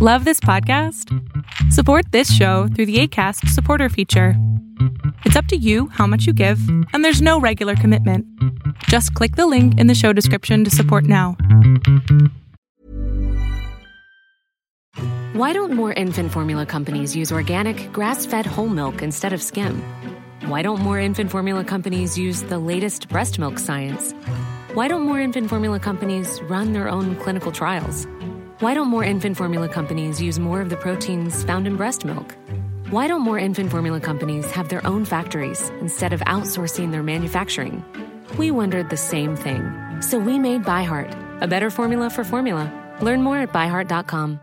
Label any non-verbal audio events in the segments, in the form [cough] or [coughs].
Love this podcast? Support this show through the ACAST supporter feature. It's up to you how much you give, and there's no regular commitment. Just click the link in the show description to support now. Why don't more infant formula companies use organic, grass fed whole milk instead of skim? Why don't more infant formula companies use the latest breast milk science? Why don't more infant formula companies run their own clinical trials? Why don't more infant formula companies use more of the proteins found in breast milk? Why don't more infant formula companies have their own factories instead of outsourcing their manufacturing? We wondered the same thing. So we made ByHeart, a better formula for formula. Learn more at byheart.com.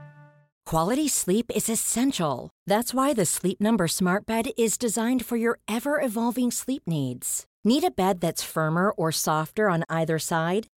Quality sleep is essential. That's why the Sleep Number Smart Bed is designed for your ever evolving sleep needs. Need a bed that's firmer or softer on either side?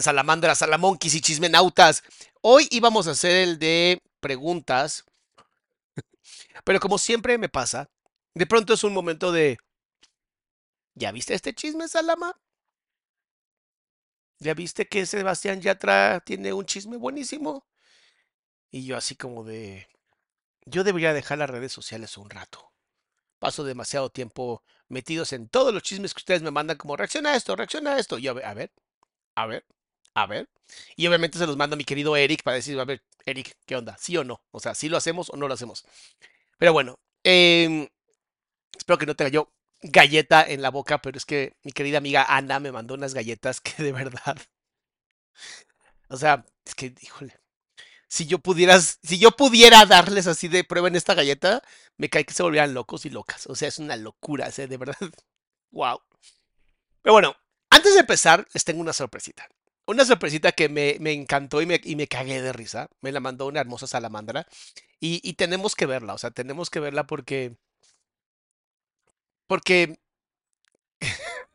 ¿Cómo están, salamandras, salamonquis y chismenautas? Hoy íbamos a hacer el de preguntas. [laughs] Pero como siempre me pasa, de pronto es un momento de. ¿Ya viste este chisme, Salama? ¿Ya viste que Sebastián Yatra tiene un chisme buenísimo? Y yo así como de... Yo debería dejar las redes sociales un rato. Paso demasiado tiempo metidos en todos los chismes que ustedes me mandan como reacciona a esto, reacciona a esto. Yo, a ver, a ver, a ver. Y obviamente se los mando a mi querido Eric para decir, a ver, Eric, ¿qué onda? ¿Sí o no? O sea, ¿sí lo hacemos o no lo hacemos? Pero bueno, em, espero que no tenga yo galleta en la boca, pero es que mi querida amiga Ana me mandó unas galletas [laughs] que de verdad. O sea, es que, híjole. Si yo pudieras, si yo pudiera darles así de prueba en esta galleta, me cae que se volvieran locos y locas. O sea, es una locura, o de verdad. [laughs] Wow. Pero bueno, antes de empezar, les tengo una sorpresita. Una sorpresita que me, me encantó y me, y me, cagué de risa. Me la mandó una hermosa salamandra. Y, y tenemos que verla, o sea, tenemos que verla porque porque... [laughs]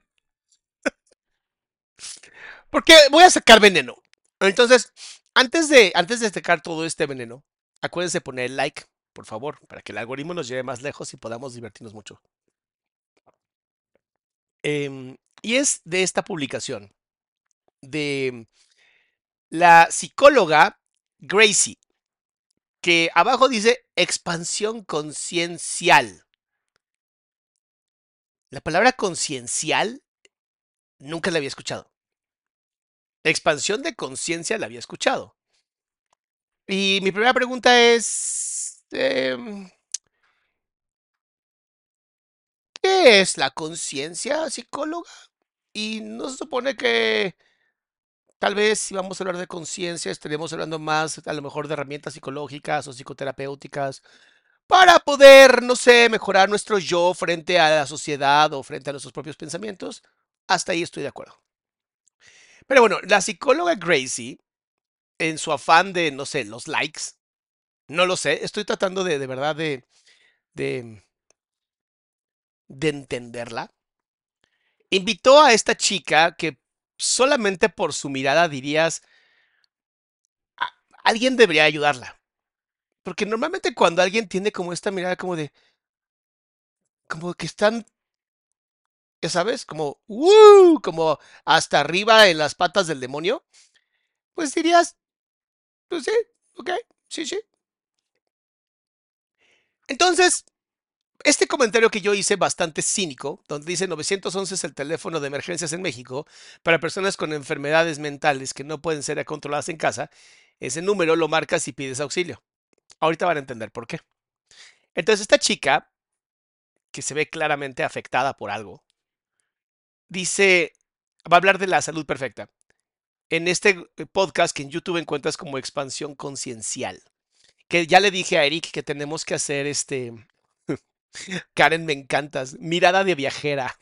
Porque voy a sacar veneno. Entonces, antes de, antes de sacar todo este veneno, acuérdense de poner like, por favor, para que el algoritmo nos lleve más lejos y podamos divertirnos mucho. Eh, y es de esta publicación de la psicóloga Gracie, que abajo dice expansión conciencial. La palabra conciencial nunca la había escuchado. Expansión de conciencia la había escuchado. Y mi primera pregunta es, eh, ¿qué es la conciencia psicóloga? Y no se supone que tal vez si vamos a hablar de conciencia estaremos hablando más a lo mejor de herramientas psicológicas o psicoterapéuticas para poder, no sé, mejorar nuestro yo frente a la sociedad o frente a nuestros propios pensamientos. Hasta ahí estoy de acuerdo. Pero bueno, la psicóloga Gracie, en su afán de, no sé, los likes, no lo sé, estoy tratando de, de verdad de, de, de entenderla. invitó a esta chica que solamente por su mirada dirías, alguien debería ayudarla. Porque normalmente cuando alguien tiene como esta mirada como de, como que están, ya sabes, como, uh, como hasta arriba en las patas del demonio, pues dirías, pues sí, ok, sí, sí. Entonces, este comentario que yo hice bastante cínico, donde dice 911 es el teléfono de emergencias en México para personas con enfermedades mentales que no pueden ser controladas en casa, ese número lo marcas y pides auxilio. Ahorita van a entender por qué. Entonces esta chica, que se ve claramente afectada por algo, dice, va a hablar de la salud perfecta. En este podcast que en YouTube encuentras como expansión conciencial. Que ya le dije a Eric que tenemos que hacer este... Karen, me encantas. Mirada de viajera.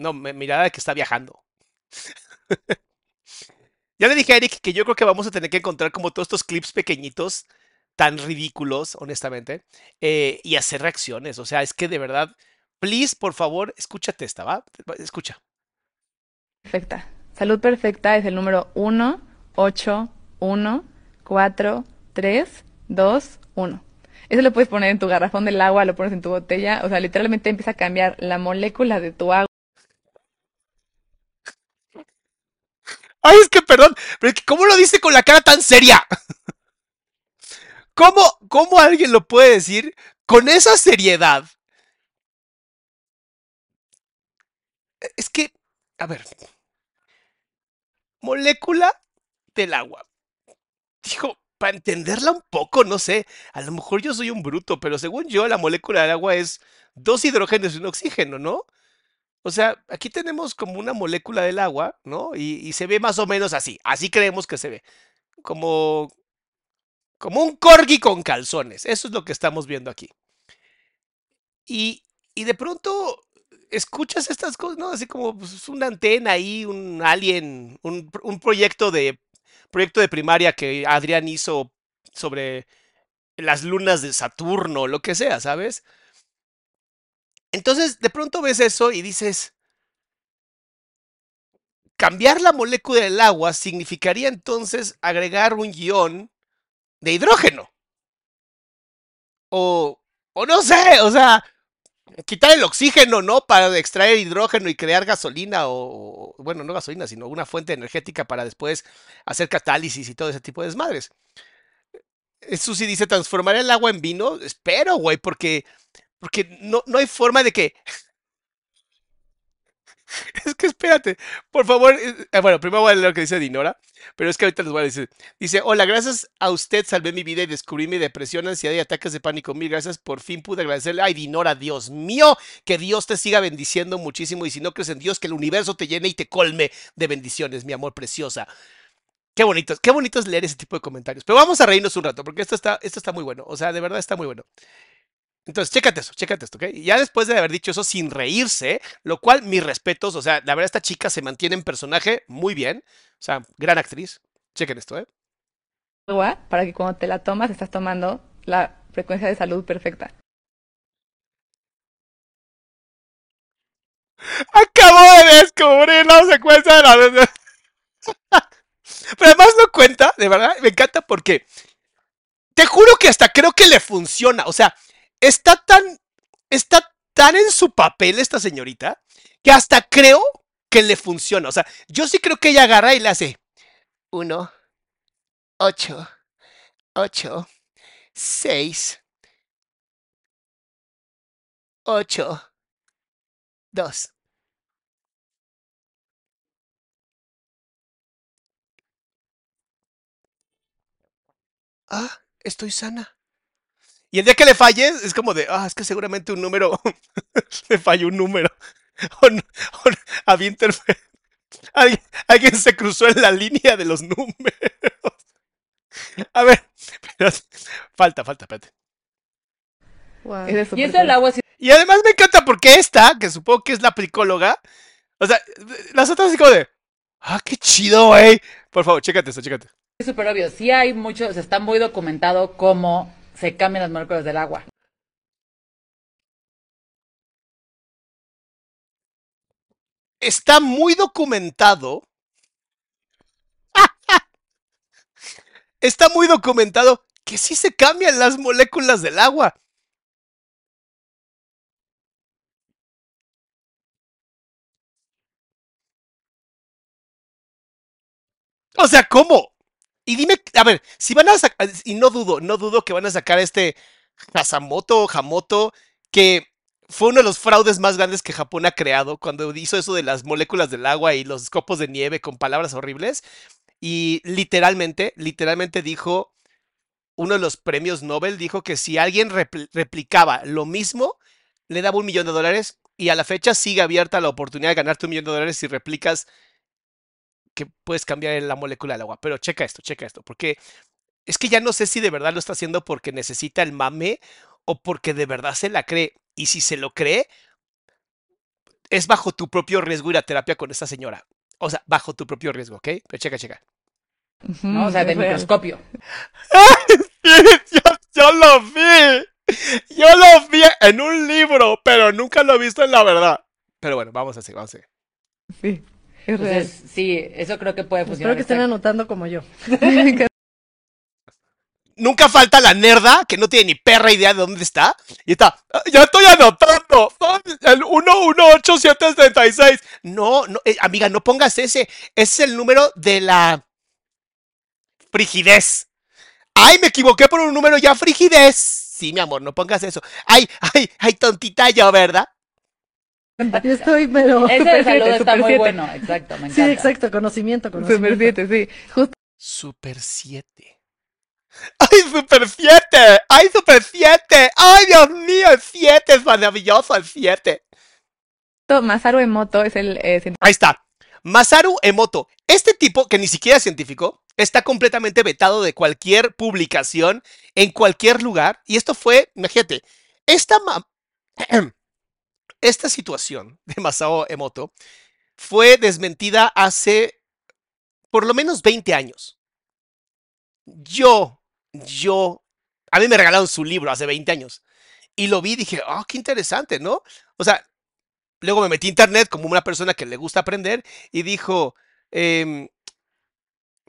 No, mirada de que está viajando. ya le dije a Eric que yo creo que vamos a tener que encontrar como todos estos clips pequeñitos tan ridículos, honestamente, eh, y hacer reacciones. O sea, es que de verdad, please, por favor, escúchate esta, ¿va? Escucha. Perfecta. Salud perfecta es el número 1, 8, 1, 4, 3, 2, 1. Eso lo puedes poner en tu garrafón del agua, lo pones en tu botella, o sea, literalmente empieza a cambiar la molécula de tu agua. Ay, es que perdón, pero ¿cómo lo dice con la cara tan seria? [laughs] ¿Cómo, ¿Cómo alguien lo puede decir con esa seriedad? Es que, a ver, molécula del agua. Dijo, para entenderla un poco, no sé, a lo mejor yo soy un bruto, pero según yo la molécula del agua es dos hidrógenos y un oxígeno, ¿no? O sea, aquí tenemos como una molécula del agua, ¿no? Y, y se ve más o menos así, así creemos que se ve. Como, como un corgi con calzones. Eso es lo que estamos viendo aquí. Y, y de pronto escuchas estas cosas, ¿no? Así como pues, una antena ahí, un alien, un, un, proyecto de proyecto de primaria que Adrián hizo sobre las lunas de Saturno, lo que sea, ¿sabes? Entonces, de pronto ves eso y dices, cambiar la molécula del agua significaría entonces agregar un guion de hidrógeno. O, o no sé, o sea, quitar el oxígeno, ¿no? Para extraer hidrógeno y crear gasolina o, bueno, no gasolina, sino una fuente energética para después hacer catálisis y todo ese tipo de desmadres. Susi dice, ¿transformar el agua en vino? Espero, güey, porque, porque no, no hay forma de que [laughs] Es que espérate, por favor. Eh, eh, bueno, primero voy a leer lo que dice Dinora, pero es que ahorita les voy a decir. Dice: Hola, gracias a usted salvé mi vida y descubrí mi depresión, ansiedad y ataques de pánico. Mil gracias, por fin pude agradecerle. Ay, Dinora, Dios mío, que Dios te siga bendiciendo muchísimo. Y si no crees en Dios, que el universo te llene y te colme de bendiciones, mi amor preciosa. Qué bonito, qué bonito es leer ese tipo de comentarios. Pero vamos a reírnos un rato, porque esto está, esto está muy bueno. O sea, de verdad está muy bueno. Entonces, chécate eso, chécate esto, ¿ok? Y ya después de haber dicho eso sin reírse, lo cual mis respetos, o sea, la verdad esta chica se mantiene en personaje muy bien, o sea, gran actriz. Chequen esto, ¿eh? Para que cuando te la tomas estás tomando la frecuencia de salud perfecta. Acabo de descubrir la secuencia de la... Pero además no cuenta, de verdad, me encanta porque te juro que hasta creo que le funciona, o sea, está tan, está tan en su papel esta señorita que hasta creo que le funciona. O sea, yo sí creo que ella agarra y le hace uno, ocho, ocho, seis, ocho, dos. Ah, estoy sana. Y el día que le falle, es como de, ah, es que seguramente un número, [laughs] le falló un número. [laughs] O, no, o había alguien, alguien se cruzó en la línea de los números. A ver, pero, falta, falta, espérate. Wow. Y eso el agua. Y además me encanta porque esta, que supongo que es la psicóloga, o sea, las otras así como de, ah, qué chido, güey. Por favor, chécate esto, chécate. Es súper obvio. Sí hay mucho, se está muy documentado cómo se cambian las moléculas del agua. está muy documentado. [laughs] está muy documentado que sí se cambian las moléculas del agua. O sea, ¿cómo? Y dime, a ver, si van a sacar, y no dudo, no dudo que van a sacar este Hasamoto o Hamoto, que fue uno de los fraudes más grandes que Japón ha creado cuando hizo eso de las moléculas del agua y los copos de nieve con palabras horribles. Y literalmente, literalmente dijo, uno de los premios Nobel dijo que si alguien repl replicaba lo mismo, le daba un millón de dólares. Y a la fecha sigue abierta la oportunidad de ganarte un millón de dólares si replicas que puedes cambiar la molécula del agua. Pero checa esto, checa esto, porque es que ya no sé si de verdad lo está haciendo porque necesita el mame o porque de verdad se la cree. Y si se lo cree, es bajo tu propio riesgo ir a terapia con esta señora. O sea, bajo tu propio riesgo, ¿ok? Pero checa, checa. ¿no? O sea, de microscopio. [laughs] yo, yo lo vi. Yo lo vi en un libro, pero nunca lo he visto en la verdad. Pero bueno, vamos a seguir, vamos a seguir. Sí, es real. Entonces, sí, eso creo que puede Espero funcionar. que estén anotando como yo. [laughs] [laughs] Nunca falta la nerda que no tiene ni perra idea de dónde está. Y está, "Ah, ya estoy anotando. El 118736. No, no, eh, amiga, no pongas ese. Ese es el número de la frigidez. Ay, me equivoqué por un número ya frigidez. Sí, mi amor, no pongas eso. Ay, ay, ay, tontita yo, ¿verdad? [laughs] Yo estoy, pero... Ese de Super salud siete, está muy siete. bueno, exacto, me Sí, encanta. exacto, conocimiento, conocimiento. Super 7, sí. Justo Super 7. ¡Ay, Super 7! ¡Ay, Super 7! ¡Ay, Dios mío! El 7 es maravilloso, el 7. Masaru Emoto es el eh, científico Ahí está. Masaru Emoto. Este tipo, que ni siquiera es científico, está completamente vetado de cualquier publicación en cualquier lugar. Y esto fue, imagínate, esta, ma- [clears throat] esta situación de Masao Emoto fue desmentida hace por lo menos 20 años. Yo, yo, a mí me regalaron su libro hace 20 años. Y lo vi y dije, oh, qué interesante, ¿no? O sea, luego me metí a internet como una persona que le gusta aprender y dijo, em,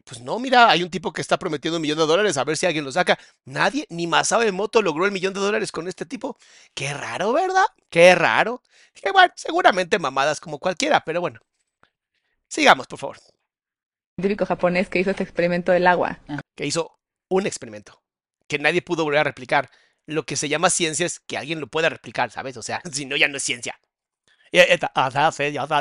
pues no, mira, hay un tipo que está prometiendo un millón de dólares, a ver si alguien lo saca. Nadie, ni Masao Emoto logró el millón de dólares con este tipo. Qué raro, ¿verdad? Qué raro. Dije, bueno, seguramente mamadas como cualquiera, pero bueno. Sigamos, por favor. japonés que hizo este experimento del agua. Que hizo un experimento que nadie pudo volver a replicar. Lo que se llama ciencia es que alguien lo pueda replicar, ¿sabes? O sea, [laughs] si no, ya no es ciencia.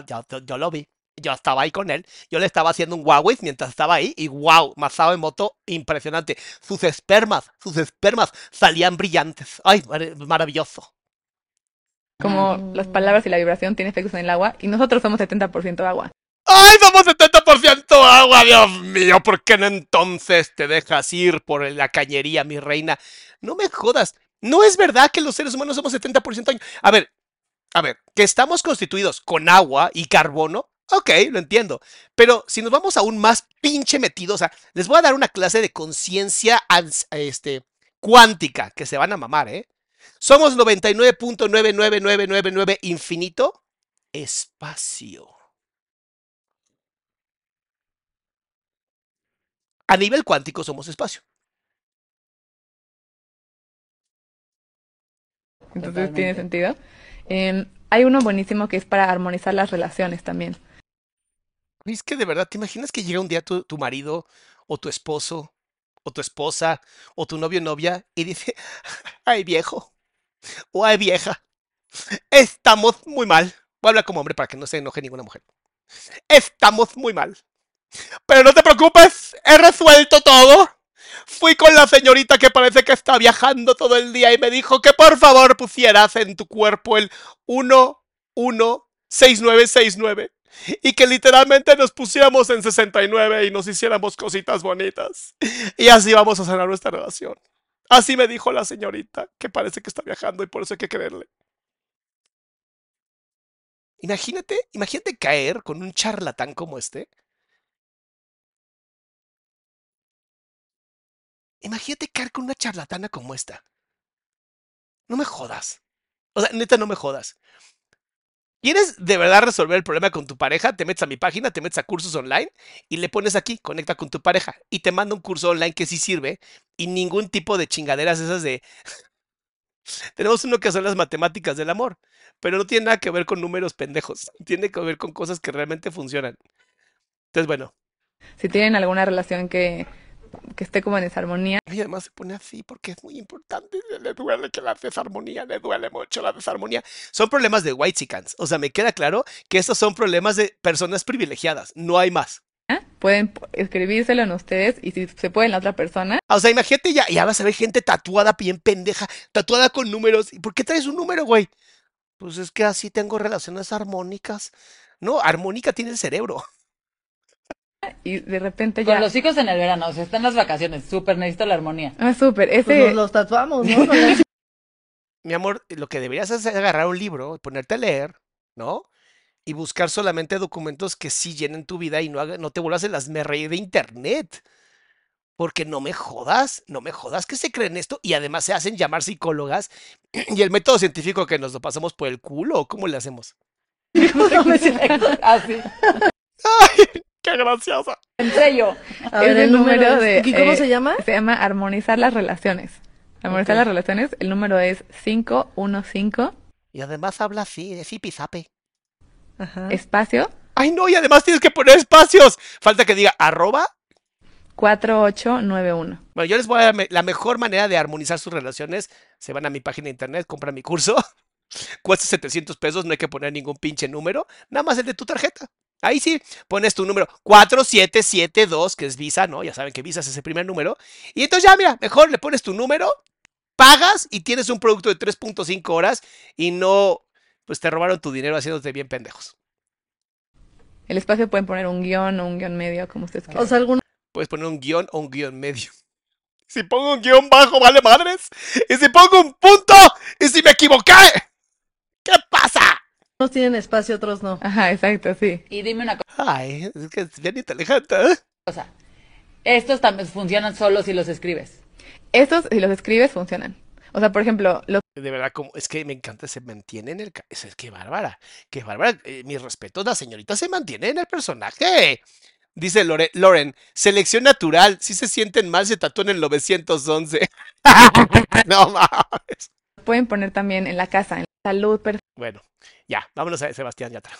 Yo, yo lo vi. Yo estaba ahí con él. Yo le estaba haciendo un Huawei mientras estaba ahí. Y wow, Masao Emoto, impresionante. Sus espermas, sus espermas salían brillantes. Ay, mar- maravilloso. Como las palabras y la vibración tienen efectos en el agua y nosotros somos 70% agua. ¡Ay, somos 70% agua! Dios mío, ¿por qué no entonces te dejas ir por la cañería, mi reina? No me jodas. No es verdad que los seres humanos somos 70% agua. A ver, a ver, que estamos constituidos con agua y carbono. Ok, lo entiendo. Pero si nos vamos aún más pinche metidos, o sea, les voy a dar una clase de conciencia este, cuántica que se van a mamar, ¿eh? Somos 99.99999 infinito espacio. A nivel cuántico somos espacio. Entonces tiene sentido. Eh, hay uno buenísimo que es para armonizar las relaciones también. Es que de verdad, ¿te imaginas que llega un día tu, tu marido o tu esposo o tu esposa o tu novio o novia y dice, [laughs] ay viejo o ay vieja, estamos muy mal. Voy a hablar como hombre para que no se enoje ninguna mujer. Estamos muy mal. Pero no te preocupes, he resuelto todo. Fui con la señorita que parece que está viajando todo el día y me dijo que por favor pusieras en tu cuerpo el 116969 y que literalmente nos pusiéramos en 69 y nos hiciéramos cositas bonitas. Y así vamos a sanar nuestra relación. Así me dijo la señorita, que parece que está viajando y por eso hay que creerle. Imagínate, imagínate caer con un charlatán como este. Imagínate caer con una charlatana como esta. No me jodas. O sea, neta, no me jodas. ¿Quieres de verdad resolver el problema con tu pareja? Te metes a mi página, te metes a cursos online y le pones aquí, conecta con tu pareja y te manda un curso online que sí sirve y ningún tipo de chingaderas esas de... [laughs] Tenemos uno que son las matemáticas del amor, pero no tiene nada que ver con números pendejos, [laughs] tiene que ver con cosas que realmente funcionan. Entonces, bueno. Si tienen alguna relación que que esté como en desarmonía. Y además se pone así porque es muy importante. Le duele que la desarmonía, le duele mucho la desarmonía. Son problemas de white chickens. O sea, me queda claro que estos son problemas de personas privilegiadas. No hay más. Pueden escribírselo en ustedes y si se puede en la otra persona. O sea, imagínate ya, ya vas a ver gente tatuada bien pendeja, tatuada con números. ¿Y por qué traes un número, güey? Pues es que así tengo relaciones armónicas. No, armónica tiene el cerebro y de repente ya. Con los hijos en el verano, o sea, están las vacaciones, súper necesito la armonía. Ah, súper, ese. Pues nos los tatuamos, ¿no? [laughs] Mi amor, lo que deberías hacer es agarrar un libro, ponerte a leer, ¿no? Y buscar solamente documentos que sí llenen tu vida y no, no te vuelvas en las me de internet. Porque no me jodas, no me jodas que se creen esto y además se hacen llamar psicólogas [clears throat] y el método científico que nos lo pasamos por el culo, ¿cómo le hacemos? [laughs] [laughs] Así. Ay, ¡Qué graciosa! En serio. es el número de. ¿Y cómo eh, se llama? Se llama armonizar las relaciones. Armonizar las relaciones. El número es 515. Y además habla así, de zipizape. Ajá. Espacio. Ay, no, y además tienes que poner espacios. Falta que diga arroba. 4891. Bueno, yo les voy a dar la mejor manera de armonizar sus relaciones. Se van a mi página de internet, compran mi curso. [laughs] Cuesta 700 pesos, no hay que poner ningún pinche número. Nada más el de tu tarjeta. Ahí sí, pones tu número 4772, que es Visa, ¿no? Ya saben que Visa es ese primer número. Y entonces ya, mira, mejor le pones tu número, pagas y tienes un producto de 3.5 horas y no, pues te robaron tu dinero haciéndote bien pendejos. El espacio pueden poner un guion o un guion medio, como ustedes quieran. O sea, algún... Puedes poner un guion o un guion medio. [laughs] Si pongo un guion bajo, vale madres. Y si pongo un punto, y si me equivoqué, ¿qué pasa? Unos tienen espacio, otros no. Ajá, exacto, sí. Y dime una cosa. Ay, es que es bien inteligente. ¿eh? Cosa. Estos también funcionan solo si los escribes. Estos, si los escribes, funcionan. O sea, por ejemplo, los... De verdad, como, es que me encanta, se mantiene en el... Es, es que bárbara, que bárbara. Eh, mis respetos, la señorita se mantiene en el personaje. Dice Lore, Loren, selección natural. Si se sienten mal, se tatúan en el [laughs] 911. no mames. Pueden poner también en la casa, en salud. Bueno, ya, vámonos a Sebastián Yatra.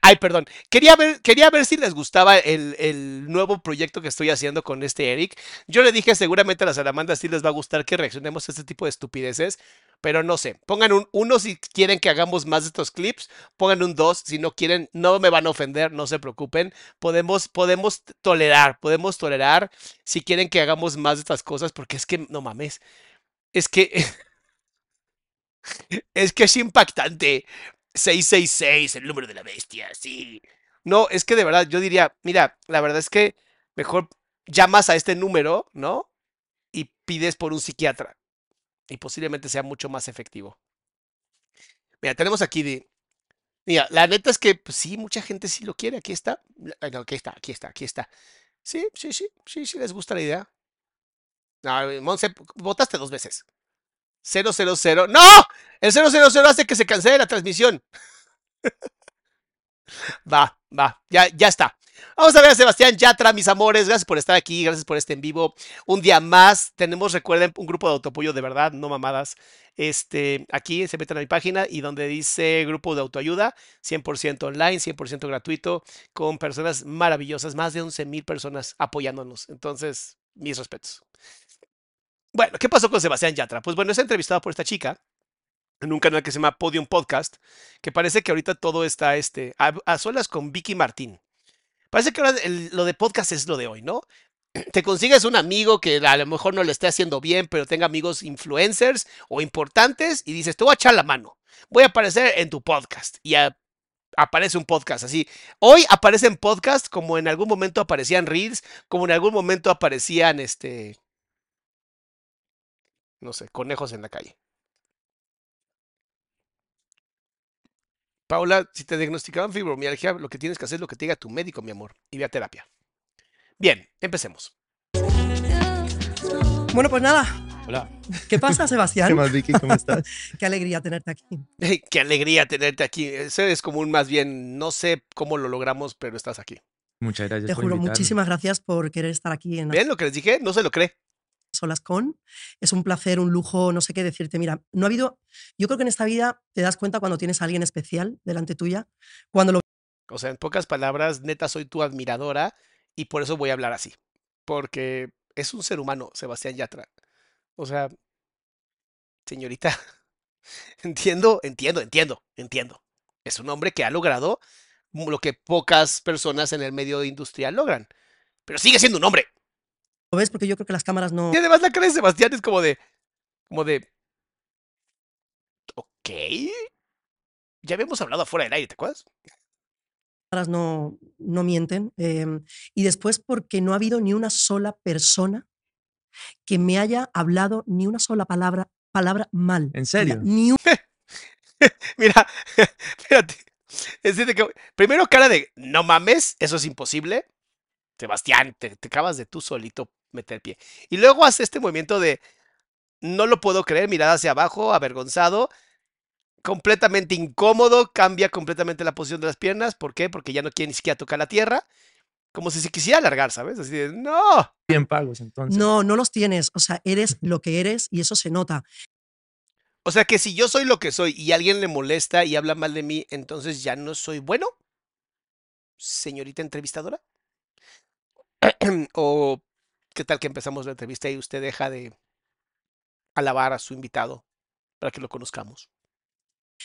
Ay, perdón. Quería ver, quería ver si les gustaba el, el, nuevo proyecto que estoy haciendo con este Eric. Yo le dije seguramente a la Salamandra sí les va a gustar que reaccionemos a este tipo de estupideces, pero no sé. Pongan un uno si quieren que hagamos más de estos clips, pongan un dos si no quieren, no me van a ofender, no se preocupen. Podemos, podemos tolerar, podemos tolerar si quieren que hagamos más de estas cosas, porque es que, no mames, es que... [laughs] Es que es impactante. 666, el número de la bestia, sí. No, es que de verdad yo diría, mira, la verdad es que mejor llamas a este número, ¿no? Y pides por un psiquiatra. Y posiblemente sea mucho más efectivo. Mira, tenemos aquí. Mira, la neta es que pues, sí, mucha gente sí lo quiere. Aquí está. Aquí está, aquí está, aquí está. Sí, sí, sí, sí, sí les gusta la idea. No, Monse, votaste dos veces. 000. ¡No! El 000 hace que se cancele la transmisión. [laughs] va, va, ya, ya está. Vamos a ver a Sebastián Yatra, mis amores. Gracias por estar aquí, gracias por este en vivo. Un día más. Tenemos, recuerden, un grupo de autoapoyo de verdad, no mamadas. Este, aquí se meten a mi página y donde dice grupo de autoayuda, 100% online, 100% gratuito, con personas maravillosas, más de 11 mil personas apoyándonos. Entonces, mis respetos. Bueno, ¿qué pasó con Sebastián Yatra? Pues bueno, es entrevistado por esta chica en un canal que se llama Podium Podcast, que parece que ahorita todo está este, a, solas con Vicky Martín. Parece que ahora lo de podcast es lo de hoy, ¿no? [clears throat] Te consigues un amigo que a lo mejor no le esté haciendo bien, pero tenga amigos influencers o importantes y dices, te voy a echar la mano, voy a aparecer en tu podcast. Y aparece un podcast así. Hoy aparecen podcasts como en algún momento aparecían Reels, como en algún momento aparecían este, no sé, conejos en la calle. Paula, si te diagnosticaban fibromialgia, lo que tienes que hacer es lo que te diga tu médico, mi amor, y ve a terapia. Bien, empecemos. Bueno, pues nada, Hola. ¿Qué pasa, ¿Qué Sebastián? más, Vicky? ¿Cómo estás? [laughs] Qué alegría tenerte aquí. Qué alegría tenerte aquí. Eso es como un más bien, no sé cómo lo logramos, pero estás aquí. Muchas gracias Te por juro, invitarme. muchísimas gracias por querer estar aquí en ¿Ven lo que les dije? No se lo cree. Solas con. Es un placer, un lujo, no sé qué decirte. Mira, no ha habido. Yo creo que en esta vida te das cuenta cuando tienes a alguien especial delante tuya, cuando lo O sea, en pocas palabras, neta, soy tu admiradora y por eso voy a hablar así. Porque es un ser humano, Sebastián Yatra. O sea, señorita, [laughs] entiendo, entiendo, entiendo, entiendo. Es un hombre que ha logrado lo que pocas personas en el medio industrial logran. Pero sigue siendo un hombre. Ves, porque yo creo que las cámaras no. Y además la cara de Sebastián es como de. como de. Ok. Ya habíamos hablado afuera del aire, ¿te acuerdas? cámaras no, no mienten. em, y después porque no ha habido ni una sola persona que me haya hablado ni una sola palabra, palabra mal. ¿En Mira, serio? Ni un [laughs] Mira, [laughs] espérate. Es decir, que- primero cara de no mames, eso es imposible. Sebastián, te, te acabas de tú solito meter pie. Y luego hace este movimiento de no lo puedo creer, mirada hacia abajo, avergonzado, completamente incómodo, cambia completamente la posición de las piernas. ¿Por qué? Porque ya no quiere ni siquiera tocar la tierra. Como si se quisiera alargar, ¿sabes? Así de, no. Bien pagos, entonces. No, no los tienes. O sea, eres lo que eres y eso se nota. O sea que si yo soy lo que soy y alguien le molesta y habla mal de mí, entonces ya no soy bueno, señorita entrevistadora. [clears throat] o qué tal que empezamos la entrevista y usted deja de alabar a su invitado para que lo conozcamos.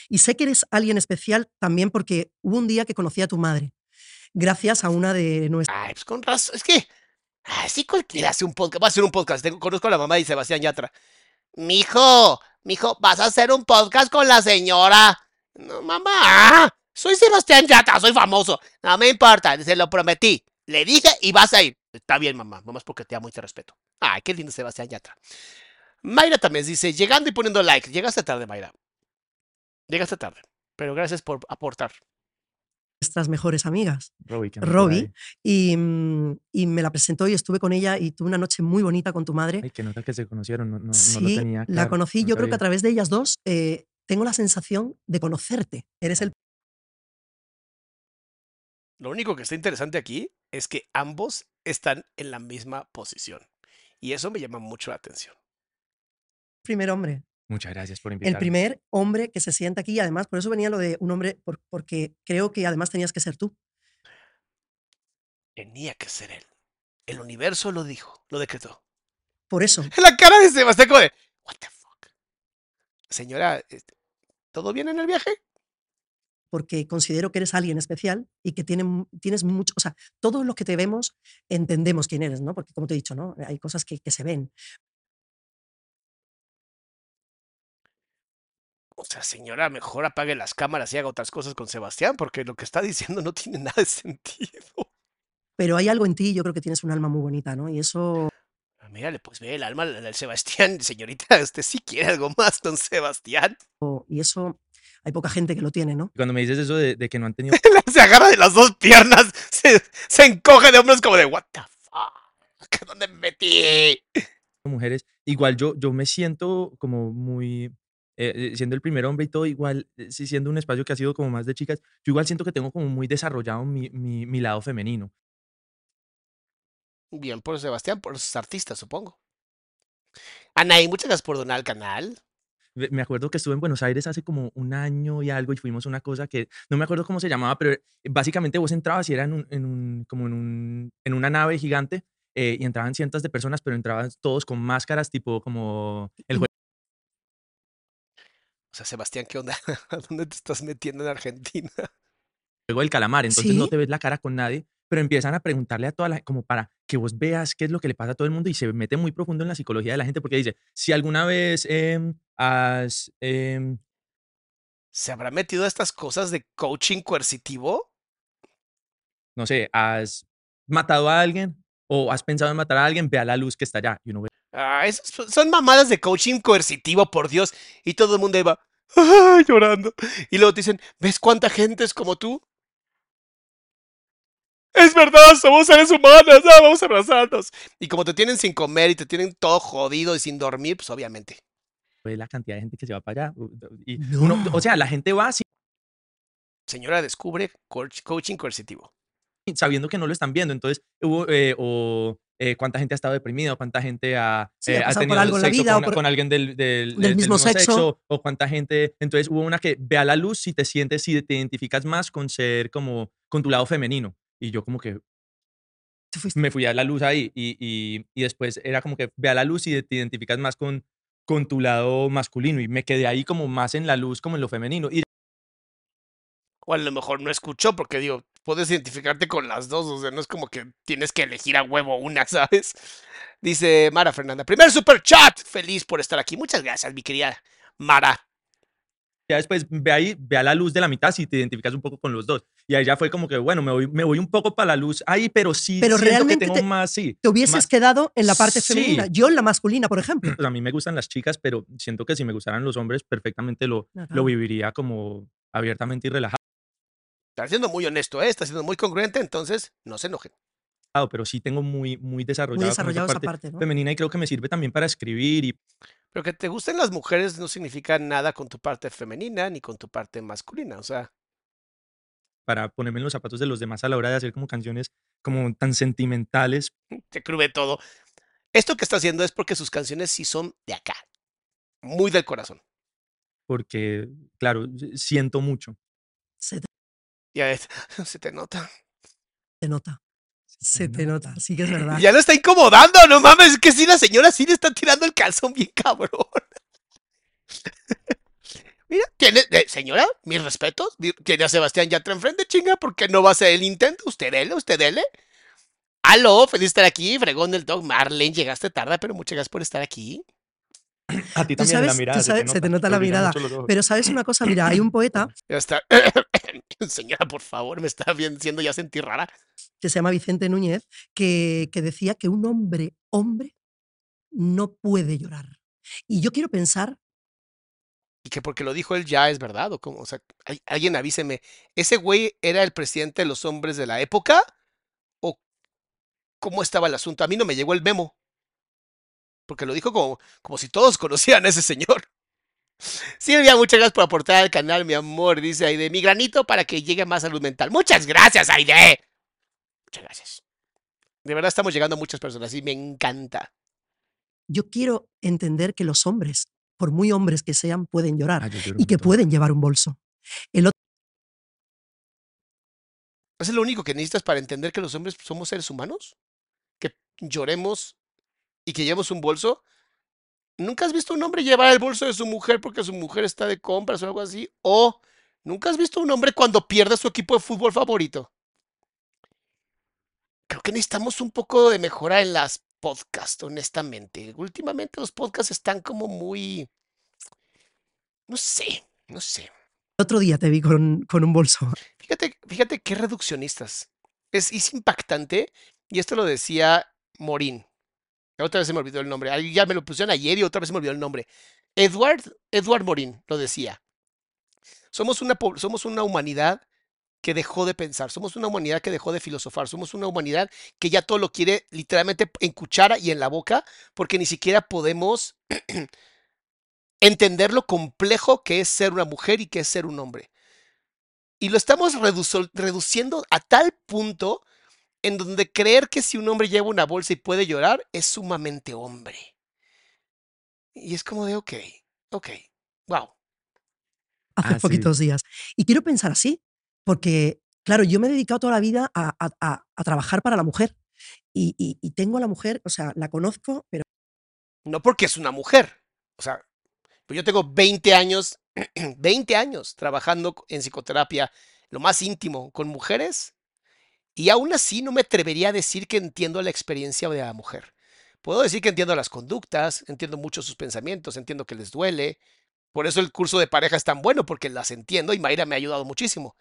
Y sé que eres alguien especial también porque hubo un día que conocí a tu madre. Gracias a una de nuestras. Ay, pues con razón, es que así cualquiera hace un podcast. Va a hacer un podcast. Tengo- conozco a la mamá de Sebastián Yatra. Mijo, mijo, vas a hacer un podcast con la señora. No, mamá, soy Sebastián Yatra, soy famoso. No me importa, se lo prometí. Le dije y vas a ir. Está bien, mamá, nomás porque te amo y te respeto. Ay, qué lindo Sebastián Yatra. Mayra también dice, llegando y poniendo like. Llegaste tarde, Mayra. Llegaste tarde. Pero gracias por aportar. nuestras mejores amigas, Robbie, Robbie, y, mm, y me la presentó y estuve con ella y tuve una noche muy bonita con tu madre. Ay, que nota que se conocieron. No, no, no lo sí, tenía la claro, conocí, no yo creo que a través de ellas dos eh, tengo la sensación de conocerte. Eres el Lo único que está interesante aquí es que ambos están en la misma posición. Y eso me llama mucho la atención. primer hombre, Muchas gracias por el invitarme. primer hombre que se sienta aquí y además por eso venía lo de un hombre, por- porque creo que además tenías que ser tú. Tenía que ser él. El universo lo dijo, lo decretó. Por eso, [laughs] La cara de Sebastián como de, what the fuck. Señora, este, ¿todo bien en el viaje? Porque considero que eres alguien especial y que tiene, tienes mucho, o sea, todos los que te vemos entendemos quién eres, ¿no? Porque como te he dicho, ¿no? Hay cosas que, que se ven. O sea, señora, mejor apague las cámaras y haga otras cosas con Sebastián, porque lo que está [laughs] diciendo no tiene nada de sentido. Pero hay algo en ti, yo creo que tienes un alma muy bonita, ¿no? Y eso Ah, Mírale, pues ve el alma del Sebastián. Señorita, [laughs] usted sí quiere algo más con Sebastián. y eso hay poca gente que lo tiene, ¿no? Cuando me dices eso de, de que no han tenido [laughs] se agarra de las dos piernas, se, se encoge de hombros como de, what the fuck, ¿dónde me metí? mujeres, igual yo, yo me siento como muy, eh, eh, siendo el primer hombre y todo, igual, eh, siendo un espacio que ha sido como más de chicas, yo igual siento que tengo como muy desarrollado mi, mi, mi lado femenino. Bien por Sebastián, por sus artistas, supongo. Anaí, muchas gracias por donar al canal. Me acuerdo que estuve en Buenos Aires hace como un año y algo y fuimos a una cosa que no me acuerdo cómo se llamaba, pero básicamente vos entrabas y era en un, en un- como en, un, en una nave gigante eh, y entraban cientos de personas, pero entraban todos con máscaras tipo como el juego O sea, Sebastián, ¿qué onda? ¿A [laughs] dónde te estás metiendo en Argentina? del calamar, entonces no te ves la cara con nadie, pero empiezan a preguntarle a toda la como para que vos veas qué es lo que le pasa a todo el mundo y se mete muy profundo en la psicología de la gente porque dice, si alguna vez em, has... em, ¿Se habrá metido a estas cosas de coaching coercitivo? no sé, has matado a alguien o has pensado en matar a alguien, ve a la luz que está allá. Y uno ve, Ah, son- mamadas de coaching coercitivo, por Dios. Y todo el mundo iba "Ay", [laughs] llorando. Y luego te dicen, ¿ves cuánta gente es como tú? Es verdad, somos seres humanos, ah, vamos a abrazarnos. Y como te tienen sin comer y te tienen todo jodido y sin dormir, pues obviamente. Fue la cantidad de gente que se va para allá. Y uno, o sea, la gente va sin- Señora descubre coach- coaching coercitivo. sabiendo que no lo están viendo. Entonces, hubo, eh, o eh, cuánta gente ha estado deprimida, o cuánta gente ha, Sí, eh, ha ha tenido algo en la sexo vida o con, por- con alguien del, del, del mismo sexo. o cuánta gente. Entonces, hubo una que ve a la luz si te sientes, si te identificas más con ser como con tu lado femenino. Y yo, como que me fui a la luz ahí. Y, y, y después era como que ve a la luz y te identificas más con, con tu lado masculino. Y me quedé ahí como más en la luz, como en lo femenino. Y O a lo mejor no escuchó, porque digo, puedes identificarte con las dos, o sea, no es como que tienes que elegir a huevo una, [laughs] ¿sabes? Dice Mara Fernanda, primer super chat, feliz por estar aquí. Muchas gracias, mi querida Mara. ya después ve ahí, ve a la luz de la mitad si te identificas un poco con los dos. Y ahí ya fue como que, bueno, me voy, me voy un poco para la luz ahí, pero sí Pero siento realmente que tengo te- más, sí. Te hubieses más- quedado en la parte Sí. femenina, yo en la masculina, por ejemplo. Pues [clears throat] a mí me gustan las chicas, pero siento que si me gustaran los hombres, perfectamente lo, lo viviría como abiertamente y relajado, Está siendo muy honesto, ¿eh? está siendo muy congruente, entonces no se enojen. pero sí tengo muy, muy desarrollado, esa parte parte, ¿no? femenina y creo que me sirve también para escribir y Pero que te gusten las mujeres no significa nada con tu parte femenina ni con tu parte masculina, o sea, para ponerme en los zapatos de los demás a la hora de hacer como canciones como tan sentimentales. te cruje todo. Esto que está haciendo es porque sus canciones sí son de acá, muy del corazón. Porque, claro, siento mucho. Se te, Ya [laughs] se te nota. te nota. Se te nota, sí que es verdad. [laughs] Ya lo está incomodando, no mames, es que sí, la señora sí le está tirando el calzón bien cabrón. [laughs] Mira, tiene, eh, señora, mis respetos, tiene a Sebastián Yatra enfrente, chinga, ¿por qué no va a hacer el intento? Usted dele, usted dele. Aló, feliz de estar aquí, fregón del dog. Marlene, llegaste tarde, pero muchas gracias por estar aquí. A ti también la sabes- tú mirada. sabes- se te nota la mirada. Pero sabes una cosa, mira, hay un poeta Ya está. [coughs] Señora, por favor, me está bien- haciendo ya sentir rara. que se llama Vicente Núñez que, que decía que un hombre, hombre, no puede llorar. Y yo quiero pensar, Y que porque lo dijo él ya es verdad, o o sea, alguien avíseme, ¿ese güey era el presidente de los hombres de la época? ¿O cómo estaba el asunto? A mí no me llegó el memo. Porque lo dijo como, como si todos [laughs] conocieran a ese señor. Silvia, muchas gracias por aportar al canal, mi amor. Dice Aide, mi granito para que llegue más salud mental. Muchas gracias, Aide. Muchas gracias. De verdad estamos llegando a muchas personas y me encanta. yo quiero entender que los hombres, por muy hombres que sean, pueden llorar Ah, y que pueden llevar un bolso. El otro, ¿Eso es lo único que necesitas para entender que los hombres somos seres humanos? Que lloremos y que llevemos un bolso. ¿Nunca has visto un hombre llevar el bolso de su mujer porque su mujer está de compras o algo así? ¿O nunca has visto un hombre cuando pierde su equipo de fútbol favorito? Creo que necesitamos un poco de mejora en las podcasts, honestamente. Últimamente los podcasts están como muy... No sé, no sé. otro día te vi con, con un bolso. Fíjate, fíjate qué reduccionistas. Es, es impactante, y esto lo decía Morín. Otra vez se me olvidó el nombre. Ya me lo pusieron ayer y otra vez se me olvidó el nombre. Edward, Edward Morín lo decía. Somos una, somos una humanidad que dejó de pensar, somos una humanidad que dejó de filosofar, somos una humanidad que ya todo lo quiere literalmente en cuchara y en la boca, porque ni siquiera podemos [clears throat] entender lo complejo que es ser una mujer y que es ser un hombre. Y lo estamos reduzo- reduciendo a tal punto en donde creer que si un hombre lleva una bolsa y puede llorar es sumamente hombre. Y es como de, ok, ok, wow. hace Ah, sí. poquitos días. Y quiero pensar así, porque, claro, yo me he dedicado toda la vida a, a- a- trabajar para la mujer. Y, y- y tengo a la mujer, o sea, la conozco, pero No porque es una mujer. O sea, pues yo tengo 20 años, [clears throat] 20 años trabajando en psicoterapia, lo más íntimo, con mujeres. Y aún así no me atrevería a decir que entiendo la experiencia de la mujer. Puedo decir que entiendo las conductas, entiendo mucho sus pensamientos, entiendo que les duele. Por eso el curso de pareja es tan bueno, porque las entiendo y Mayra me ha ayudado muchísimo.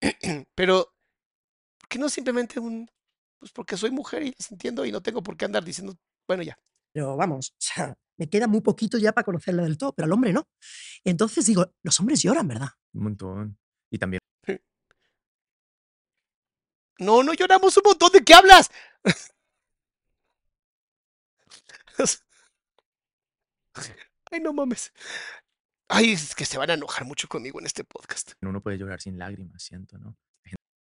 [clears throat] Pero, ¿por qué no simplemente un... Pues porque soy mujer y las entiendo y no tengo por qué andar diciendo, bueno, ya. pero vamos, o sea, me queda muy poquito ya para conocerla del todo, pero al hombre no. Entonces digo, los hombres lloran, ¿verdad? Un montón. Y también No, no lloramos un montón. ¿De qué hablas? [laughs] Ay, no mames. Ay, es que se van a enojar mucho conmigo en este podcast. Uno puede llorar sin lágrimas, siento, ¿no?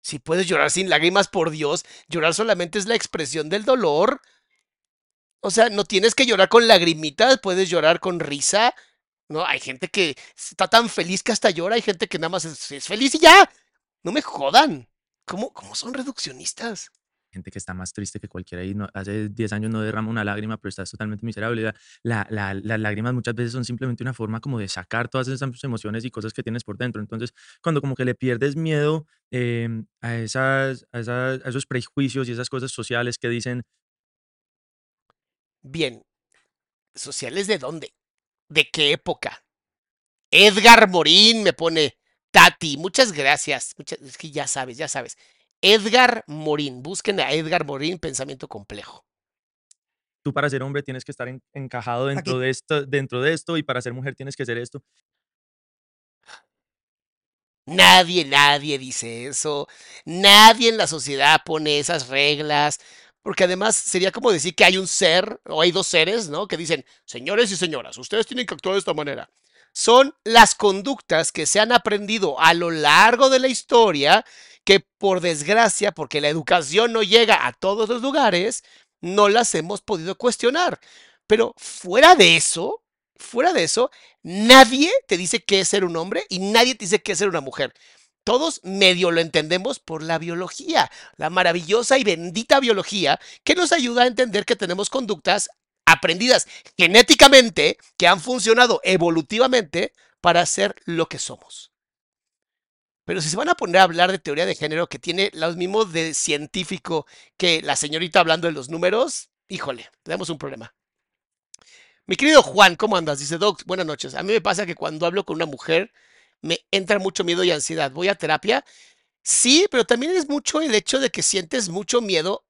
Si puedes llorar sin lágrimas, por Dios, llorar solamente es la expresión del dolor. O sea, no tienes que llorar con lagrimitas, puedes llorar con risa. No, hay gente que está tan feliz que hasta llora, hay gente que nada más es, es feliz y ya. No me jodan. ¿Cómo, cómo son reduccionistas? Gente que está más triste que cualquiera y hace 10 años no derrama una lágrima, pero estás totalmente miserable. La- la- la- las lágrimas muchas veces son simplemente una forma como de sacar todas esas emociones y cosas que tienes por dentro. Entonces, cuando como que le pierdes miedo em, a, esas, a, esas- a esos prejuicios y esas cosas sociales que dicen, Bien. ¿Sociales de dónde? ¿De qué época? Edgar Morín me pone Tati. Muchas gracias. Muchas, es que ya sabes, ya sabes. Edgar Morín. Busquen a Edgar Morín, pensamiento complejo. tú para ser hombre tienes que estar en- encajado dentro Aquí. de, esto, dentro de esto y para ser mujer tienes que ser esto. Nadie, nadie dice eso. Nadie en la sociedad pone esas reglas. Porque además sería como decir que hay un ser o hay dos seres, ¿no? Que dicen, señores y señoras, ustedes tienen que actuar de esta manera. Son las conductas que se han aprendido a lo largo de la historia que por desgracia, porque la educación no llega a todos los lugares, no las hemos podido cuestionar. Pero fuera de eso, fuera de eso, nadie te dice qué es ser un hombre y nadie te dice qué es ser una mujer. Todos medio lo entendemos por la biología, la maravillosa y bendita biología que nos ayuda a entender que tenemos conductas aprendidas genéticamente que han funcionado evolutivamente para ser lo que somos. Pero si se van a poner a hablar de teoría de género que tiene lo mismo de científico que la señorita hablando de los números, híjole, tenemos un problema. Mi querido Juan, ¿cómo andas? Dice Doc, buenas noches. A mí me pasa que cuando hablo con una mujer me entra mucho miedo y ansiedad. ¿Voy a terapia? Sí, pero también es mucho el hecho de que sientes mucho miedo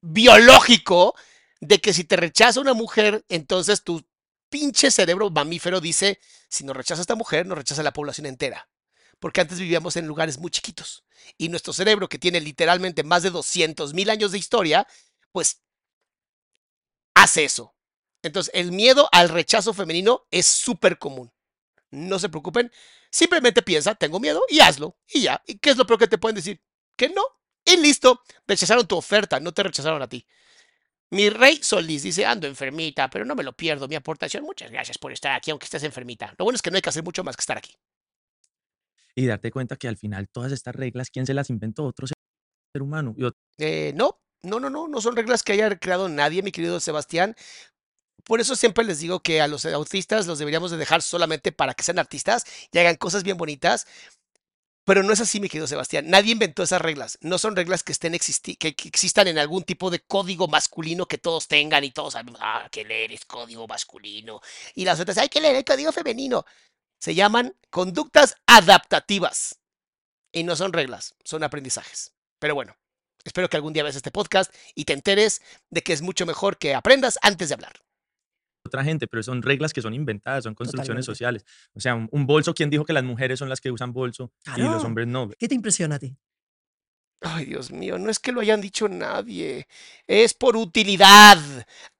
biológico de que si te rechaza una mujer, entonces tu pinche cerebro mamífero dice, si nos rechaza esta mujer, nos rechaza la población entera. Porque antes vivíamos en lugares muy chiquitos. Y nuestro cerebro, que tiene literalmente más de 200 mil años de historia, pues hace eso. Entonces, el miedo al rechazo femenino es súper común. No se preocupen. Simplemente piensa, tengo miedo y hazlo. Y ya. ¿Y qué es lo peor que te pueden decir? Que no. Y listo. Rechazaron tu oferta, no te rechazaron a ti. Mi rey Solís dice, ando enfermita, pero no me lo pierdo. Mi aportación, muchas gracias por estar aquí, aunque estés enfermita. Lo bueno es que no hay que hacer mucho más que estar aquí. Y darte cuenta que al final todas estas reglas, ¿quién se las inventó? Otro ser humano. Y Eh, no, no, no, no, no son reglas que haya creado nadie, mi querido Sebastián. Por eso siempre les digo que a los autistas los deberíamos de dejar solamente para que sean artistas y hagan cosas bien bonitas. Pero no es así, mi querido Sebastián. Nadie inventó esas reglas. No son reglas que estén existi que existan en algún tipo de código masculino que todos tengan y todos sabemos, ah, que leer es código masculino. Y las otras, hay que leer el código femenino. Se llaman conductas adaptativas. Y no son reglas, son aprendizajes. Pero bueno, espero que algún día veas este podcast y te enteres de que es mucho mejor que aprendas antes de hablar. otra gente, pero son reglas que son inventadas, son construcciones Totalmente. sociales. O sea, un, un bolso, ¿quién dijo que las mujeres son las que usan bolso y los hombres no? ¿Qué te impresiona a ti? Ay, Dios mío, no es que lo hayan dicho nadie, es por utilidad.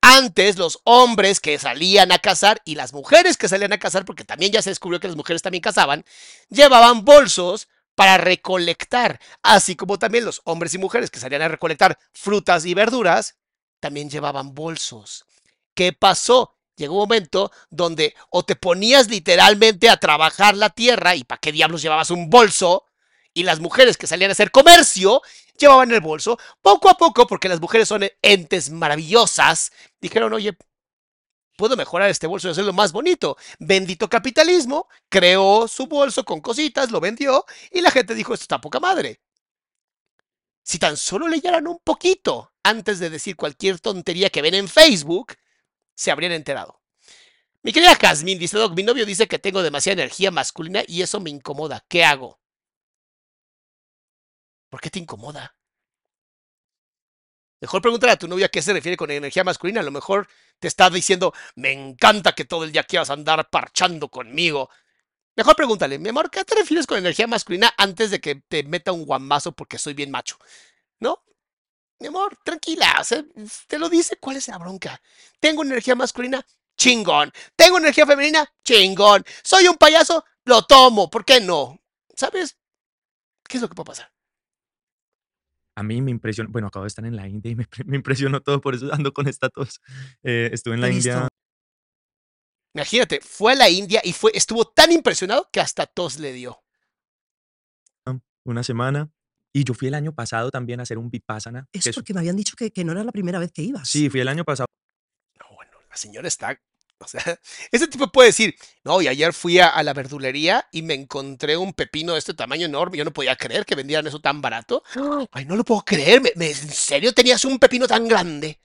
Antes los hombres que salían a cazar y las mujeres que salían a cazar, porque también ya se descubrió que las mujeres también cazaban, llevaban bolsos para recolectar, así como también los hombres y mujeres que salían a recolectar frutas y verduras, también llevaban bolsos. ¿Qué pasó? Llegó un momento donde o te ponías literalmente a trabajar la tierra y para qué diablos llevabas un bolso y las mujeres que salían a hacer comercio llevaban el bolso. Poco a poco, porque las mujeres son entes maravillosas, dijeron, oye, puedo mejorar este bolso y hacerlo más bonito. Bendito capitalismo, creó su bolso con cositas, lo vendió y la gente dijo, esto está poca madre. Si tan solo leyeran un poquito antes de decir cualquier tontería que ven en Facebook, se habrían enterado. Mi querida Jazmín dice, Doc, mi novio dice que tengo demasiada energía masculina y eso me incomoda. ¿Qué hago? ¿Por qué te incomoda? Mejor pregúntale a tu novia a qué se refiere con energía masculina. A lo mejor te está diciendo, me encanta que todo el día quieras andar parchando conmigo. Mejor pregúntale, mi amor, ¿qué te refieres con energía masculina antes de que te meta un guamazo porque soy bien macho? ¿No? Mi amor, tranquila, te lo dice, ¿cuál es la bronca? Tengo energía masculina, chingón. Tengo energía femenina, chingón. Soy un payaso, lo tomo, ¿por qué no? ¿Sabes? ¿Qué es lo que puede pasar? A mí me impresionó, bueno, acabo de estar en la India y me, [laughs] me impresionó todo, por eso ando con esta tos. Eh, estuve en la India. Imagínate, fue a la India y fue, estuvo tan impresionado que hasta tos le dio. una semana y yo fui el año pasado también a hacer un Vipassana. que es- porque me habían dicho que, que no era la primera vez que ibas. sí, fui el año pasado. No, bueno, la señora está. [laughs] O sea, ese tipo puede decir, no, y ayer fui a, a la verdulería y me encontré un pepino de este tamaño enorme. Yo no podía creer que vendieran eso tan barato. Ay, no lo puedo creer. me- me- ¿En serio tenías un pepino tan grande?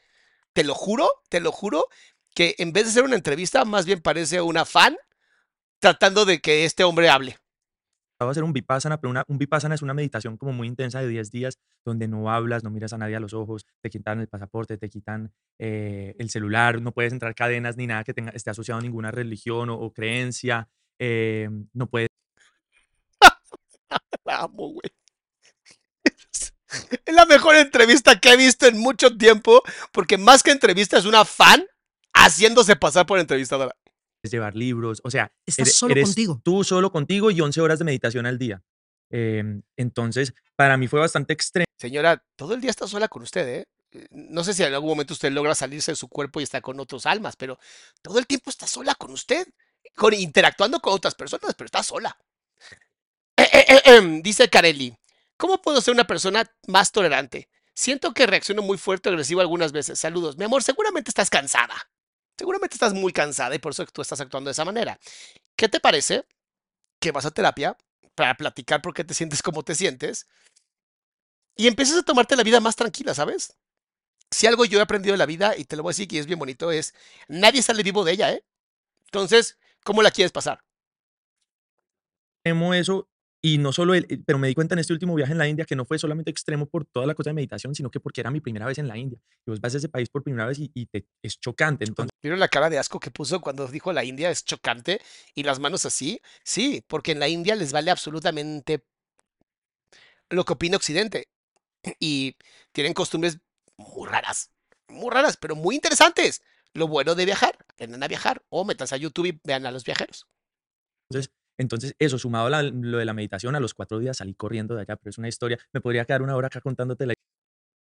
Te lo juro, te lo juro, que en vez de ser una entrevista, más bien parece una fan tratando de que este hombre hable. A hacer un Vipassana, pero una, un Vipassana es una meditación como muy intensa de 10 días donde no hablas, no miras a nadie a los ojos, te quitan el pasaporte, te quitan eh, el celular, no puedes entrar cadenas ni nada que esté asociado a ninguna religión o, o creencia, eh, no puedes [laughs] La amo, güey. [laughs] Es la mejor entrevista que he visto en mucho tiempo, porque más que entrevista es una fan haciéndose pasar por entrevistadora. Llevar libros, o sea, Estás solo eres contigo. tú solo contigo y 11 horas de meditación al día. Em, entonces, para mí fue bastante extremo. Señora, todo el día está sola con usted, ¿eh? Eh, No sé si en algún momento usted logra salirse de su cuerpo y está con otros almas, pero todo el tiempo está sola con usted, con, interactuando con otras personas, pero está sola. Eh, eh, eh, em, dice Carelli, ¿cómo puedo ser una persona más tolerante? Siento que reacciono muy fuerte o agresivo algunas veces. Saludos. Mi amor, seguramente estás cansada. Seguramente estás muy cansada y por eso tú estás actuando de esa manera. ¿Qué te parece que vas a terapia para platicar por qué te sientes como te sientes y empieces a tomarte la vida más tranquila, ¿sabes? Si algo yo he aprendido de la vida, y te lo voy a decir que es bien bonito, es nadie sale vivo de ella, ¿eh? Entonces, ¿cómo la quieres pasar? extremo eso y no solo el, pero me di cuenta en este último viaje en la India que no fue solamente extremo por toda la cosa de meditación, sino que porque era mi primera vez en la India. Y vos vas a ese país por primera vez y, y te, es chocante. Entonces, ¿Vieron la cara de asco que puso cuando dijo la India es chocante y las manos así? Sí, porque en la India les vale absolutamente lo que opina Occidente [clears throat] y tienen costumbres muy raras, muy raras, pero muy interesantes. Lo bueno de viajar, aprendan a viajar o métanse a YouTube y vean a los viajeros. entonces eso sumado a la- lo de la meditación, a los cuatro días salí corriendo de allá, pero es una historia. Me podría quedar una hora acá contándote la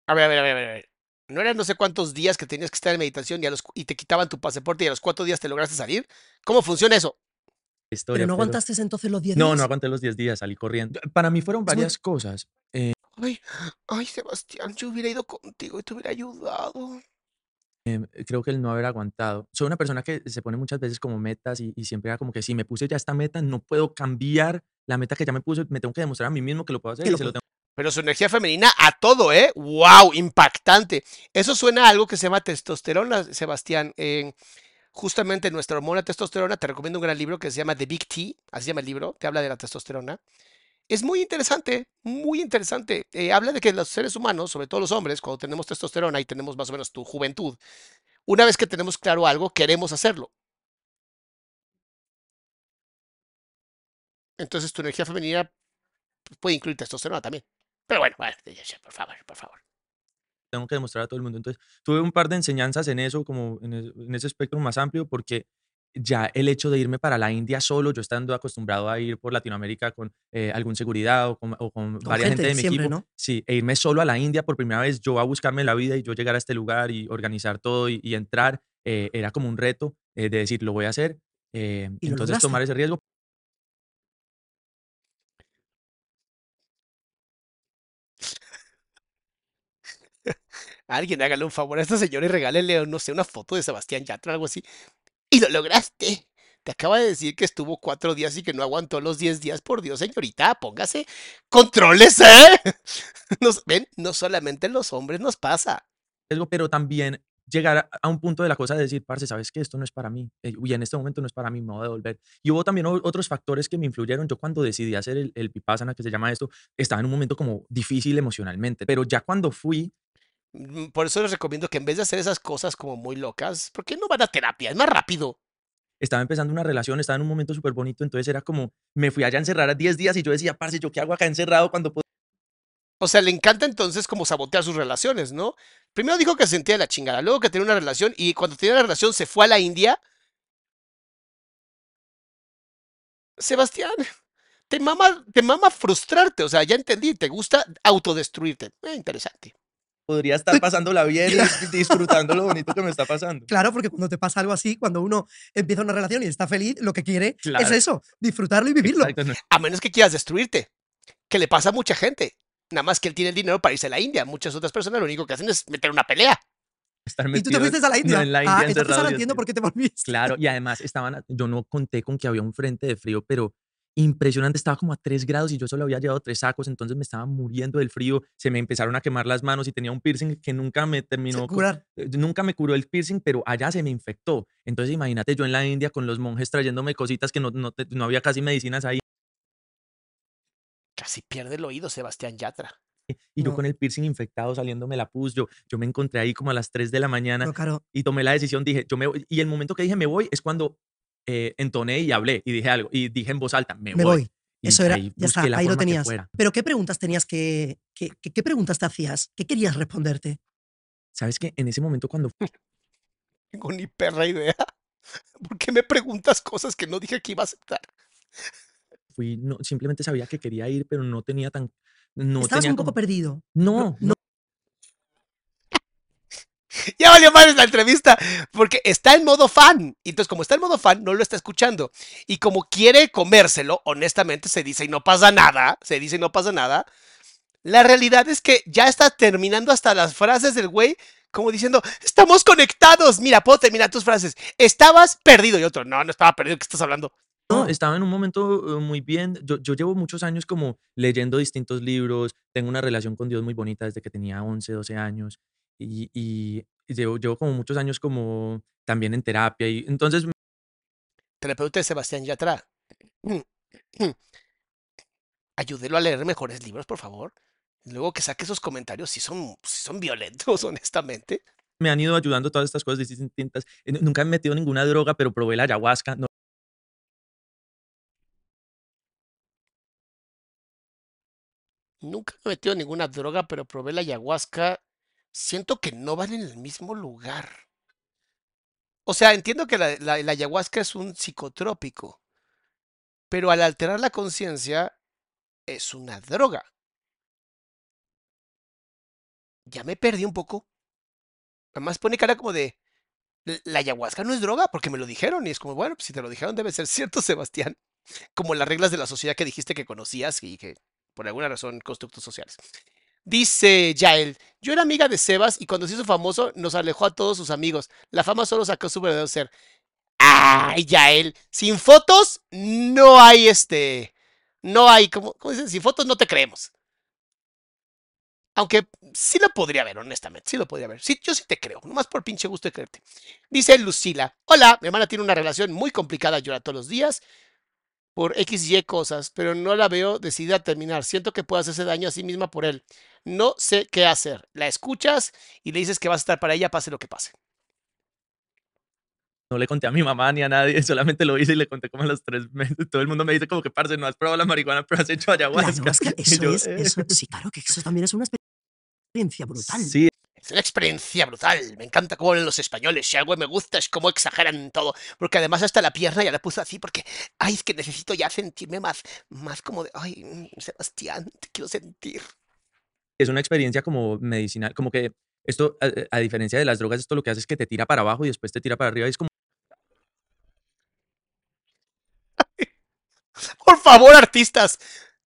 A ver, a ver, a ver, a ver, a ver. No eran no sé cuántos días que tenías que estar en meditación y, a los, cu- y te quitaban tu pasaporte y a los cuatro días te lograste salir. ¿Cómo funciona eso? historia. Pero no aguantaste entonces los 10 No, días. no aguanté los 10 días, salí corriendo. Para mí fueron varias cosas. Eh, Ay, ay, Sebastián, yo hubiera ido contigo y te hubiera ayudado. Em, creo que el no haber aguantado. Soy una persona que se pone muchas veces como metas y, y siempre era como que si me puse ya esta meta, no puedo cambiar la meta que ya me puse, me tengo que demostrar a mí mismo que lo puedo hacer y lo se lo tengo Pero su energía femenina a todo, ¿eh? ¡Wow! Impactante. Eso suena a algo que se llama testosterona, Sebastián. Eh, justamente nuestra hormona testosterona, te recomiendo un gran libro que se llama The Big T, así se llama el libro, te habla de la testosterona. Es muy interesante, muy interesante. Eh, habla de que los seres humanos, sobre todo los hombres, cuando tenemos testosterona y tenemos más o menos tu juventud, una vez que tenemos claro algo, queremos hacerlo. Entonces tu energía femenina puede incluir testosterona también. Pero bueno, bueno, por favor, por favor. tengo que demostrar a todo el mundo. Entonces, tuve un par de enseñanzas en eso, como en, en ese espectro más amplio, porque ya el hecho de irme para la India solo, yo estando acostumbrado a ir por Latinoamérica con eh, algún seguridad o con, o con varias gente, gente, de mi siempre, equipo, ¿no? sí, e irme solo a la India por primera vez, yo a buscarme la vida y yo llegar a este lugar y organizar todo y, y entrar, eh, era como un reto eh, de decir, lo voy a hacer. entonces, tomar ese riesgo. [laughs] Alguien hágale un favor a esta señora y regálele, no sé, una foto de Sebastián Yatra o algo así. Y lo lograste. Te acaba de decir que estuvo cuatro días y que no aguantó los diez días. Por Dios, señorita, póngase. ¡Contrólese! [laughs] Nos, ven, no solamente en los hombres nos pasa. pero también llegar a, un punto de la cosa de decir, parce, sabes que esto no es para mí, eh, y en este momento no es para mí, me voy a devolver. Y hubo también otros factores que me influyeron. Yo cuando decidí hacer el, el que se llama esto, estaba en un momento como difícil emocionalmente, pero ya cuando fui, Por eso les recomiendo que en vez de hacer esas cosas como muy locas, ¿por qué no van a terapia? Es más rápido. estaba empezando una relación, estaba en un momento súper bonito, entonces era como, me fui allá a encerrar a 10 días y yo decía, parce, ¿yo qué hago acá encerrado cuando puedo O sea, le encanta entonces como sabotear sus relaciones, ¿no? Primero dijo que se sentía de la chingada, luego que tenía una relación y cuando tenía la relación se fue a la India. Sebastián, te mama, te mama frustrarte, o sea, ya entendí, te gusta autodestruirte. Eh, interesante. Podría estar pasándola bien y [laughs] disfrutando lo bonito que me está pasando. Claro, porque cuando te pasa algo así, cuando uno empieza una relación y está feliz, lo que quiere es Claro. eso, disfrutarlo y vivirlo. Exacto, no- A menos que quieras destruirte, que le pasa a mucha gente. Nada más que él tiene el dinero para irse a la India. Muchas otras personas lo único que hacen es meter una pelea. estar Y tú te fuiste a la no, India. en la ah, India entonces encerrado ahora entiendo por qué te volviste. Claro, y además estaban, a- yo no conté con que había un frente de frío, pero impresionante, estaba como a 3 grados y yo solo había llevado tres sacos, entonces me estaba muriendo del frío, se me empezaron a quemar las manos y tenía un piercing que nunca me terminó, curar. eh, nunca me curó el piercing, pero allá se me infectó. Entonces imagínate yo en la India con los monjes trayéndome cositas que no, no, te- no había casi medicinas ahí Casi pierde el oído Sebastián Yatra. y yo No. con el piercing infectado saliéndome la pus, yo, yo me encontré ahí como a las 3 de la mañana claro, y tomé la decisión, dije, yo me voy. Y el momento que dije me voy es cuando eh, entoné y hablé y dije algo. Y dije en voz alta, me, me voy. Y Eso era, ya está, ahí lo que tenías. Pero ¿qué preguntas tenías que, que- que- qué preguntas te hacías? ¿Qué querías responderte? ¿Sabes qué? En ese momento cuando [laughs] Tengo ni perra idea. [laughs] ¿Por qué me preguntas cosas que no dije que iba a aceptar? fui, no, simplemente sabía que quería ir, pero no tenía tan... No Estabas tenía un poco como- perdido. No, no, [laughs] Ya valió madre la entrevista, porque está en modo fan. Y entonces, como está en modo fan, no lo está escuchando. Y como quiere comérselo, honestamente se dice y no pasa nada, se dice y no pasa nada. La realidad es que ya está terminando hasta las frases del güey, como diciendo, estamos conectados. Mira, puedo terminar tus frases. Estabas perdido. Y otro, no, no estaba perdido, ¿qué estás hablando? no, No. estaba en un momento eh, muy bien. Yo, yo llevo muchos años como leyendo distintos libros, tengo una relación con Dios muy bonita desde que tenía 11, 12 años y, y llevo, llevo como muchos años como también en terapia y entonces Terapeuta de Sebastián Yatra. [clears throat] Ayúdelo a leer mejores libros, por favor. Luego que saque esos comentarios, si son, sí son violentos, [laughs] honestamente. me han ido ayudando todas estas cosas distintas. Eh, nu- Nunca he metido ninguna droga, pero probé la ayahuasca. No, Nunca he metido ninguna droga, pero probé la ayahuasca. Siento que no van en el mismo lugar. O sea, entiendo que la, ayahuasca es un psicotrópico, pero al alterar la conciencia es una droga. Ya me perdí un poco. Además pone cara como de, "L- la ayahuasca no es droga porque me lo dijeron y es como, bueno, pues si te lo dijeron debe ser [laughs] cierto, Sebastián. Como las reglas de la sociedad que dijiste que conocías y que por alguna razón constructos sociales. Dice Yael, yo era amiga de Sebas y cuando se hizo famoso nos alejó a todos sus amigos. La fama solo sacó su verdadero ser. Ay, Yael, sin fotos no hay este, no hay, ¿cómo, cómo dicen? Sin fotos no te creemos. Aunque sí lo podría ver, honestamente, sí lo podría ver. Sí, yo sí te creo, nomás por pinche gusto de creerte. Dice Lucila, hola, mi hermana tiene una relación muy complicada, llora todos los días por X y cosas, pero no la veo decidida a terminar. Siento que puede hacerse daño a sí misma por él. No sé qué hacer. La escuchas y le dices que vas a estar para ella, pase lo que pase. no le conté a mi mamá ni a nadie, [laughs] solamente lo hice y le conté como a los tres meses. Todo el mundo me dice como que, parce, no has probado la marihuana, pero has hecho La ayahuasca. ayahuasca, [laughs] Y eso yo, es, "Eh". eso, sí, claro que eso también es una experiencia brutal. Sí, Es una experiencia brutal. Me encanta cómo hablan los españoles. Si algo me gusta es cómo exageran todo. Porque además hasta la pierna ya la puso así porque, ay, es que necesito ya sentirme más, más como de, ay, mm, Sebastián, te quiero sentir. es una experiencia como medicinal, como que esto, a, a diferencia de las drogas, esto lo que hace es que te tira para abajo y después te tira para arriba. y es como [laughs] Por favor, artistas.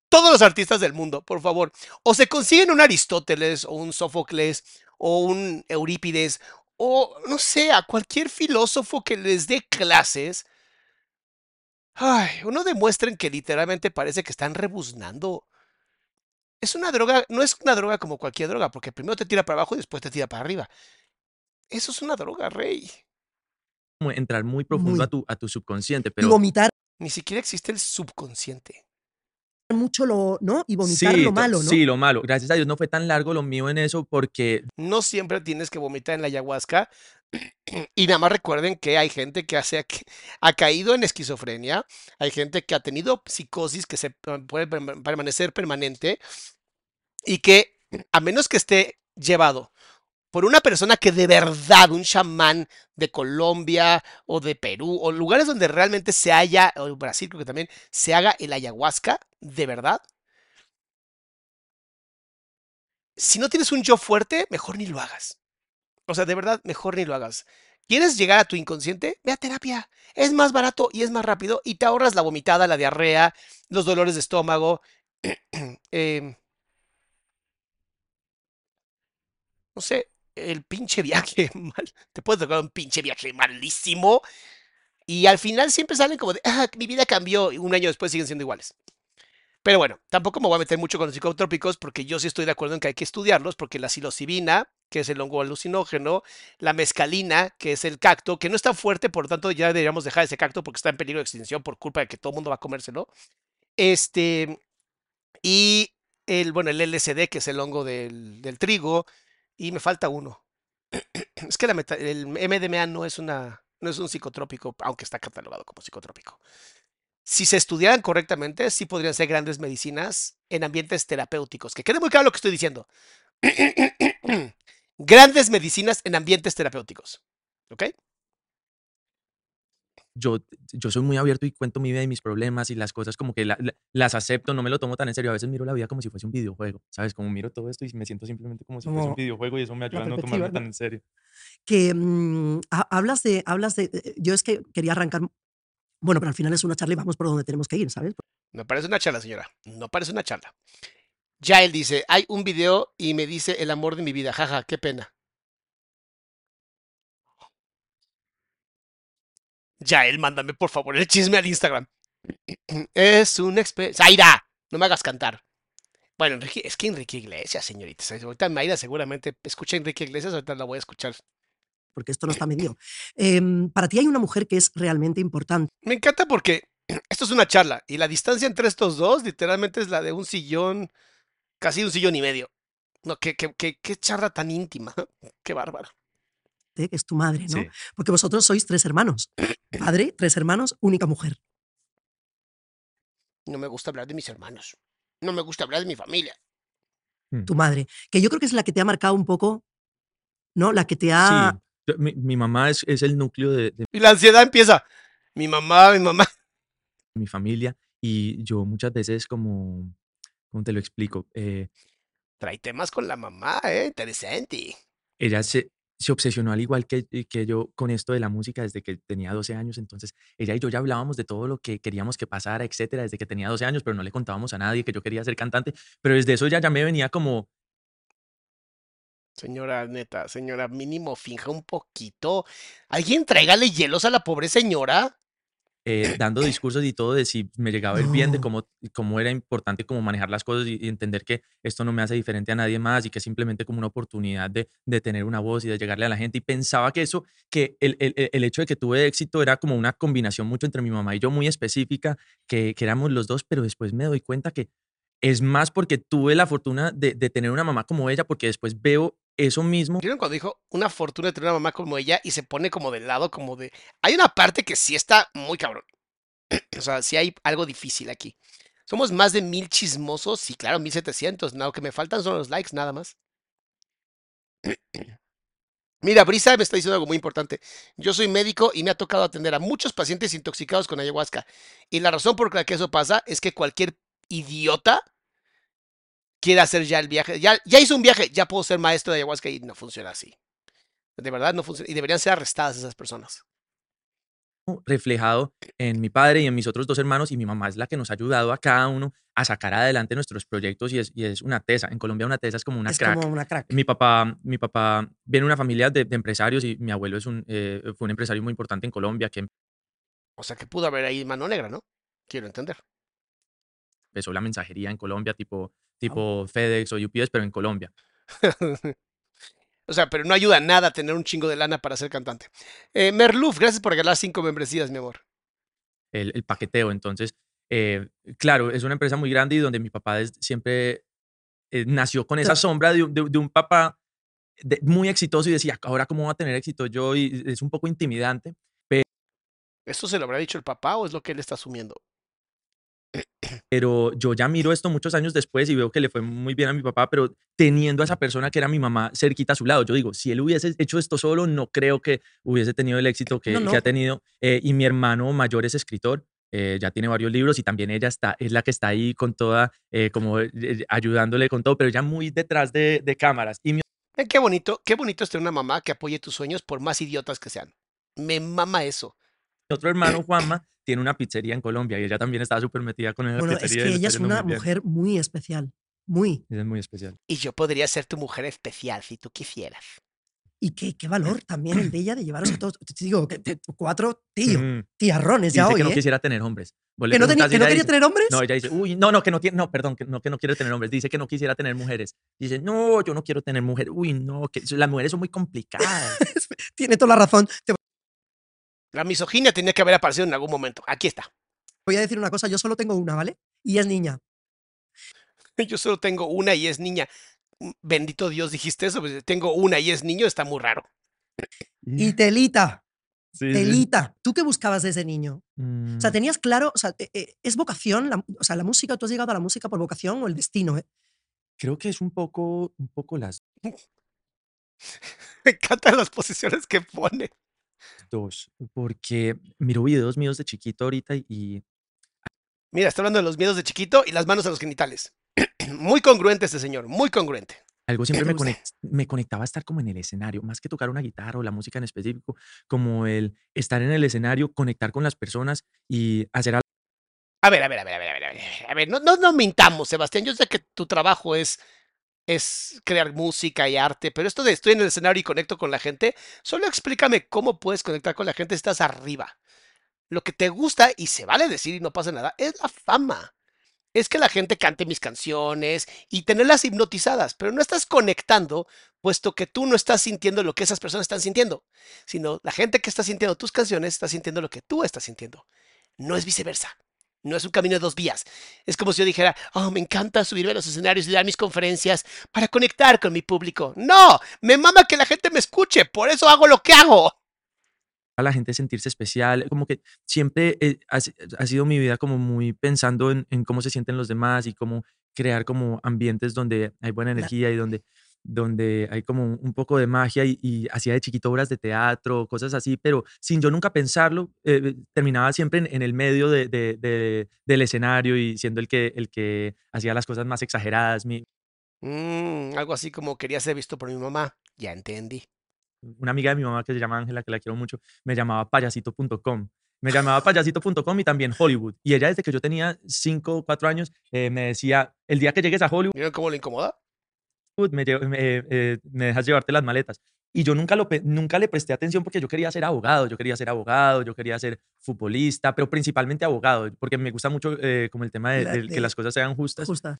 Todos los artistas del mundo, por favor. O se consiguen un Aristóteles o un Sófocles o un Eurípides o no sé, a cualquier filósofo que les dé clases. Ay, uno demuestren que literalmente parece que están rebuznando. Es una droga, no es una droga como cualquier droga, porque primero te tira para abajo y después te tira para arriba. Eso es una droga, rey. entrar muy profundo Muy. a, tu, a tu subconsciente, Y pero vomitar Ni siquiera existe el subconsciente. Mucho lo, ¿no? Y vomitar sí, lo malo, ¿no? sí, lo malo. Gracias a Dios no fue tan largo lo mío en eso porque No siempre tienes que vomitar en la ayahuasca. [clears throat] Y nada más recuerden que hay gente que hace, que ha caído en esquizofrenia, hay gente que ha tenido psicosis que se eh, puede perma- permanecer permanente y que a menos que esté llevado por una persona que de verdad, un chamán de Colombia o de Perú, o lugares donde realmente se haya, o Brasil creo que también, se haga el ayahuasca, de verdad. Si no tienes un yo fuerte, mejor ni lo hagas. O sea, de verdad, mejor ni lo hagas. ¿Quieres llegar a tu inconsciente? Ve a terapia. Es más barato y es más rápido y te ahorras la vomitada, la diarrea, los dolores de estómago. [clears throat] Em, no sé, el pinche viaje [laughs] mal. Te puedes tocar un pinche viaje malísimo. Y al final siempre salen como de, ah, mi vida cambió. Y un año después siguen siendo iguales. Pero bueno, tampoco me voy a meter mucho con los psicotrópicos porque yo sí estoy de acuerdo en que hay que estudiarlos porque la psilocibina, que es el hongo alucinógeno, la mescalina, que es el cacto, que no es tan fuerte, por lo tanto ya deberíamos dejar ese cacto porque está en peligro de extinción por culpa de que todo el mundo va a comérselo. Este, y el, bueno, el LSD, que es el hongo del, del trigo, y me falta uno. [clears throat] Es que el MDMA no es, una, no es un psicotrópico, aunque está catalogado como psicotrópico. Si se estudiaran correctamente, sí podrían ser grandes medicinas en ambientes terapéuticos. Que quede muy claro lo que estoy diciendo. [clears throat] grandes medicinas en ambientes terapéuticos. ¿Ok? Yo, yo soy muy abierto y cuento mi vida y mis problemas y las cosas como que la- la- las acepto, no me lo tomo tan en serio. A veces miro la vida como si fuese un videojuego, ¿sabes? Como miro todo esto y me siento simplemente como si fuese un videojuego y eso me ayuda a no ¿no? tan en serio. Que mm, ha- hablas de, hablas de, eh, yo es que quería arrancar, bueno, pero al final es una charla y vamos por donde tenemos que ir, ¿sabes? No parece una charla, señora. No parece una charla. Ya él dice, hay un video y me dice el amor de mi vida. Jaja, qué pena. Ya él, mándame por favor el chisme al Instagram. Es un exper... Zaira, no me hagas cantar. Bueno, Enrique, es que Enrique Iglesias, señoritas. Ahorita Mayra seguramente escucha a Enrique Iglesias, ahorita la voy a escuchar. Porque esto no está medido. Em, para ti hay una mujer que es realmente importante. Me encanta porque esto es una charla y la distancia entre estos dos literalmente es la de un sillón, casi un sillón y medio. No, qué, qué, qué, qué charla tan íntima. [laughs] Qué bárbaro. que es tu madre, ¿no? Sí. Porque vosotros sois tres hermanos. Padre, tres hermanos, única mujer. No me gusta hablar de mis hermanos. No me gusta hablar de mi familia. Tu madre. Que yo creo que es la que te ha marcado un poco, ¿no? La que te ha... Sí, mi, mi mamá es, es el núcleo de, de Y la ansiedad empieza. Mi mamá, mi mamá. mi familia y yo muchas veces como, ¿cómo te lo explico? Eh, Trae temas con la mamá, ¿eh? Interesante. ella se, se obsesionó al igual que, eh, que yo con esto de la música desde que tenía 12 años, entonces ella y yo ya hablábamos de todo lo que queríamos que pasara, etcétera, desde que tenía 12 años, pero no le contábamos a nadie que yo quería ser cantante, pero desde eso ella ya me venía como, Señora, neta, señora, mínimo finja un poquito. Alguien tráigale hielos a la pobre señora. Eh, dando discursos y todo de si me llegaba ir bien, de cómo, cómo era importante como manejar las cosas y, y entender que esto no me hace diferente a nadie más y que simplemente como una oportunidad de, de tener una voz y de llegarle a la gente. Y pensaba que eso, que el, el- el- el hecho de que tuve éxito era como una combinación mucho entre mi mamá y yo muy específica, que, que éramos los dos, pero después me doy cuenta que es más porque tuve la fortuna de, de tener una mamá como ella, porque después veo eso mismo ¿Vieron cuando dijo una fortuna de tener una mamá como ella y se pone como del lado, como de. Hay una parte que sí está muy cabrón. [clears throat] O sea, sí hay algo difícil aquí. Somos más de mil chismosos, sí, claro, mil setecientos. Lo que me faltan son los likes, nada más. [clears throat] Mira, Brisa me está diciendo algo muy importante. Yo soy médico y me ha tocado atender a muchos pacientes intoxicados con ayahuasca. Y la razón por la que eso pasa es que cualquier idiota quiere hacer ya el viaje. Ya, ya hizo un viaje, ya puedo ser maestro de ayahuasca y no funciona así. De verdad no funciona. Y deberían ser arrestadas esas personas. reflejado en mi padre y en mis otros dos hermanos y mi mamá es la que nos ha ayudado a cada uno a sacar adelante nuestros proyectos y es, y es una tesa. En Colombia una tesa es como una es crack. como una crack. Mi papá, mi papá viene de una familia de, de empresarios y mi abuelo es un, eh, fue un empresario muy importante en Colombia que O sea que pudo haber ahí mano negra, ¿no? Quiero entender. Empezó la mensajería en Colombia, tipo, tipo FedEx o UPS, pero en Colombia. [laughs] o sea, pero no ayuda nada tener un chingo de lana para ser cantante. Eh, Merluf, gracias por regalar cinco membresías, mi amor. el, el paqueteo. Entonces, eh, claro, es una empresa muy grande y donde mi papá es- siempre eh, nació con esa [laughs] sombra de, un- de- de un papá de- muy exitoso y decía, ahora cómo voy a tener éxito yo y es un poco intimidante. ¿Esto se lo habrá dicho el papá o es lo que él está asumiendo? Pero yo ya miro esto muchos años después y veo que le fue muy bien a mi papá, pero teniendo a esa persona que era mi mamá cerquita a su lado, yo digo, si él hubiese hecho esto solo, no creo que hubiese tenido el éxito que, No, que no. ha tenido. Eh, y mi hermano mayor es escritor. eh, ya tiene varios libros y también ella está, es la que está ahí con toda, eh, como eh, ayudándole con todo, pero ella muy detrás de, de cámaras. Y mi Qué bonito, qué bonito es tener una mamá que apoye tus sueños por más idiotas que sean. Me mama eso. Otro hermano, Juanma, tiene una pizzería en Colombia y ella también estaba súper metida con esa Bueno, es pizzería. que y le ella es una muy bien. mujer muy especial. Muy. Ella es muy especial. Y yo podría ser tu mujer especial si tú quisieras. Y qué, qué valor también el de ella de llevaros a todos. Te digo, que te- cuatro, tío, Mm. tiarrones ya Dice hoy, que no ¿eh? quisiera tener hombres. ¿Que no, tenía- que no quería dice- tener hombres? No, ella dice, uy, no, no, que no no, perdón, que no, que no quiere tener hombres. Dice que no quisiera tener mujeres. Dice, no, yo no quiero tener mujeres. Uy, no, que las mujeres son muy complicadas. [laughs] Tiene toda la razón. Te La misoginia tenía que haber aparecido en algún momento. Aquí está. voy a decir una cosa, yo solo tengo una, ¿vale? Y es niña. [laughs] Yo solo tengo una y es niña. Mm, Bendito Dios, dijiste eso. pues, Tengo una y es niño, está muy raro. Y telita, Sí, sí. telita. ¿Tú qué buscabas de ese niño? O sea, Mm, tenías claro, o sea, eh, eh, ¿es vocación? La, o sea, la música, ¿tú has llegado a la música por vocación o el destino? eh? Creo que es un poco, un poco las [laughs] Me encantan las posiciones que pone. Dos. Porque miro videos míos de chiquito ahorita y Mira, está hablando de los miedos de chiquito y las manos a los genitales. [clears throat] Muy congruente este señor, muy congruente. algo siempre Me [laughs] conect- me conectaba a estar como en el escenario, más que tocar una guitarra o la música en específico, como el estar en el escenario, conectar con las personas y hacer algo. A ver, a ver, a ver, a ver, a ver, a ver. A ver, no, no, no mintamos, Sebastián. Yo sé que tu trabajo es, es crear música y arte, pero esto de estoy en el escenario y conecto con la gente, solo explícame cómo puedes conectar con la gente si estás arriba. Lo que te gusta, y se vale decir y no pasa nada, es la fama. Es que la gente cante mis canciones y tenerlas hipnotizadas, pero no estás conectando, puesto que tú no estás sintiendo lo que esas personas están sintiendo, sino la gente que está sintiendo tus canciones está sintiendo lo que tú estás sintiendo. No es viceversa. No es un camino de dos vías. Es como si yo dijera, oh, me encanta subirme a los escenarios y dar mis conferencias para conectar con mi público. No, me mama que la gente me escuche, por eso hago lo que hago. a la gente sentirse especial, como que siempre eh, ha, si- ha sido mi vida como muy pensando en, en cómo se sienten los demás y cómo crear como ambientes donde hay buena energía y donde, donde hay como un poco de magia y, y hacía de chiquito obras de teatro, cosas así, pero sin yo nunca pensarlo, eh, terminaba siempre en, en el medio de- de- de- del escenario y siendo el que, el que hacía las cosas más exageradas. Mi, Mm, algo así como quería ser visto por mi mamá. Ya entendí. una amiga de mi mamá que se llama Ángela, que la quiero mucho, me llamaba payasito.com. Me llamaba payasito.com y también Hollywood. Y ella desde que yo tenía 5 o 4 años eh, me decía, el día que llegues a Hollywood, ¿Vieron cómo le incomoda? Me, lle- me, eh, me dejas llevarte las maletas. Y yo nunca, lo, nunca le presté atención porque yo quería ser abogado, yo quería ser abogado, yo quería ser futbolista, pero principalmente abogado, porque me gusta mucho eh, como el tema de, La- de de- que las cosas sean justas. Justa.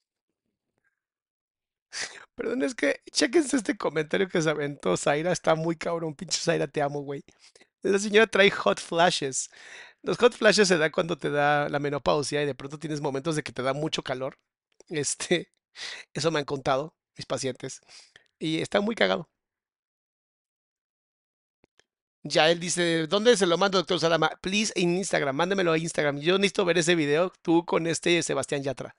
Perdón, es que chequense este comentario que se aventó Zaira. Está muy cabrón. Pinche Zaira, te amo, güey. La señora trae hot flashes. Los hot flashes se dan cuando te da la menopausia y de pronto tienes momentos de que te da mucho calor. Este, eso me han contado mis pacientes. Y está muy cagado. Ya él dice, ¿dónde se lo mando, doctor Salama? Please en Instagram, mándemelo a Instagram. Yo necesito ver ese video, tú con este Sebastián Yatra.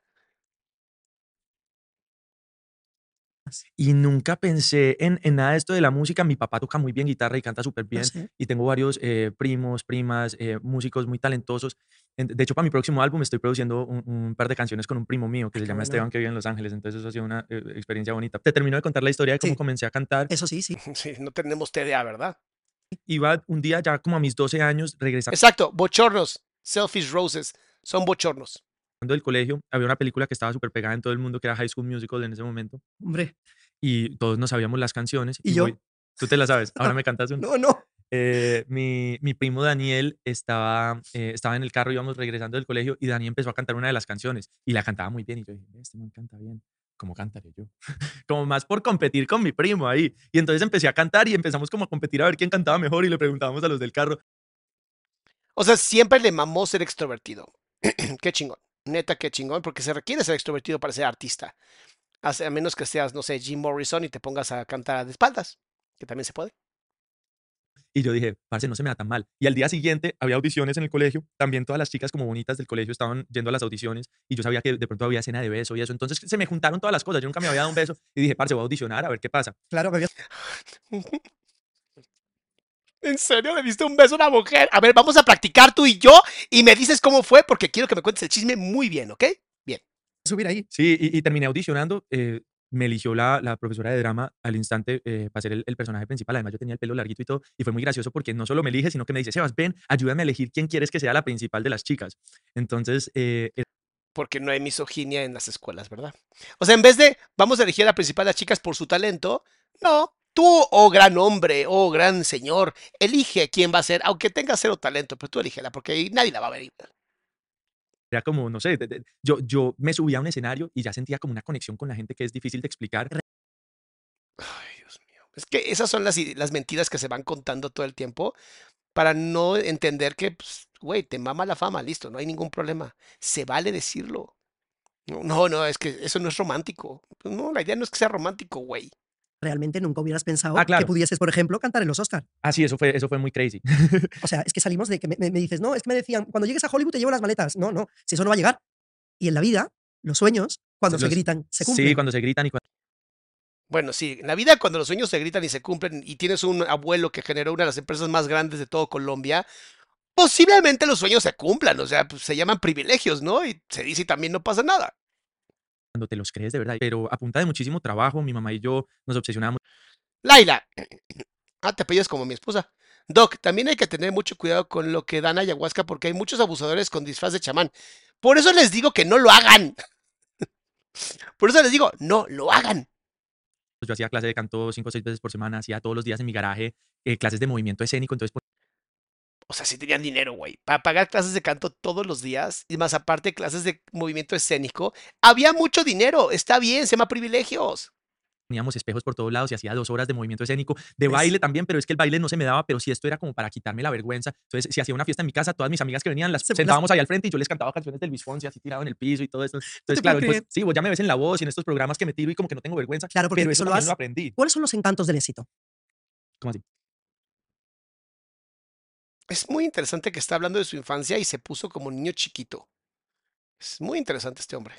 Y nunca pensé en, en nada de esto de la música. Mi papá toca muy bien guitarra y canta súper Lo bien. sé. y tengo varios eh, primos, primas, eh, músicos muy talentosos. En- De hecho, para mi próximo álbum estoy produciendo un, un par de canciones con un primo mío que se Qué llama bueno. Esteban, que vive en Los Ángeles. Entonces, eso ha sido una eh, experiencia bonita. Te termino de contar la historia de cómo Sí. comencé a cantar. Eso sí, sí. [laughs] Sí, no tenemos TDA, ¿verdad? Iba un día, ya como a mis 12 años, regresando Exacto, bochornos, selfish roses, son bochornos. Del colegio. Había una película que estaba súper pegada en todo el mundo, que era High School Musical en ese momento. Hombre. Y todos nos sabíamos las canciones. ¿Y yo? voy- Tú te la sabes. Ahora me cantas [laughs] una. No, no. Eh, mi, mi primo Daniel estaba, eh, estaba en el carro, íbamos regresando del colegio y Daniel empezó a cantar una de las canciones y la cantaba muy bien. Y yo dije, este man canta bien, ¿cómo cantaré yo? [laughs] como más por competir con mi primo ahí. Y entonces empecé a cantar y empezamos como a competir a ver quién cantaba mejor y le preguntábamos a los del carro. O sea, siempre le mamó ser extrovertido. [clears throat] qué chingón. Neta, qué chingón, porque se requiere ser extrovertido para ser artista. Hace- A menos que seas, no sé, Jim Morrison y te pongas a cantar de espaldas, que también se puede. Y yo dije, parce, no se me da tan mal. Y al día siguiente había audiciones en el colegio. También todas las chicas como bonitas del colegio estaban yendo a las audiciones y yo sabía que de pronto había cena de beso y eso. Entonces se me juntaron todas las cosas. Yo nunca me había dado un beso y dije, parce, voy a audicionar a ver qué pasa. Claro, me habías [laughs] ¿En serio le diste un beso a una mujer? A ver, vamos a practicar tú y yo y me dices cómo fue porque quiero que me cuentes el chisme muy bien, ¿ok? Bien. subir ahí. Sí, y, y terminé audicionando. eh, me eligió la, la profesora de drama al instante eh, para ser el, el personaje principal. Además, yo tenía el pelo larguito y todo. Y fue muy gracioso porque no solo me elige, sino que me dice, Sebas, ven, ayúdame a elegir quién quieres que sea la principal de las chicas. Entonces, eh, Porque no hay misoginia en las escuelas, ¿verdad? O sea, en vez de vamos a elegir a la principal de las chicas por su talento, no. Tú, oh gran hombre, oh gran señor, elige quién va a ser, aunque tenga cero talento, pero tú elígela, porque nadie la va a ver. era como, no sé, de- de- yo, yo me subía a un escenario y ya sentía como una conexión con la gente que es difícil de explicar. Ay, Dios mío. Es que esas son las, las mentiras que se van contando todo el tiempo para no entender que, pues, güey, te mama la fama, listo, no hay ningún problema. Se vale decirlo. No, no, es que eso no es romántico. No, la idea no es que sea romántico, güey. Realmente nunca hubieras pensado Ah, claro. que pudieses, por ejemplo, cantar en los Oscars. Ah, sí, eso fue, eso fue muy crazy. O sea, es que salimos de que me, me- me dices, no, es que me decían, cuando llegues a Hollywood te llevo las maletas. No, no, si eso no va a llegar. Y en la vida, los sueños, cuando se gritan, se cumplen. Sí, cuando se gritan y cuando Bueno, sí, en la vida cuando los sueños se gritan y se cumplen y tienes un abuelo que generó una de las empresas más grandes de todo Colombia, posiblemente los sueños se cumplan, o sea, pues, se llaman privilegios, ¿no? Y se dice y también no pasa nada. Te los crees de verdad. Pero a punta de muchísimo trabajo, mi mamá y yo nos obsesionábamos. Laila, [clears throat] ah, te apellidas como mi esposa. Doc, también hay que tener mucho cuidado con lo que dan ayahuasca porque hay muchos abusadores con disfraz de chamán. Por eso les digo que no lo hagan. [laughs] Por eso les digo, no lo hagan. Yo hacía clase de canto cinco o seis veces por semana, hacía todos los días en mi garaje eh, clases de movimiento escénico. Entonces, O sea, sí tenían dinero, güey. Para pagar clases de canto todos los días y más aparte clases de movimiento escénico. Había mucho dinero. Está bien, se llama privilegios. poníamos espejos por todos lados y hacía dos horas de movimiento escénico, de Es- baile también, pero es que el baile no se me daba, pero si esto era como para quitarme la vergüenza. Entonces, si hacía una fiesta en mi casa, todas mis amigas que venían las Se- las- sentábamos ahí al frente y yo les cantaba canciones de Luis Fonsi así tirado en el piso y todo eso. Entonces, claro, pues, sí, vos ya me ves en la voz y en estos programas que me tiro y como que no tengo vergüenza, Claro, porque pero eso lo has- lo aprendí. ¿Cuáles son los encantos del éxito? ¿Cómo así? Es muy interesante que está hablando de su infancia y se puso como niño chiquito. Es muy interesante este hombre.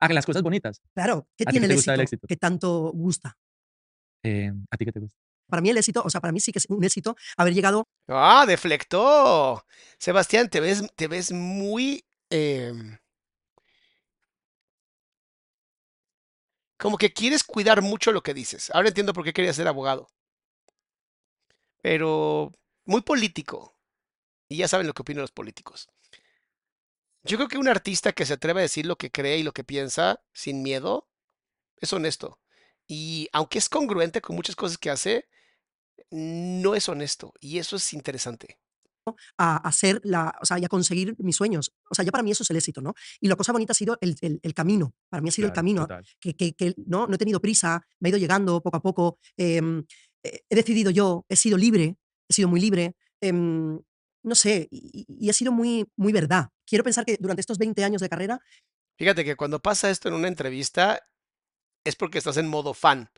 Ah, que las cosas bonitas. Claro, ¿qué ¿A ti tiene qué el éxito, éxito? que tanto gusta? Eh, ¿A ti qué te gusta? Para mí el éxito, o sea, para mí sí que es un éxito haber llegado Ah, deflectó. Sebastián, te ves, te ves muy... em, como que quieres cuidar mucho lo que dices. Ahora entiendo por qué querías ser abogado. Pero muy político. Y ya saben lo que opinan los políticos. Yo creo que un artista que se atreve a decir lo que cree y lo que piensa sin miedo es honesto. Y aunque es congruente con muchas cosas que hace, no es honesto. Y eso es interesante. a hacer la, o sea, y a conseguir mis sueños. O sea, ya para mí eso es el éxito, ¿no? Y la cosa bonita ha sido el, el- el camino. Para mí ha sido el camino. Que, que- que no, no he tenido prisa, me he ido llegando poco a poco. em, eh, he decidido yo, he sido libre, he sido muy libre. em, no sé, y, y- he sido muy, muy verdad. Quiero pensar que durante estos 20 años de carrera, Fíjate que cuando pasa esto en una entrevista es porque estás en modo fan.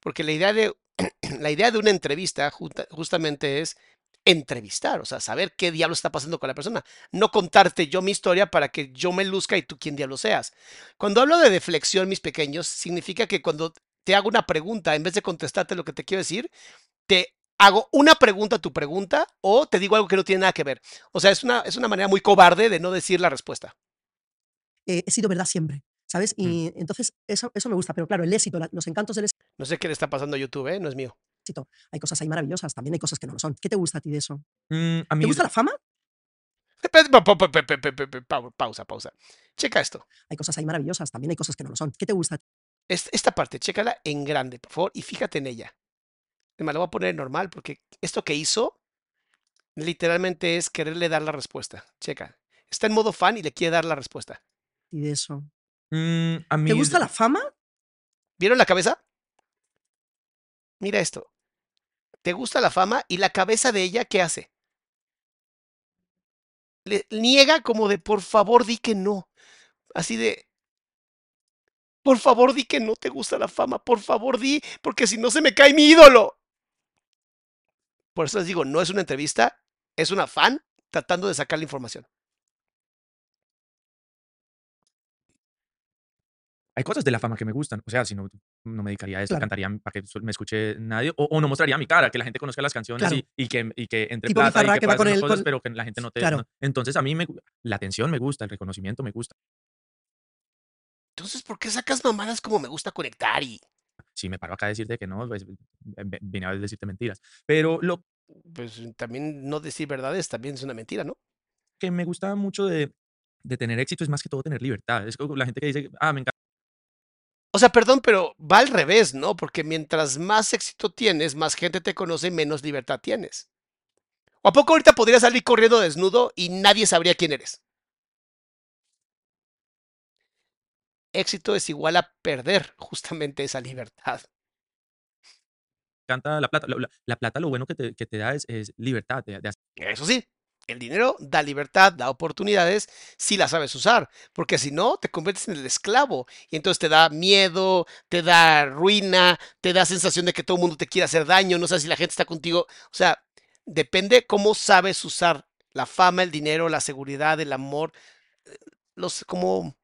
Porque la idea de, [clears throat] la idea de una entrevista justa- justamente es entrevistar, o sea, saber qué diablo está pasando con la persona. No contarte yo mi historia para que yo me luzca y tú quién diablo seas. Cuando hablo de deflexión, mis pequeños, significa que cuando te hago una pregunta, en vez de contestarte lo que te quiero decir, te hago una pregunta a tu pregunta o te digo algo que no tiene nada que ver. O sea, es una, es una manera muy cobarde de no decir la respuesta. Eh, he sido verdad siempre, ¿sabes? Mm. Y entonces eso, eso me gusta, pero claro, el éxito, los encantos del éxito. No sé qué le está pasando a YouTube, ¿eh? no es mío. Hay cosas ahí maravillosas, también hay cosas que no lo son. ¿Qué te gusta a ti de eso? ¿Te gusta la fama? Pausa, pausa. Checa esto. Hay cosas ahí maravillosas, también hay cosas que no lo son. ¿Qué te gusta? Esta parte, chécala en grande, por favor, y fíjate en ella. Me la voy a poner normal porque esto que hizo literalmente es quererle dar la respuesta. Checa. Está en modo fan y le quiere dar la respuesta. y de eso? mm, a mí ¿Te gusta la fama? ¿Vieron la cabeza? Mira esto. ¿Te gusta la fama? ¿Y la cabeza de ella qué hace? Le niega como de por favor di que no. Así de por favor di que no te gusta la fama, por favor di, porque si no se me cae mi ídolo. Por eso les digo, no es una entrevista, es una fan tratando de sacar la información. Hay cosas de la fama que me gustan. O sea, si no, no me dedicaría a esto, Claro. cantaría para que me escuche nadie. O, o no mostraría mi cara, que la gente conozca las canciones Claro. y, y que, y que entre Tipo plata y que, que va con cosas, con- pero que la gente no te... Claro. no- Entonces a mí me, la atención me gusta, el reconocimiento me gusta. Entonces, ¿por qué sacas mamadas como me gusta conectar y Si me paro acá a decirte que no, pues vine a decirte mentiras. Pero lo pues también no decir verdades también es una mentira, ¿no? que me gusta mucho de, de tener éxito es más que todo tener libertad. Es como la gente que dice, ah, me encanta O sea, perdón, pero va al revés, ¿no? Porque mientras más éxito tienes, más gente te conoce, menos libertad tienes. ¿O a poco ahorita podrías salir corriendo desnudo y nadie sabría quién eres? Éxito es igual a perder justamente esa libertad. encanta la plata. La, la- la plata lo bueno que te, que te da es, es libertad de, de hacer Eso sí, el dinero da libertad, da oportunidades si la sabes usar, porque si no, te conviertes en el esclavo y entonces te da miedo, te da ruina, te da sensación de que todo el mundo te quiere hacer daño, no sabes si la gente está contigo. O sea, depende cómo sabes usar la fama, el dinero, la seguridad, el amor, eh, los como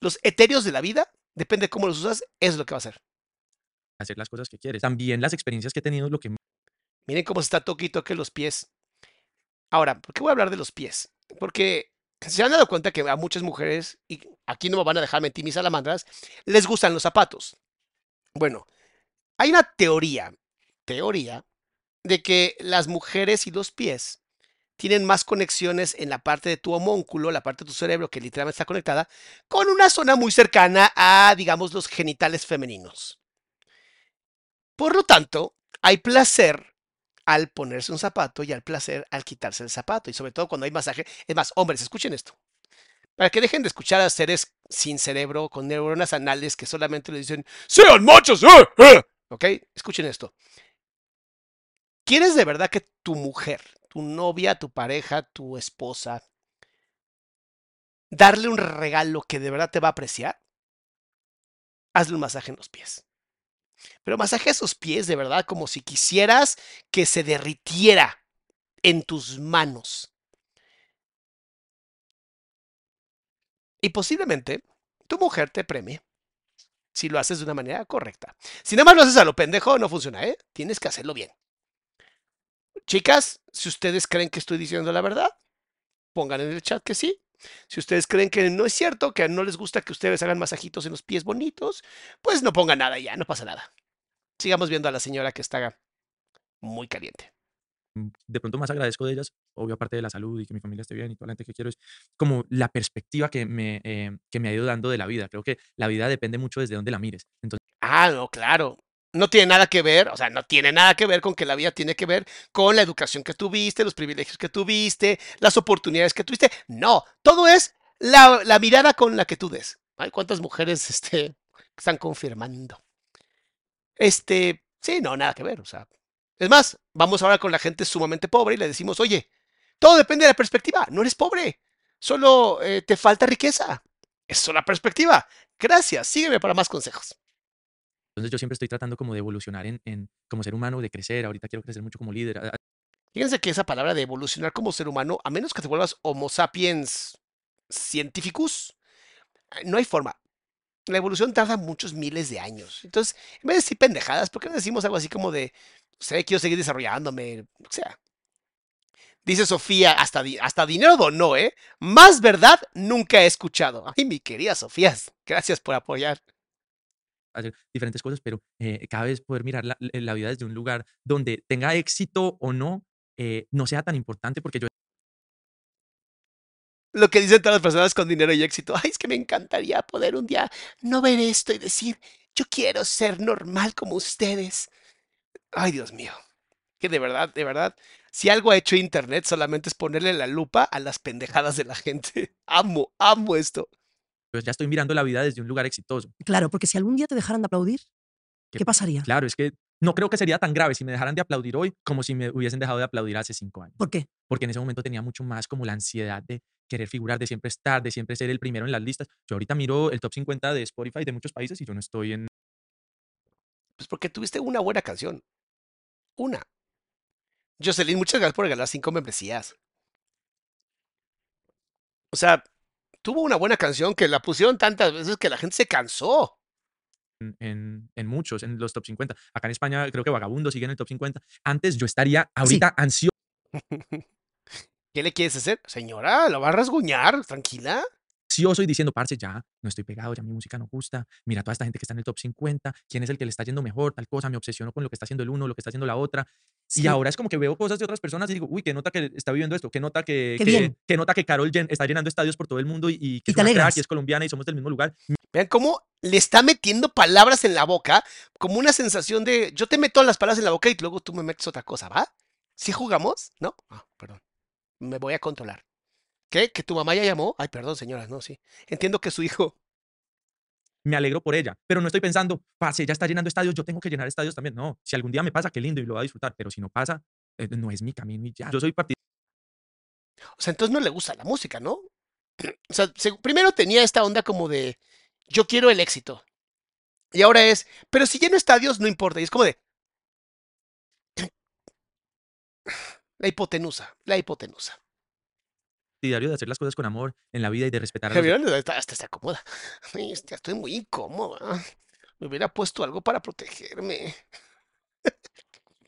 los etéreos de la vida, depende cómo los usas, es lo que va a hacer. hacer las cosas que quieres. También las experiencias que he tenido, lo que Miren cómo se está toque y toque los pies. Ahora, ¿por qué voy a hablar de los pies? Porque se han dado cuenta que a muchas mujeres, y aquí no me van a dejar mentir mis salamandras, les gustan los zapatos. Bueno, hay una teoría, teoría, de que las mujeres y los pies tienen más conexiones en la parte de tu homúnculo, la parte de tu cerebro que literalmente está conectada, con una zona muy cercana a, digamos, los genitales femeninos. Por lo tanto, hay placer al ponerse un zapato y al placer al quitarse el zapato. Y sobre todo cuando hay masaje. Es más, hombres, escuchen esto. Para que dejen de escuchar a seres sin cerebro, con neuronas anales que solamente le dicen, ¡Sean machos! ¡eh, eh". ¿Ok? Escuchen esto. ¿Quieres de verdad que tu mujer, tu novia, tu pareja, tu esposa, darle un regalo que de verdad te va a apreciar? Hazle un masaje en los pies. Pero masaje esos pies de verdad como si quisieras que se derritiera en tus manos. Y posiblemente tu mujer te premie si lo haces de una manera correcta. Si nada más lo haces a lo pendejo, no funciona, ¿eh? Tienes que hacerlo bien. Chicas, si ustedes creen que estoy diciendo la verdad, pongan en el chat que sí. Si ustedes creen que no es cierto, que no les gusta que ustedes hagan masajitos en los pies bonitos, pues no pongan nada ya, no pasa nada. Sigamos viendo a la señora que está muy caliente. mm, de pronto más agradezco de ellas, obvio, aparte de la salud y que mi familia esté bien y toda la gente que quiero, es como la perspectiva que me, eh, que me ha ido dando de la vida. Creo que la vida depende mucho desde donde la mires. Entonces, Ah, no, claro. No tiene nada que ver, o sea, no tiene nada que ver con que la vida tiene que ver con la educación que tuviste, los privilegios que tuviste, las oportunidades que tuviste. No, todo es la, mirada con la que tú des. Ay, cuántas mujeres [laughs] este, están confirmando. Este, sí, no, nada que ver, o sea. Es más, vamos ahora con la gente sumamente pobre y le decimos, oye, todo depende de la perspectiva, no eres pobre, solo eh, te falta riqueza. Es la perspectiva. Gracias, sígueme para más consejos. Entonces yo siempre estoy tratando como de evolucionar en, como ser humano, de crecer. Ahorita quiero crecer mucho como líder. Fíjense que esa palabra de evolucionar como ser humano, a menos que te vuelvas Homo sapiens scientificus, eh, no hay forma. La evolución tarda muchos miles de años. Entonces, en vez de decir pendejadas, ¿por qué no decimos algo así como de, sé, quiero seguir desarrollándome? O sea. Dice Sofía, hasta, hasta dinero donó, ¿eh? Más verdad nunca he escuchado. Ay, mi querida Sofía, [laughs] gracias por apoyar. Hacer diferentes cosas, pero eh, cada vez poder mirar la, la vida desde un lugar donde tenga éxito o no, eh, no sea tan importante porque yo Lo que dicen todas las personas con dinero y éxito. Ay, es que me encantaría poder un día no ver esto y decir, yo quiero ser normal como ustedes. Ay, Dios mío. Que de verdad, de verdad, si algo ha hecho Internet solamente es ponerle la lupa a las pendejadas de la gente. [laughs] Amo, amo esto. Pues, ya estoy mirando la vida desde un lugar exitoso. Claro, porque si algún día te dejaran de aplaudir, ¿qué pasaría? Claro, es que no creo que sería tan grave si me dejaran de aplaudir hoy como si me hubiesen dejado de aplaudir hace cinco años. ¿Por qué? Porque en ese momento tenía mucho más como la ansiedad de querer figurar, de siempre estar, de siempre ser el primero en las listas. Yo ahorita miro el top 50 de Spotify de muchos países y yo no estoy en... Pues porque tuviste una buena canción. Una. Jocelyn, muchas gracias por regalar cinco membresías. O sea, tuvo una buena canción que la pusieron tantas veces que la gente se cansó. en- muchos, en los top 50. Acá en España creo que Vagabundo sigue en el top 50. Antes yo estaría ahorita ansioso [laughs] ¿Qué le quieres hacer? Señora, ¿lo va a rasguñar? Tranquila. Ansioso y diciendo, parce, ya no estoy pegado, ya mi música no gusta, mira toda esta gente que está en el top 50, quién es el que le está yendo mejor, tal cosa, me obsesiono con lo que está haciendo el uno, lo que está haciendo la otra. Sí. Y ahora es como que veo cosas de otras personas y digo, uy, qué nota que está viviendo esto, qué nota que, Qué que- nota que Carol Jen está llenando estadios por todo el mundo y, y que Y es una crack y es colombiana y somos del mismo lugar. Vean cómo le está metiendo palabras en la boca, como una sensación de yo te meto las palabras en la boca y luego tú me metes otra cosa, ¿va? ¿Sí jugamos? ¿No? Ah, perdón. Me voy a controlar. ¿Qué? ¿Que tu mamá ya llamó? Ay, perdón, señora, no, sí. Entiendo que su hijo. Me alegro por ella, pero no estoy pensando, parce, ya está llenando estadios, yo tengo que llenar estadios también. No, si algún día me pasa, qué lindo y lo voy a disfrutar, pero si no pasa, eh, no es mi camino y ya. Yo soy partidario O sea, entonces no le gusta la música, ¿no? O sea, se- primero tenía esta onda como de yo quiero el éxito. Y ahora es, pero si lleno estadios, no importa. Y es como de. [clears throat] La hipotenusa, la hipotenusa. De hacer las cosas con amor en la vida y de respetar a los ¿Vieron? Hasta, hasta se acomoda. [laughs] Ay, ya estoy muy incómoda. Me hubiera puesto algo para protegerme.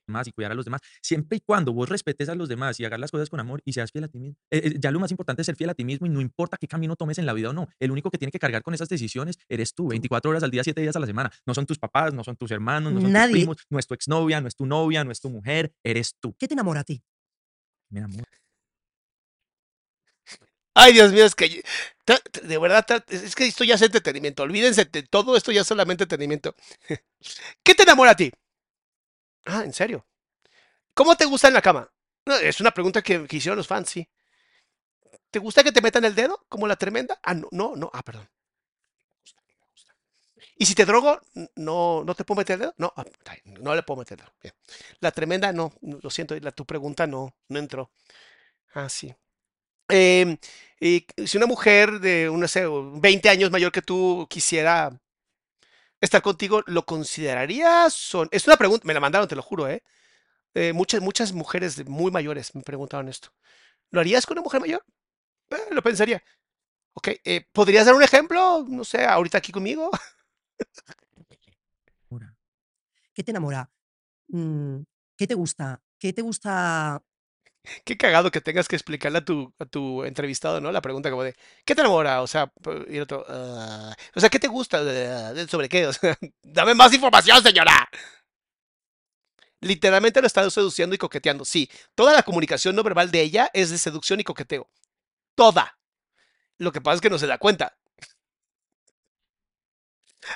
demás y cuidar a los demás, siempre y cuando vos respetes a los demás y hagas las cosas con amor y seas fiel a ti mismo. Eh, eh, ya lo más importante es ser fiel a ti mismo y no importa qué camino tomes en la vida o no. El único que tiene que cargar con esas decisiones eres tú, 24 horas al día, 7 días a la semana. No son tus papás, no son tus hermanos, no son Nadie. tus primos, no es tu exnovia, no es tu novia, no es tu mujer, eres tú. ¿Qué te enamora a ti? Mi amor. Ay, Dios mío, es que de verdad es que esto ya es entretenimiento. Olvídense de todo esto ya es solamente entretenimiento. [laughs] ¿Qué te enamora a ti? Ah, ¿en serio? ¿Cómo te gusta en la cama? Es una pregunta que, hicieron los fans, sí. ¿Te gusta que te metan el dedo como la tremenda? Ah, no, no, no. Ah, perdón. ¿Y si te drogo, no, no te puedo meter el dedo? No, ah, no le puedo meter el dedo. Bien. La tremenda, no, lo siento, la, tu pregunta no, no entró. Ah, sí. Y si una mujer de, no sé, 20 años mayor que tú quisiera estar contigo, ¿lo considerarías? Es una pregunta, me la mandaron, te lo juro, ¿eh? Eh, muchas, muchas mujeres muy mayores me preguntaban esto. ¿Lo harías con una mujer mayor? Eh, lo pensaría. Ok, eh, ¿podrías dar un ejemplo? No sé, ahorita aquí conmigo. ¿Qué te enamora? Mm, ¿Qué te gusta? ¿Qué te gusta? Qué cagado que tengas que explicarle a tu, entrevistado, ¿no? La pregunta como de, ¿qué te enamora? O sea, y el otro, "Ah", o sea, ¿qué te gusta? ¿Sobre qué? O [laughs] dame más información, señora. Literalmente lo está seduciendo y coqueteando. Sí, toda la comunicación no verbal de ella es de seducción y coqueteo. Toda. Lo que pasa es que no se da cuenta.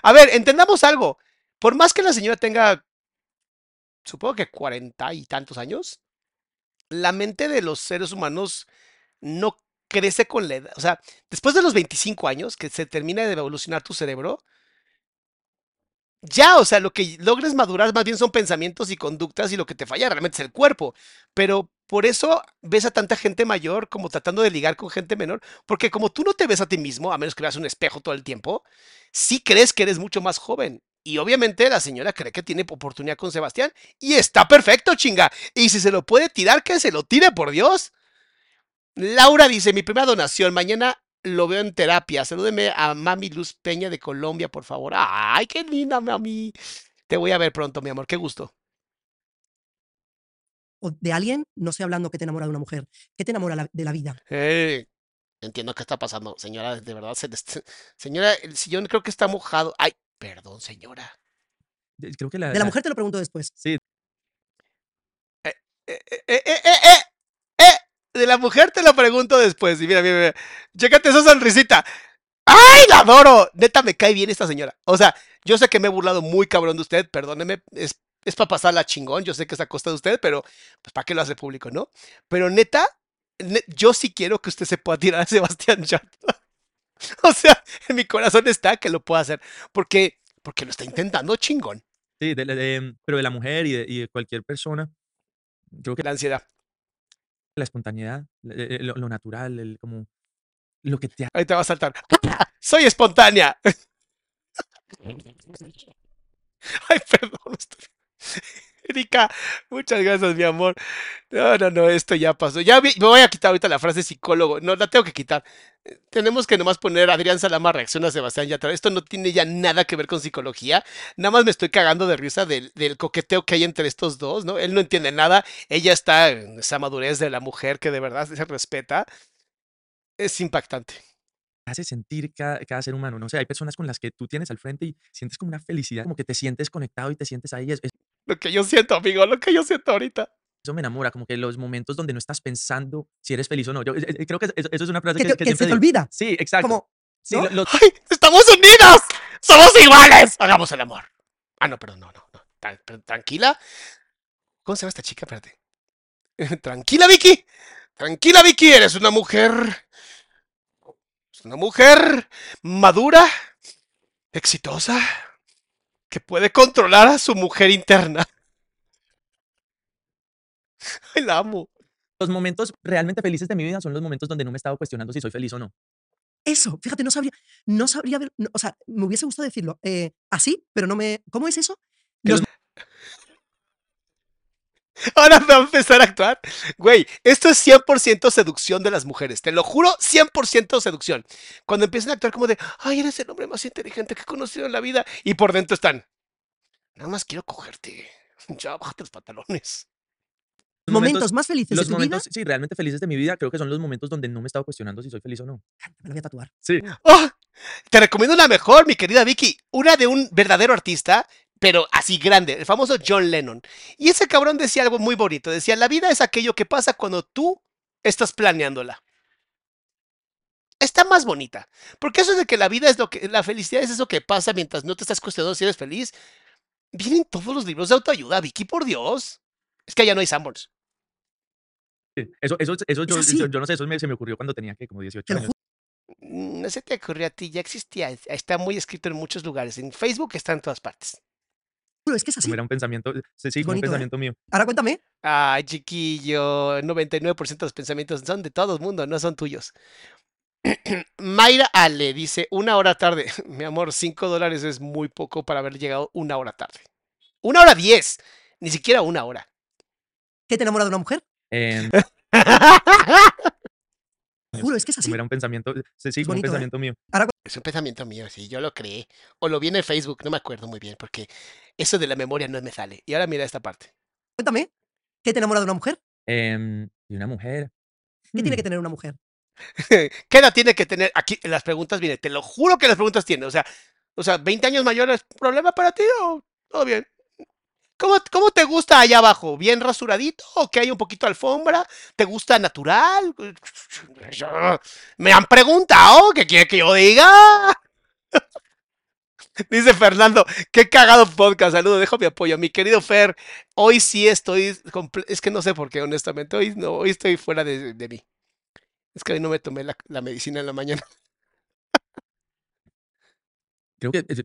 A ver, entendamos algo. Por más que la señora tenga, supongo que cuarenta y tantos años, la mente de los seres humanos no crece con la edad. O sea, después de los 25 años que se termina de evolucionar tu cerebro, ya, o sea, lo que logres madurar más bien son pensamientos y conductas y lo que te falla realmente es el cuerpo. Pero por eso ves a tanta gente mayor como tratando de ligar con gente menor, porque como tú no te ves a ti mismo, a menos que veas un espejo todo el tiempo, sí crees que eres mucho más joven. Y obviamente la señora cree que tiene oportunidad con Sebastián y está perfecto, chinga. Y si se lo puede tirar, que se lo tire, por Dios. Laura dice, mi primera donación, mañana lo veo en terapia. Salúdeme a Mami Luz Peña de Colombia, por favor. Ay, qué linda, mami. Te voy a ver pronto, mi amor. Qué gusto. ¿O de alguien? No estoy hablando que te enamora de una mujer. ¿Qué te enamora de la vida? Entiendo qué está pasando, señora. De verdad, se señora, el sillón creo que está mojado. Ay, perdón, señora. creo que la, De la la- mujer te lo pregunto después. Sí, Eh, eh, eh, eh, eh, eh, De la mujer te lo pregunto después. Y mira, mira, mira. Chécate esa sonrisita. ¡Ay, la adoro! Neta, me cae bien esta señora. O sea, yo sé que me he burlado muy cabrón de usted, perdóneme. Es, es para pasarla chingón. Yo sé que es a costa de usted, pero pues ¿para qué lo hace público, no? Pero neta, ne- yo sí quiero que usted se pueda tirar a Sebastián Yatra. [laughs] O sea, en mi corazón está que lo pueda hacer. Porque, porque lo está intentando chingón. sí, de- de- de- pero de la mujer y de, y cualquier persona, creo que La ansiedad. la espontaneidad, lo, lo natural, el, como lo que te Ahí te va a saltar. [laughs] Soy espontánea. [laughs] Ay, perdón. estoy- Erika, muchas gracias, mi amor. No, no, no, esto ya pasó. Ya me voy a quitar ahorita la frase psicólogo. No, la tengo que quitar. Eh, Tenemos que nomás poner Adrián Salama reacciona a Sebastián Yatra. Esto no tiene ya nada que ver con psicología. Nada más me estoy cagando de risa del, coqueteo que hay entre estos dos, ¿no? Él no entiende nada. Ella está en esa madurez de la mujer que de verdad se respeta. Es impactante. hace sentir cada, ser humano. No sé, hay personas con las que tú tienes al frente y sientes como una felicidad, como que te sientes conectado y te sientes ahí. es- es- Lo que yo siento, amigo, lo que yo siento ahorita. eso me enamora, como que los momentos donde no estás pensando si eres feliz o no. Yo eh, eh, creo que eso, eso es una frase Que, que, te- que que siempre se te digo. olvida. Sí, exacto. Como, Sí, ¿no? lo- lo- ¡Ay! ¡Estamos unidos! ¡Somos iguales! Hagamos el amor. Ah, no, perdón, no, no, no. Tran- tranquila. ¿Cómo se llama esta chica? Espérate. [laughs] Tranquila, Vicky. Tranquila, Vicky. Eres una mujer. Es una mujer madura, exitosa, que puede controlar a su mujer interna. [laughs] Ay, la amo. los momentos realmente felices de mi vida son los momentos donde no me he estado cuestionando si soy feliz o no. Eso, fíjate, no sabría, no sabría ver, no, o sea, me hubiese gustado decirlo eh, así, pero no me, ¿cómo es eso? Los- Ahora me va a empezar a actuar. Güey, esto es 100% seducción de las mujeres. Te lo juro, 100% seducción. Cuando empiezan a actuar como de, ay, eres el hombre más inteligente que he conocido en la vida. Y por dentro están, nada más quiero cogerte. Ya, bájate los pantalones. los momentos más felices los de tu momentos, vida, sí, realmente felices de mi vida, creo que son los momentos donde no me he estado cuestionando si soy feliz o no. me lo voy a tatuar. Sí. ¡Oh! Te recomiendo una mejor, mi querida Vicky. Una de un verdadero artista, pero así grande, el famoso John Lennon. Y ese cabrón decía algo muy bonito. Decía, la vida es aquello que pasa cuando tú estás planeándola. Está más bonita. Porque eso de que la vida es lo que, la felicidad es eso que pasa mientras no te estás cuestionando si eres feliz. Vienen todos los libros de autoayuda, Vicky, por Dios. Es que allá no hay Sanborns. Eso, eso, eso Es yo, así. yo, yo no sé, eso me- se me ocurrió cuando tenía que como 18 Te lo años. Mm, No se te ocurrió a ti, ya existía. Está muy escrito en muchos lugares. En Facebook está en todas partes. Es que es así. Era un pensamiento, sí, sí, como un ¿eh? pensamiento mío. Ahora cuéntame, Ay, chiquillo, el 99% de los pensamientos son de todo el mundo, no son tuyos. [clears throat] Mayra Ale dice, una hora tarde. [laughs] Mi amor, 5 dólares es muy poco para haber llegado una hora tarde. Una hora diez, ni siquiera una hora. ¿qué te enamora de una mujer? Em, [laughs] Juro, es que es así. era un pensamiento, sí, sí, un ¿eh? pensamiento mío. Es un pensamiento mío, sí, yo lo creé. O lo vi en el Facebook, no me acuerdo muy bien, porque eso de la memoria no me sale. Y ahora mira esta parte. Cuéntame, ¿qué te enamora de una mujer? Em, y una mujer. ¿Qué tiene hmm, que tener una mujer? [laughs] ¿Qué edad tiene que tener? Aquí en las preguntas viene, te lo juro que las preguntas tiene. O sea, o sea, 20 años mayor es problema para ti o todo bien. ¿Cómo, ¿Cómo te gusta allá abajo? ¿Bien rasuradito o que hay un poquito de alfombra? ¿Te gusta natural? Me han preguntado, ¿qué quiere que yo diga? [laughs] Dice Fernando, qué cagado podcast, saludo, dejo mi apoyo. Mi querido Fer, hoy sí estoy, es que no sé por qué, honestamente, hoy, no, hoy estoy fuera de, mí. Es que hoy no me tomé la, la medicina en la mañana. Creo que, eh,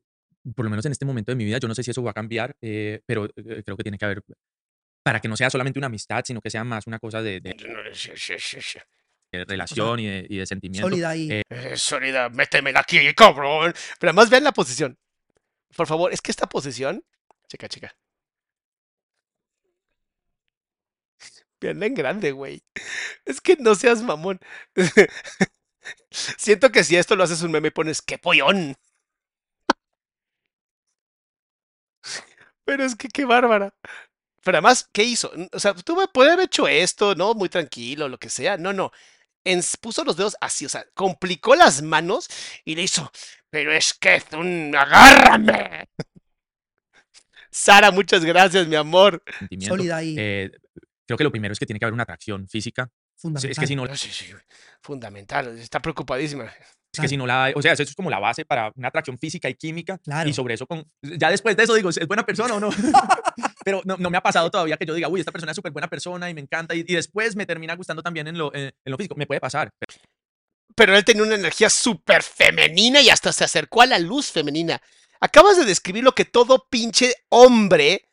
por lo menos en este momento de mi vida, yo no sé si eso va a cambiar, eh, pero eh, creo que tiene que haber, para que no sea solamente una amistad, sino que sea más una cosa de, de- de relación y de, y de sentimiento. Sólida y... Eh, Eh, Sólida, métemela aquí, cabrón. Pero además vean la posición. Por favor, es que esta posición. Checa, checa. Veanla en grande, güey. Es que no seas mamón. [laughs] Siento que si esto lo haces un meme y pones ¡qué pollón! Pero es que qué bárbara. Pero además, ¿qué hizo? O sea, tú me puede haber hecho esto, ¿no? Muy tranquilo, lo que sea. No, no. puso los dedos así, o sea, complicó las manos y le hizo, pero es que es un agárrame. Sara, muchas gracias, mi amor. Sólida y Eh, creo que lo primero es que tiene que haber una atracción física. Fundamental. Es que si No, sí, sí, fundamental, está preocupadísima. Es que si no la o sea, eso es como la base para una atracción física y química. Claro. Y sobre eso, con, ya después de eso digo, ¿es buena persona o no? [laughs] Pero no, no me ha pasado todavía que yo diga, uy, esta persona es súper buena persona y me encanta. Y, y después me termina gustando también en lo, en, en lo físico. Me puede pasar. pero Pero él tenía una energía súper femenina y hasta se acercó a la luz femenina. Acabas de describir lo que todo pinche hombre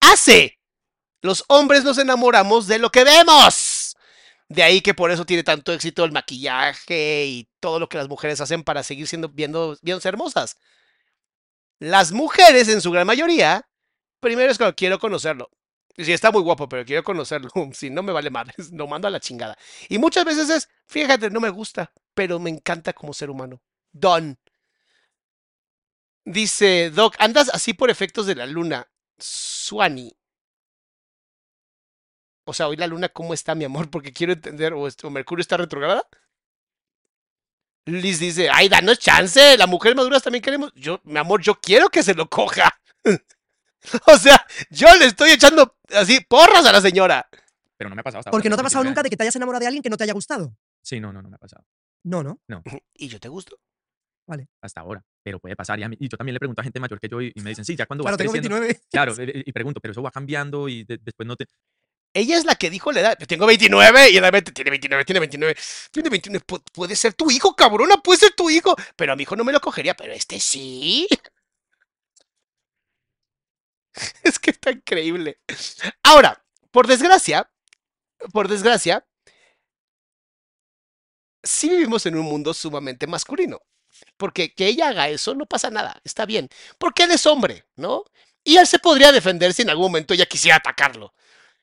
hace. Los hombres nos enamoramos de lo que vemos. De ahí que por eso tiene tanto éxito el maquillaje y todo lo que las mujeres hacen para seguir siendo viendo, viéndose hermosas. Las mujeres, en su gran mayoría, primero es cuando quiero conocerlo. Sí, está muy guapo, pero quiero conocerlo. [laughs] Si no me vale madres, lo mando a la chingada. Y muchas veces es, fíjate, no me gusta, pero me encanta como ser humano. Don. Dice, Doc, andas así por efectos de la luna. Suani. O sea, hoy la luna, ¿cómo está, mi amor? Porque quiero entender, o, o Mercurio está retrograda. Liz dice, ay, danos chance, las mujeres maduras también queremos. Yo, mi amor, yo quiero que se lo coja. [laughs] o sea, yo le estoy echando así porras a la señora. Pero no me ha pasado hasta Porque no te ha pasado nunca de que te hayas enamorado de alguien que no te haya gustado. Sí, no, no, no me ha pasado. No, ¿no? ¿Y yo te gusto? Hasta ahora. Pero puede pasar. Y, mí- y yo también le pregunto a gente mayor que yo y, y me [laughs] dicen, sí, ya cuando Claro, vas tengo creciendo. 29. Claro, y, [laughs] y pregunto, pero eso va cambiando y de- después no te. Ella es la que dijo la edad. Yo tengo 29 y ella realmente tiene 29, tiene 29. Tiene 29. pu- puede ser tu hijo, cabrona, puede ser tu hijo. Pero a mi hijo no me lo cogería, pero este sí. [laughs] es que está increíble. Ahora, por desgracia, por desgracia, sí vivimos en un mundo sumamente masculino. Porque que ella haga eso no pasa nada, está bien. Porque él es hombre, ¿no? Y él se podría defender si en algún momento ella quisiera atacarlo.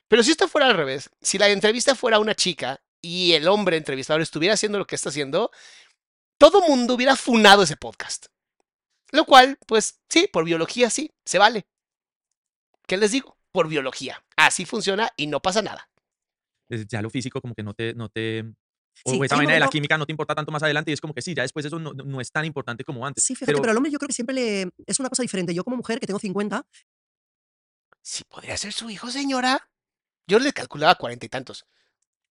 Pero si esto fuera al revés, si la entrevista fuera una chica y el hombre entrevistador estuviera haciendo lo que está haciendo, todo mundo hubiera funado ese podcast. Lo cual, pues sí, por biología sí, se vale. ¿Qué les digo? Por biología. Así funciona y no pasa nada. es- Ya lo físico, como que no te. No te o Sí, esa vaina de la química no te importa tanto más adelante y es como que sí, ya después eso no, no- no es tan importante como antes. Sí, fíjate, pero, pero al hombre yo creo que siempre le. Es una cosa diferente. Yo, como mujer que tengo 50, Sí, podría ser su hijo, señora. Yo le calculaba cuarenta y tantos.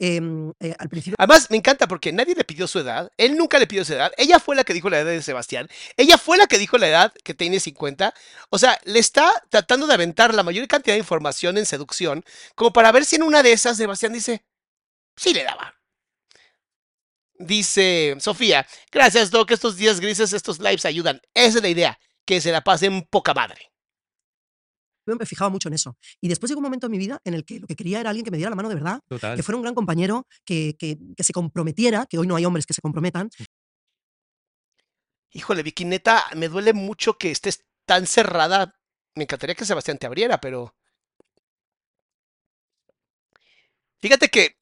em, eh, al principio. Además, me encanta porque nadie le pidió su edad. Él nunca le pidió su edad. Ella fue la que dijo la edad de Sebastián. Ella fue la que dijo la edad que tiene 50. O sea, le está tratando de aventar la mayor cantidad de información en seducción, como para ver si en una de esas Sebastián dice, sí le daba. Dice Sofía, gracias Doc, estos días grises, estos lives ayudan. Esa es la idea, que se la pasen poca madre. Yo me fijaba mucho en eso. Y después llegó un momento en mi vida en el que lo que quería era alguien que me diera la mano de verdad, total. que fuera un gran compañero, que, que, que se comprometiera, que hoy no hay hombres que se comprometan. Híjole, Vicky, neta, me duele mucho que estés tan cerrada. Me encantaría que Sebastián te abriera, pero. Fíjate que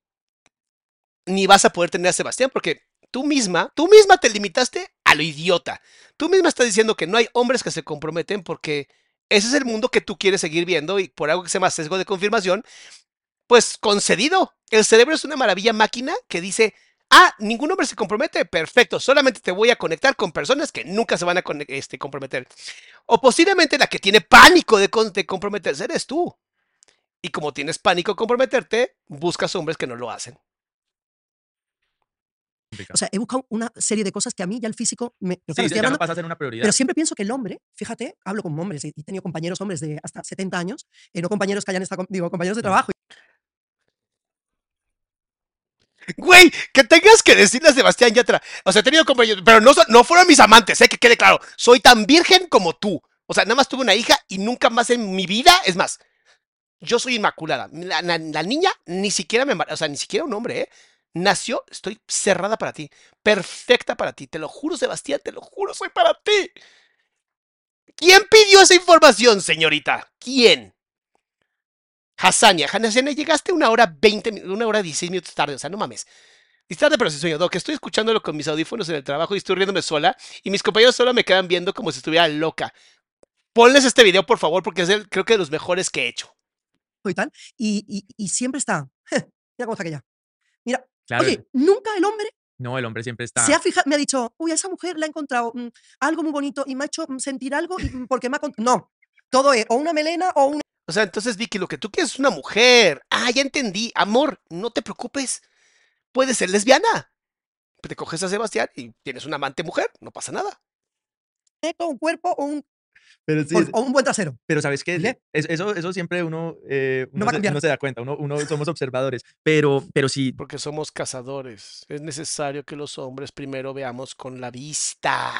ni vas a poder tener a Sebastián porque tú misma, tú misma te limitaste a lo idiota. Tú misma estás diciendo que no hay hombres que se comprometen porque ese es el mundo que tú quieres seguir viendo y por algo que se llama sesgo de confirmación, pues concedido. El cerebro es una maravilla máquina que dice, ah, ningún hombre se compromete, perfecto, solamente te voy a conectar con personas que nunca se van a este, comprometer. O posiblemente la que tiene pánico de, de comprometerse eres tú. Y como tienes pánico de comprometerte, buscas hombres que no lo hacen. Complicado. O sea, he buscado una serie de cosas que a mí ya el físico me. pero claro, sí, ya no hablando- ser una prioridad. pero siempre pienso que el hombre, fíjate, hablo con hombres he tenido compañeros hombres de hasta 70 años, eh, no compañeros que hayan estado, digo, compañeros de trabajo. Güey, que tengas que decirle a Sebastián Yatra. O sea, he tenido compañeros, pero no, no fueron mis amantes, eh, que quede claro. Soy tan virgen como tú. O sea, nada más tuve una hija y nunca más en mi vida. Es más, yo soy inmaculada. La, la- la niña ni siquiera me. O sea, ni siquiera un hombre, ¿eh? Nació, estoy cerrada para ti. Perfecta para ti. Te lo juro, Sebastián, te lo juro, soy para ti. ¿Quién pidió esa información, señorita? ¿Quién? Hassania, Hassania, llegaste una hora 20, mi- una hora 16 minutos tarde, o sea, no mames. Tarde, pero sí sueño, Doc, estoy escuchándolo con mis audífonos en el trabajo y estoy riéndome sola y mis compañeros solo me quedan viendo como si estuviera loca. Ponles este video, por favor, porque es el, creo que de los mejores que he hecho. y tal, y, y- y siempre está. [laughs] Mira cómo está aquella. Mira, Claro, oye, nunca el hombre no, el hombre siempre está. se ha fijado, me ha dicho, uy, a esa mujer la he encontrado mm, algo muy bonito y me ha hecho mm, sentir algo y, mm, porque me ha cont-". No, todo es o una melena o un O sea, entonces, Vicky, lo que tú quieres es una mujer. Ah, ya entendí. Amor, no te preocupes. Puedes ser lesbiana. Te coges a Sebastián y tienes una amante mujer, no pasa nada. un cuerpo o un, Pero sí, o- es- o un buen trasero. Pero sabes qué. Es- eso, eso siempre uno, eh, No uno, va a se, cambiar. uno se da cuenta, uno, uno somos observadores. Pero, pero sí, Porque somos cazadores. Es necesario que los hombres primero veamos con la vista.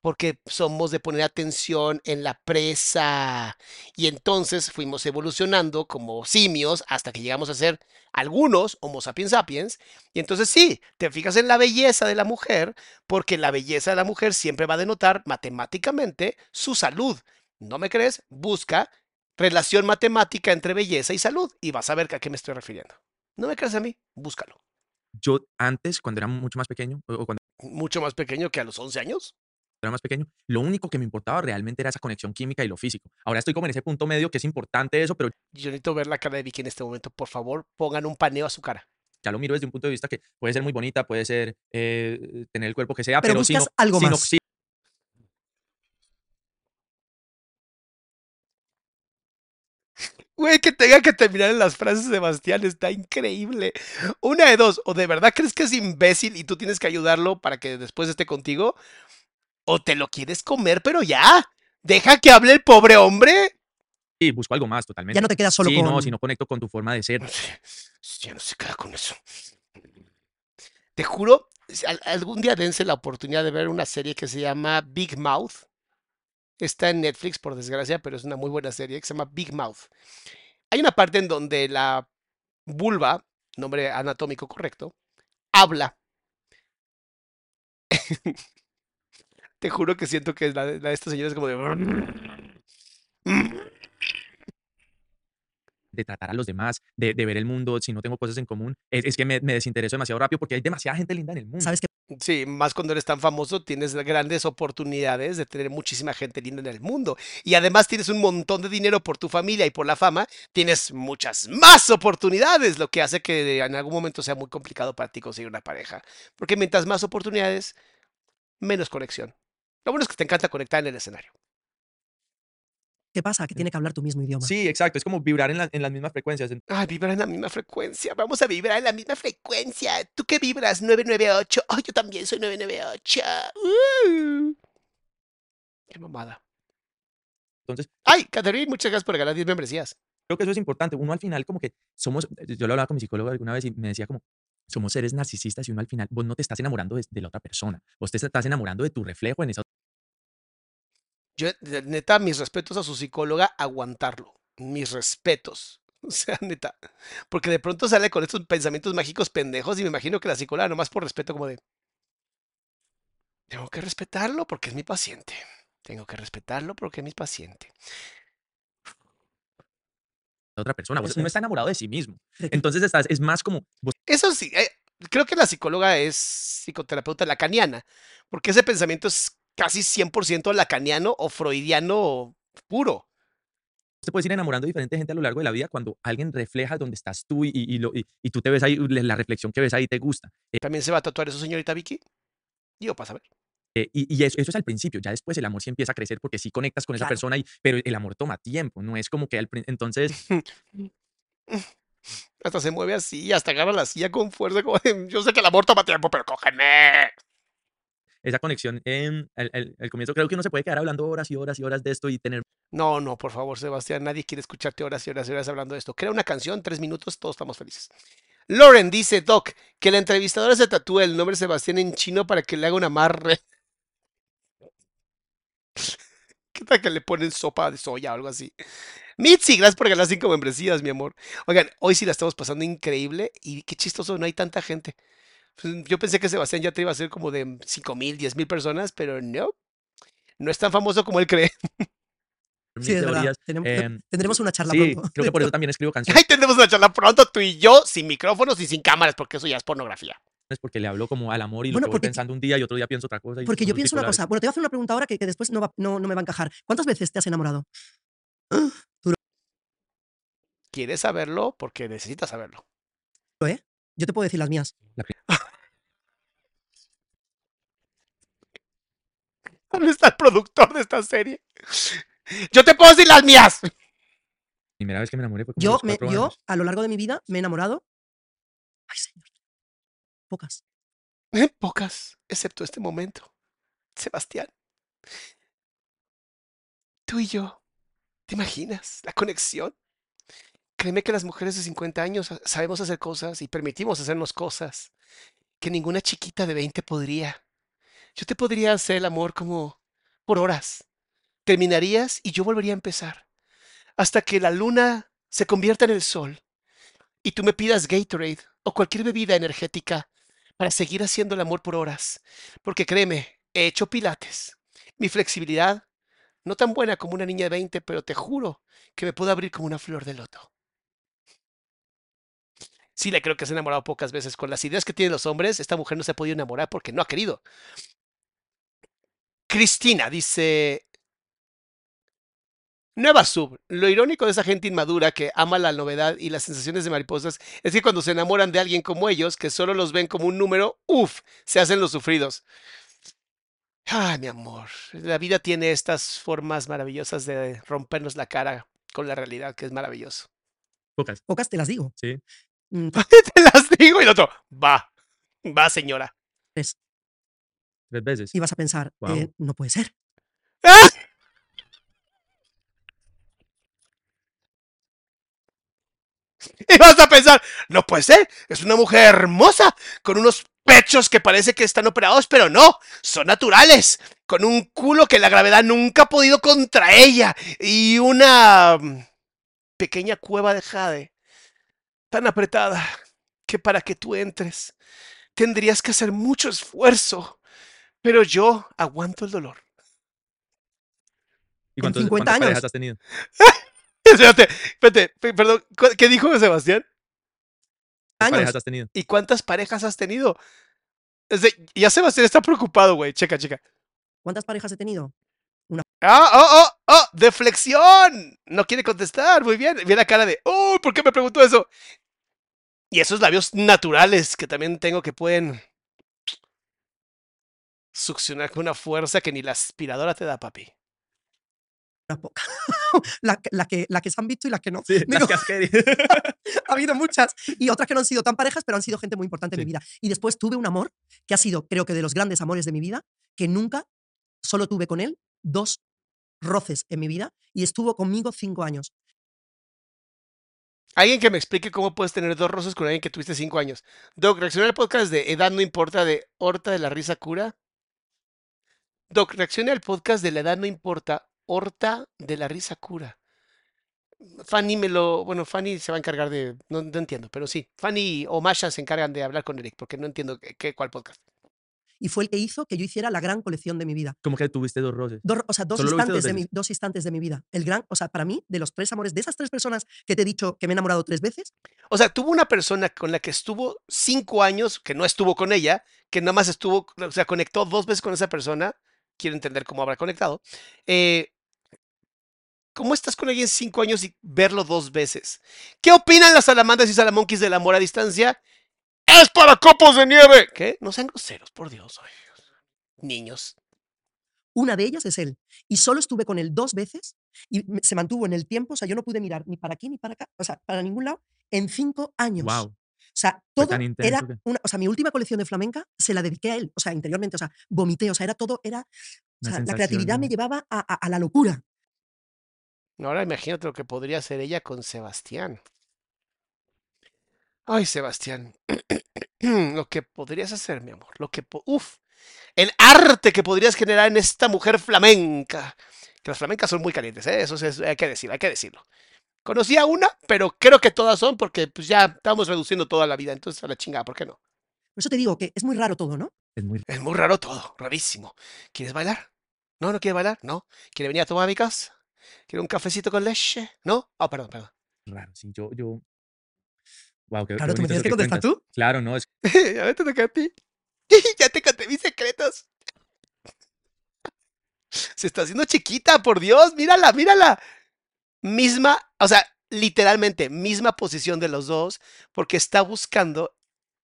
Porque somos de poner atención en la presa. Y entonces fuimos evolucionando como simios hasta que llegamos a ser algunos Homo sapiens sapiens. Y entonces sí, te fijas en la belleza de la mujer, porque la belleza de la mujer siempre va a denotar matemáticamente su salud. ¿No me crees? Busca relación matemática entre belleza y salud y vas a ver a qué me estoy refiriendo. No me creas a mí, búscalo. Yo antes, cuando era mucho más pequeño, o o cuando Mucho más pequeño que a los 11 años. Era más pequeño, lo único que me importaba realmente era esa conexión química y lo físico. Ahora estoy como en ese punto medio que es importante eso, pero Yo necesito ver la cara de Vicky en este momento. Por favor, pongan un paneo a su cara. ya lo miro desde un punto de vista que puede ser muy bonita, puede ser eh, tener el cuerpo que sea, Pero pero, buscas algo si no- más. si Güey, que tenga que terminar en las frases, Sebastián, está increíble. Una de dos, o de verdad crees que es imbécil y tú tienes que ayudarlo para que después esté contigo, o te lo quieres comer, pero ya. Deja que hable el pobre hombre. sí, busco algo más totalmente. Ya no te quedas solo sí, con... no, si no conecto con tu forma de ser. Ya no se queda con eso. Te juro, algún día dense la oportunidad de ver una serie que se llama Big Mouth. Está en Netflix, por desgracia, pero es una muy buena serie que se llama Big Mouth. Hay una parte en donde la vulva, nombre anatómico correcto, habla. [laughs] Te juro que siento que la, de- la de esta señora es como de... de tratar a los demás, de, de ver el mundo, si no tengo cosas en común, es, es que me, me desintereso demasiado rápido porque hay demasiada gente linda en el mundo. Sabes que Sí, más cuando eres tan famoso, tienes grandes oportunidades de tener muchísima gente linda en el mundo. Y además tienes un montón de dinero por tu familia y por la fama, tienes muchas más oportunidades, lo que hace que en algún momento sea muy complicado para ti conseguir una pareja. Porque mientras más oportunidades, menos conexión. Lo bueno es que te encanta conectar en el escenario. ¿qué pasa? Que tiene que hablar tu mismo idioma. Sí, exacto, es como vibrar en, la- en las mismas frecuencias. Ay, vibrar en la misma frecuencia. Vamos a vibrar en la misma frecuencia. ¿Tú qué vibras? 998. Ay, yo también soy 998. Uh. Qué mamada. Entonces, Ay, Catherine, muchas gracias por regalar 10 membresías. creo que eso es importante. Uno al final como que somos, yo lo hablaba con mi psicólogo alguna vez y me decía como, somos seres narcisistas y uno al final, vos no te estás enamorando de, de la otra persona, vos te estás enamorando de tu reflejo en esa Yo, neta, mis respetos a su psicóloga, aguantarlo. Mis respetos. [laughs] O sea, neta. Porque de pronto sale con estos pensamientos mágicos pendejos y me imagino que la psicóloga, nomás por respeto, como de. Tengo que respetarlo porque es mi paciente. Tengo que respetarlo porque es mi paciente. otra persona. Vos- Eso uno es. está enamorado de sí mismo. [laughs] Entonces estás, es más como, vos Eso sí, eh, creo que la psicóloga es psicoterapeuta lacaniana, porque ese pensamiento es casi 100% lacaniano o freudiano puro. te puedes ir enamorando de diferente gente a lo largo de la vida cuando alguien refleja donde estás tú y, y, y lo- y- tú te ves ahí, la reflexión que ves ahí te gusta. Eh, ¿También se va a tatuar eso, señorita Vicky? Yo, para saber. Eh, y y eso, eso es al principio, ya después el amor sí empieza a crecer porque sí conectas con esa Claro. persona, y, pero el amor toma tiempo, no es como que al entonces [laughs] Hasta se mueve así, hasta agarra la silla con fuerza. Como yo sé que el amor toma tiempo, pero cógeme. Esa conexión en el, comienzo creo que uno se puede quedar hablando horas y horas y horas de esto y tener No, no, por favor, Sebastián, nadie quiere escucharte horas y horas y horas hablando de esto. Crea una canción, tres minutos, todos estamos felices. Lauren dice, Doc, que la entrevistadora se tatúe el nombre Sebastián en chino para que le haga un amarre. [laughs] ¿Qué tal que le ponen sopa de soya o algo así? Mitzi, gracias por regalar cinco membresías, mi amor. Oigan, hoy sí la estamos pasando increíble y qué chistoso, no hay tanta gente. Pues, Yo pensé que Sebastián ya te iba a ser como de cinco mil, diez mil personas, pero no. No es tan famoso como él cree. Sí, es verdad. teorías. Tenem- em, tendremos una charla sí, pronto. creo que por eso también escribo [laughs] canciones Ahí tendremos una charla pronto, tú y yo, sin micrófonos y sin cámaras, porque eso ya es pornografía. porque le hablo como al amor y Bueno, lo que voy porque- pensando un día y otro día pienso otra cosa. y Porque yo pienso una cosa. Bueno, te voy a hacer una pregunta ahora que, que después no, va- no, no me va a encajar. ¿Cuántas veces te has enamorado? ¿Quieres saberlo? Porque necesitas saberlo. ¿Eh? Yo te puedo decir las mías. ¿Dónde está el productor de esta serie? Yo te puedo decir las mías. Primera vez que me enamoré fue como a Yo, me, yo, años. a lo largo de mi vida, me he enamorado. Ay, señor. Pocas. Eh, Pocas, excepto este momento. Sebastián. Tú y yo. ¿Te imaginas la conexión? Créeme que las mujeres de 50 años sa- sabemos hacer cosas y permitimos hacernos cosas que ninguna chiquita de 20 podría. Yo te podría hacer el amor como por horas. Terminarías y yo volvería a empezar. Hasta que la luna se convierta en el sol y tú me pidas Gatorade o cualquier bebida energética para seguir haciendo el amor por horas. Porque créeme, he hecho pilates. Mi flexibilidad No tan buena como una niña de 20, pero te juro que me puedo abrir como una flor de loto. Sí, le creo que se ha enamorado pocas veces. Con las ideas que tienen los hombres, esta mujer no se ha podido enamorar porque no ha querido. Cristina dice, Nueva sub. Lo irónico de esa gente inmadura que ama la novedad y las sensaciones de mariposas es que cuando se enamoran de alguien como ellos, que solo los ven como un número, uff, se hacen los sufridos. Ay, mi amor, la vida tiene estas formas maravillosas de rompernos la cara con la realidad, que es maravilloso. Pocas. Pocas te las digo. Sí. Mm, [laughs] Te las digo y el otro, va, va señora. tres. Tres veces. Y vas a pensar, eh, no puede ser. ¡Ah! [laughs] Y vas a pensar, no puede ser, es una mujer hermosa, con unos pechos que parece que están operados, pero no, son naturales, con un culo que la gravedad nunca ha podido contra ella, y una mm, pequeña cueva de jade, tan apretada, que para que tú entres, tendrías que hacer mucho esfuerzo, pero yo aguanto el dolor. ¿Y cuántos, 50 cuántas años. parejas has tenido? [laughs] Espérate, espérate, pe- perdón, ¿cu- ¿qué dijo Sebastián? ¿Cuántas Años. parejas has tenido? ¿Y cuántas parejas has tenido? Ya Sebastián está preocupado, güey. Checa, checa. ¿Cuántas parejas he tenido? ¡Ah, oh, oh, oh! ¡Deflexión! No quiere contestar. Muy bien. Ve la cara de, ¡oh! ¿Por qué me preguntó eso? Y esos labios naturales que también tengo que pueden succionar con una fuerza que ni la aspiradora te da, papi. Unas pocas. [laughs] la, que- la que, la que se han visto y las que no. Sí, Digo, las que has [laughs] querido. [laughs] ha habido muchas. Y otras que no han sido tan parejas, pero han sido gente muy importante en mi vida. Y después tuve un amor que ha sido, creo que, de los grandes amores de mi vida, que nunca, solo tuve con él dos roces en mi vida y estuvo conmigo cinco años. Alguien que me explique cómo puedes tener dos rosas con alguien que tuviste cinco años. Doc, reacciona al podcast de Edad no importa de Horta de la Risa Cura. Doc, reacciona al podcast de La Edad no importa, Horta de la Risa Cura. Fanny me lo. Bueno, Fanny se va a encargar de. No, no entiendo, pero sí. Fanny o Masha se encargan de hablar con Eric, porque no entiendo qué, qué- cuál podcast. Y fue el que hizo que yo hiciera la gran colección de mi vida. Como que tuviste dos roces. Dos, o sea, dos ¿Solo lo viste instantes, dos de mi, dos instantes de mi vida. El gran, o sea, para mí, de los tres amores, de esas tres personas que te he dicho que me he enamorado tres veces, O sea, tuvo una persona con la que estuvo cinco años, que no estuvo con ella, que nada más estuvo, o sea, conectó dos veces con esa persona. Quiero entender cómo habrá conectado. Eh, ¿Cómo estás con alguien cinco años y verlo dos veces? ¿Qué opinan las salamandras y salamonquis del amor a distancia? ¡Es para copos de nieve! ¿Qué? No sean groseros, por Dios. ay, Niños. una de ellas es él. Y solo estuve con él dos veces y se mantuvo en el tiempo, o sea, yo no pude mirar ni para aquí ni para acá, o sea, para ningún lado, en cinco años. Wow. O sea, todo era que- una, o sea, mi última colección de flamenca se la dediqué a él, o sea, interiormente, o sea, vomité, o sea, era todo, era, o sea, la creatividad me llevaba a, a- a la locura. Ahora imagínate lo que podría hacer ella con Sebastián. Ay, Sebastián. [clears throat] lo que podrías hacer, mi amor. Lo que. Uf. El arte que podrías generar en esta mujer flamenca. Que las flamencas son muy calientes, ¿eh? Eso es- hay que decirlo, hay que decirlo. Conocí a una, pero creo que todas son porque pues ya estamos reduciendo toda la vida. Entonces, a la chingada, ¿por qué no? Por eso te digo que es muy raro todo, ¿no? Es muy Es muy raro todo, rarísimo. ¿Quieres bailar? No, no quiere bailar, no. ¿Quiere venir a tomar a mi casa? ¿Quiere un cafecito con leche? ¿No? Oh, perdón, perdón. raro. Sí, yo, yo. Wow, qué, qué Claro, tú me tienes que contestar tú. Claro, no, es [laughs] ya me te toca a ti. [laughs] ya te conté mis secretos. Se está haciendo chiquita, por Dios, mírala, mírala. Misma, o sea, literalmente, misma posición de los dos, porque está buscando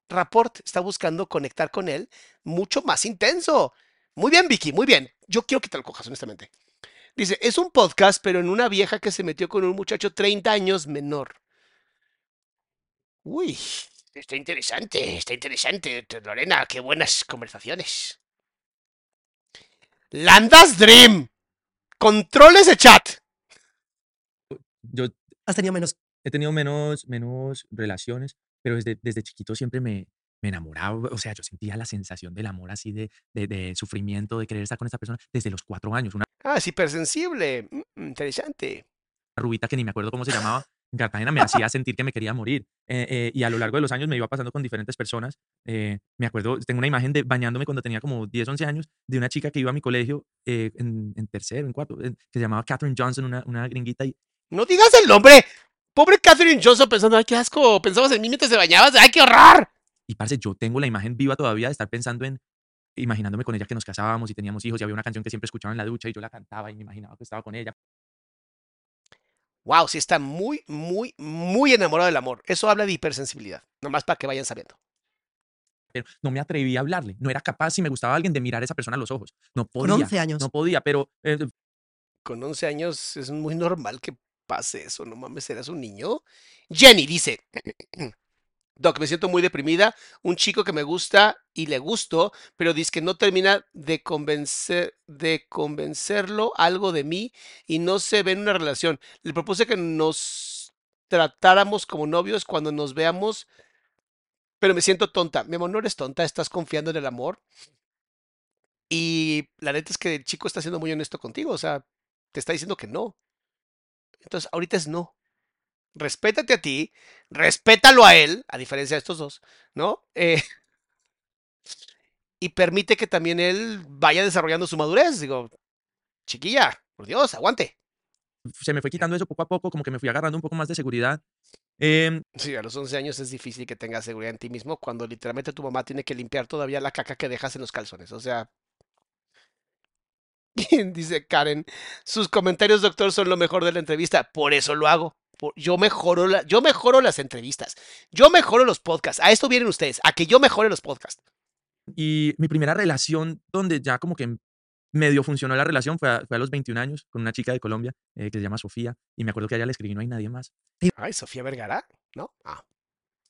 rapport, está buscando conectar con él mucho más intenso. Muy bien, Vicky, muy bien. Yo quiero que te lo cojas, honestamente. Dice, es un podcast, pero en una vieja que se metió con un muchacho 30 años menor. Uy, está interesante, está interesante, Lorena, qué buenas conversaciones. Landas Dream. Controles de chat. Yo Has tenido menos. he tenido menos, menos relaciones, pero desde, desde chiquito siempre me, me enamoraba. O sea, yo sentía la sensación del amor así de, de, de sufrimiento, de querer estar con esta persona desde los cuatro años. Una Ah, es hipersensible. Mm, interesante. rubita que ni me acuerdo cómo se llamaba. en Cartagena me hacía sentir que me quería morir. Eh, eh, y a lo largo de los años me iba pasando con diferentes personas. Eh, me acuerdo, tengo una imagen de bañándome cuando tenía como 10, 11 años, de una chica que iba a mi colegio en, en, tercero, en cuarto, que se llamaba Catherine Johnson, una, una gringuita. Y... No digas el nombre. Pobre Catherine Johnson pensando, ay, qué asco. Pensabas en mí mientras te bañabas. Ay, qué horror. Y parce, yo tengo la imagen viva todavía de estar pensando en, imaginándome con ella que nos casábamos y teníamos hijos y había una canción que siempre escuchaba en la ducha y yo la cantaba y me imaginaba que estaba con ella. Wow, sí está muy, muy, muy enamorado del amor. Eso habla de hipersensibilidad. Nomás para que vayan sabiendo. Pero no me atreví a hablarle. No era capaz, si me gustaba alguien, de mirar a esa persona a los ojos. No podía. Con 11 años. No podía, pero. Eh, con 11 años es muy normal que pase eso. No mames, eras un niño. Jenny dice: [clears throat] Doc, me siento muy deprimida. Un chico que me gusta y le gusto, pero dice que no termina de convencer, de convencerlo algo de mí y no se ve en una relación. Le propuse que nos tratáramos como novios cuando nos veamos, pero me siento tonta. Mi amor, no eres tonta, estás confiando en el amor. Y la neta es que el chico está siendo muy honesto contigo, o sea, te está diciendo que no. Entonces, ahorita es no respétate a ti, respétalo a él, a diferencia de estos dos, ¿no? Eh, y permite que también él vaya desarrollando su madurez. Digo, chiquilla, por Dios, aguante. Se me fue quitando eso poco a poco, como que me fui agarrando un poco más de seguridad. Eh, sí, a los 11 años es difícil que tengas seguridad en ti mismo cuando literalmente tu mamá tiene que limpiar todavía la caca que dejas en los calzones. O sea, dice Karen, sus comentarios, doctor, son lo mejor de la entrevista. Por eso lo hago yo mejoro, la, yo mejoro las entrevistas, yo mejoro los podcasts. A esto vienen ustedes, a que yo mejore los podcasts. Y mi primera relación donde ya como que medio funcionó la relación fue a, fue a los 21 años con una chica de Colombia eh, que se llama Sofía y me acuerdo que a ella le escribí no hay nadie más. Ay, Sofía Vergara, ¿no? Ah.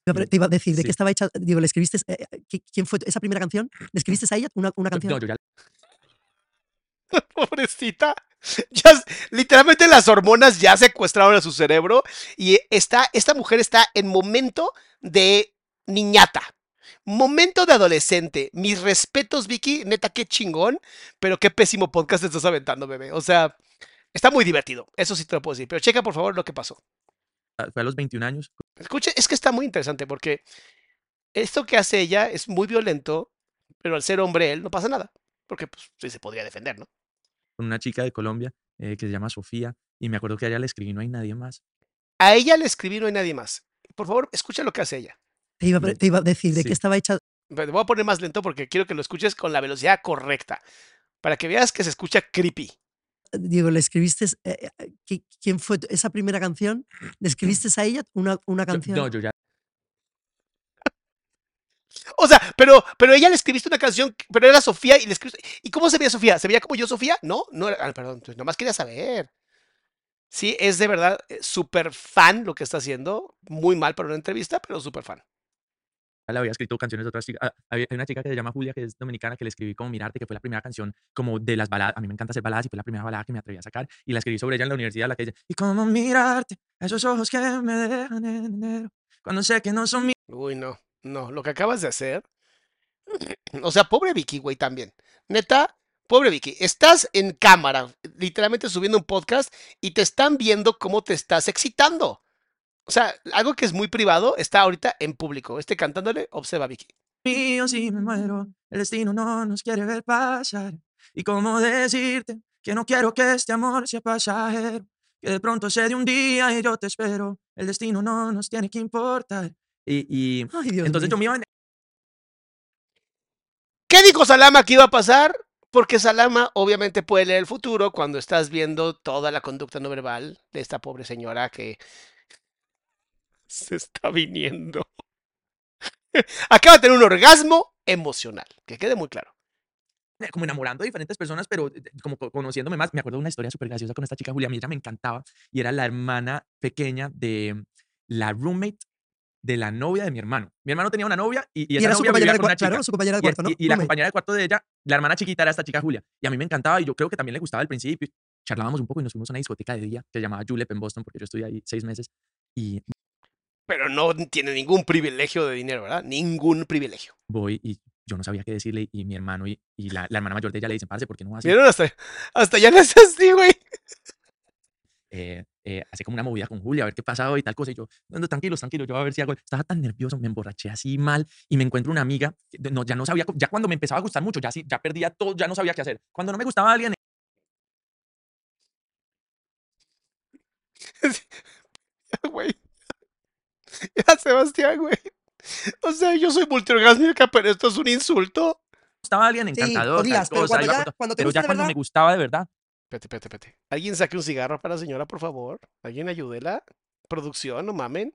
Te iba a decir, ¿de qué estaba hecha? Digo, ¿le escribiste? Eh, eh, ¿Quién fue esa primera canción? ¿Le escribiste a ella una, una canción? No, yo ya... [laughs] Pobrecita. Ya, literalmente las hormonas ya secuestraron a su cerebro y está, esta mujer está en momento de niñata. Momento de adolescente. Mis respetos, Vicky. Neta, qué chingón. Pero qué pésimo podcast estás aventando, bebé. O sea, está muy divertido. Eso sí te lo puedo decir. Pero checa, por favor, lo que pasó. Fue a los 21 años. Escuche, es que está muy interesante porque esto que hace ella es muy violento, pero al ser hombre él no pasa nada. Porque pues sí se podría defender, ¿no? Con una chica de Colombia eh, que se llama Sofía y me acuerdo que a ella le escribí no hay nadie más. A ella le escribí no hay nadie más. Por favor, escucha lo que hace ella. Te iba, te iba a decir de qué estaba hecha. Te voy a poner más lento porque quiero que lo escuches con la velocidad correcta, para que veas que se escucha creepy. Diego, ¿le escribiste, eh, eh, quién fue esa primera canción? ¿Le escribiste a ella una, una canción? no, yo ya o sea, pero, pero ella le escribiste una canción, pero era Sofía y le escribiste. ¿Y cómo se veía Sofía? ¿Se veía como yo, Sofía? No, no era. Ah, perdón, nomás quería saber. Sí, es de verdad eh, súper fan lo que está haciendo. Muy mal para una entrevista, pero súper fan. Le había escrito canciones de otras chicas. Ah, hay una chica que se llama Julia, que es dominicana, que le escribí como Mirarte, que fue la primera canción como de las baladas. A mí me encanta hacer baladas y fue la primera balada que me atreví a sacar. Y la escribí sobre ella en la universidad, la que dice, y cómo mirarte, esos ojos que me dejan en enero, cuando sé que no son míos. Uy, no. No, lo que acabas de hacer. [clears throat] O sea, pobre Vicky, güey, también. Neta, pobre Vicky. Estás en cámara, literalmente subiendo un podcast y te están viendo cómo te estás excitando. O sea, algo que es muy privado está ahorita en público. Este cantándole, observa Vicky. Mío, si me muero, el destino no nos quiere ver pasar. Y cómo decirte que no quiero que este amor sea pasajero. Que de pronto se de un día y yo te espero. El destino no nos tiene que importar. Y, entonces yo me iba ¿Qué dijo Salama que iba a pasar? Porque Salama obviamente puede leer el futuro cuando estás viendo toda la conducta no verbal de esta pobre señora que se está viniendo. [laughs] Acaba de tener un orgasmo emocional, que quede muy claro. Como enamorando a diferentes personas, pero como conociéndome más. Me acuerdo de una historia súper graciosa con esta chica Julia. A mí ella me encantaba y era la hermana pequeña de la roommate de la novia de mi hermano. Mi hermano tenía una novia y, y esa era novia su compañera, de, una chica. su compañera de cuarto, ¿no? Y, la compañera de cuarto de ella, la hermana chiquita era esta chica Julia. Y a mí me encantaba y yo creo que también le gustaba al principio. Charlábamos un poco y nos fuimos a una discoteca de día que se llamaba Julep en Boston porque yo estudié ahí seis meses. Y... Pero no tiene ningún privilegio de dinero, ¿verdad? Ningún privilegio. Voy y yo no sabía qué decirle y mi hermano y, y la, la, hermana mayor de ella le dicen, parce, ¿por qué no vas Vieron hasta, hasta ya no es así, güey. Eh, eh, como una movida con Julia, a ver qué pasaba y tal cosa. Y yo, no, no, tranquilos, tranquilos, yo a ver si hago. Estaba tan nervioso, me emborraché así mal y me encuentro una amiga, que no, ya no sabía, ya cuando me empezaba a gustar mucho, ya, sí, ya perdía todo, ya no sabía qué hacer. Cuando no me gustaba alguien, [laughs] Güey. Ya, Sebastián, güey. O sea, yo soy multiorgásmica, pero esto es un insulto. gustaba alguien Sí, encantador, tal pero cuando ya- cuando te pero gusta ya de cuando me gustaba de verdad, Espérate, espérate, espérate. Alguien saque un cigarro para la señora, por favor. Alguien ayúdela. Producción, no mamen.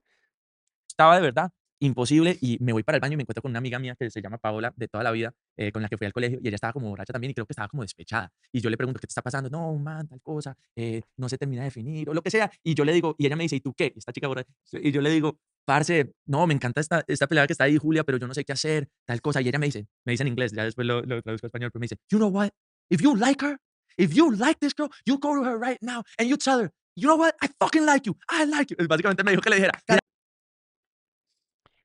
estaba de verdad imposible y me voy para el baño y me encuentro con una amiga mía que se llama Paola de toda la vida, eh, con la que fui al colegio y ella estaba como borracha también y creo que estaba como despechada. Y yo le pregunto, ¿qué te está pasando? No, man, tal cosa, eh, no se termina de definir o lo que sea. Y yo le digo, y ella me dice, ¿y tú qué? Esta chica borracha. Y yo le digo, parce, no, me encanta esta, esta pelada que está ahí, Julia, pero yo no sé qué hacer, tal cosa. Y ella me dice, me dice en inglés, ya después lo, lo traduzco a español, pero me dice, you know what? If you like her, if you like this girl, you go to her right now and you tell her, you know what? I fucking like you. I like you. Básicamente me dijo que le dijera, "Mira,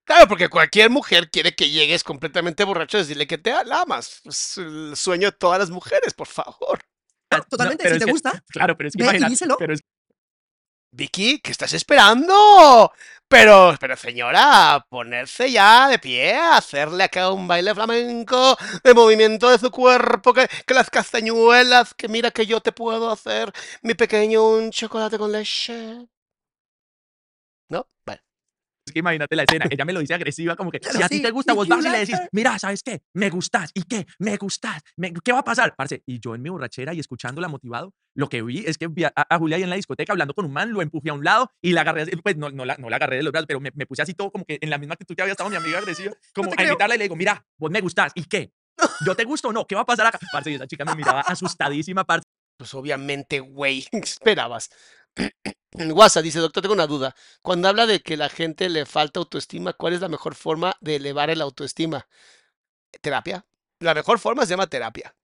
Claro, porque cualquier mujer quiere que llegues completamente borracho y decirle que te amas. Es el sueño de todas las mujeres, por favor. [laughs] No, Totalmente, pero si es te que- gusta, Claro, pero es que ve y imagínate, díselo. pero es Vicky, ¿qué estás esperando? Pero, pero señora, ponerse ya de pie, hacerle acá un baile flamenco, de movimiento de su cuerpo, que, que las castañuelas, que mira que yo te puedo hacer, mi pequeño, un chocolate con leche. ¿No? Bueno. Es que imagínate la escena, ella me lo dice agresiva, como que Claro, si a ti te gusta, vos vas y le decís, mira, ¿sabes qué? Me gustas, ¿y qué? Me gustas, me- ¿qué va a pasar? Parce, y yo en mi borrachera y escuchándola motivado, lo que vi es que vi a, a Julia ahí en la discoteca hablando con un man, lo empujé a un lado y la agarré, pues no, no, la, no la agarré de los brazos, pero me, me puse así todo como que en la misma actitud que había estado mi amiga agresiva, [laughs] como te a invitarla y le digo, mira, vos me gustás, ¿y qué? ¿Yo te gusto o no? ¿Qué va a pasar acá? Parce, y esa chica me miraba asustadísima, parce. Pues obviamente, güey, [laughs] ¿qué esperabas? [clears throat] WhatsApp dice, doctor, tengo una duda. Cuando habla de que la gente le falta autoestima, ¿cuál es la mejor forma de elevar el autoestima? ¿Terapia? La mejor forma se llama terapia.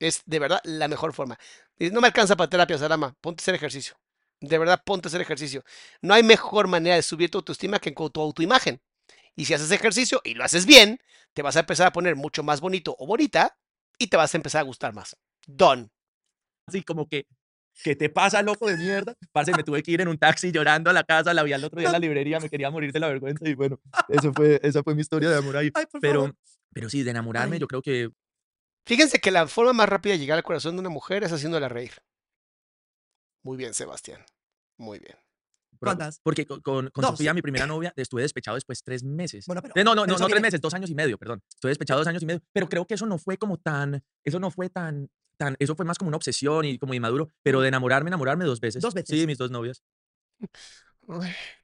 Es de verdad la mejor forma. Dice, no me alcanza para terapia, Salama. Ponte a hacer ejercicio. De verdad, ponte a hacer ejercicio. No hay mejor manera de subir tu autoestima que con tu autoimagen. Y si haces ejercicio y lo haces bien, te vas a empezar a poner mucho más bonito o bonita y te vas a empezar a gustar más. Don. así como que, ¿qué te pasa, loco de mierda? Parce, me tuve que ir en un taxi llorando a la casa, la vi al otro día en la [laughs] librería, me quería morir de la vergüenza y bueno, [laughs] eso fue, esa fue mi historia de amor ahí. Ay, Pero, favor. pero sí, de enamorarme, Ay. yo creo que Fíjense que la forma más rápida de llegar al corazón de una mujer es haciéndola reír. Muy bien, Sebastián. Muy bien. ¿Cuántas? Porque con, con. Sofía, mi primera novia, estuve despechado después tres meses. Bueno, pero- Eh, no, no, pero no, no tres meses, dos años y medio, perdón. Estuve despechado dos años y medio, pero creo que eso no fue como tan, eso no fue tan, tan, eso fue más como una obsesión y como inmaduro, pero de enamorarme, enamorarme dos veces. Dos Sí, veces. mis dos novias. [laughs]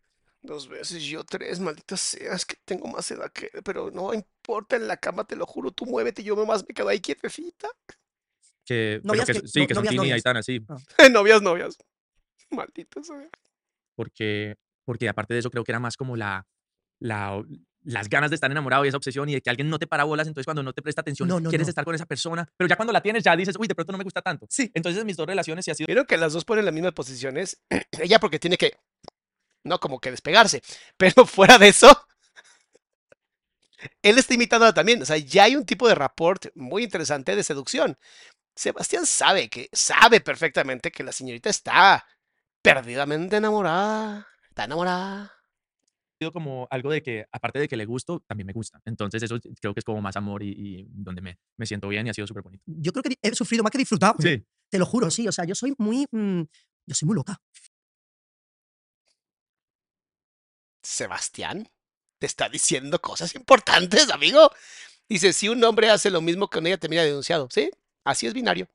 Dos veces, yo tres, maldita sea, es que tengo más edad que... Pero no importa, en la cama, te lo juro, tú muévete, yo más me quedo ahí quietecita. Que, pero Novias que, que- sí, no- que son novias, Tini y novias. Aitana, sí, [laughs] novias, novias. Maldita sea. porque, porque aparte de eso creo que era más como la, la, las ganas de estar enamorado y esa obsesión y de que alguien no te para bolas, entonces cuando no te presta atención, No, no, quieres no. estar con esa persona, pero ya cuando la tienes ya dices, uy, de pronto no me gusta tanto. Sí. Entonces mis dos relaciones sí ha sido Vieron que las dos ponen las mismas posiciones. [clears throat] Ella porque tiene que, no como que despegarse, [laughs] pero fuera de eso, él está imitándola también. O sea, ya hay un tipo de rapport muy interesante de seducción. Sebastián sabe que, sabe perfectamente que la señorita está perdidamente enamorada. Está enamorada. sido como algo de que, aparte de que le gusto, también me gusta. Entonces eso creo que es como más amor y, y donde me, me siento bien y ha sido súper bonito. Yo creo que he sufrido más que disfrutado. Sí. Te lo juro, sí. O sea, yo soy muy. mm, yo soy muy loca. Sebastián te está diciendo cosas importantes, amigo. Dice, si un hombre hace lo mismo con ella, termina denunciado. Sí, así es binario.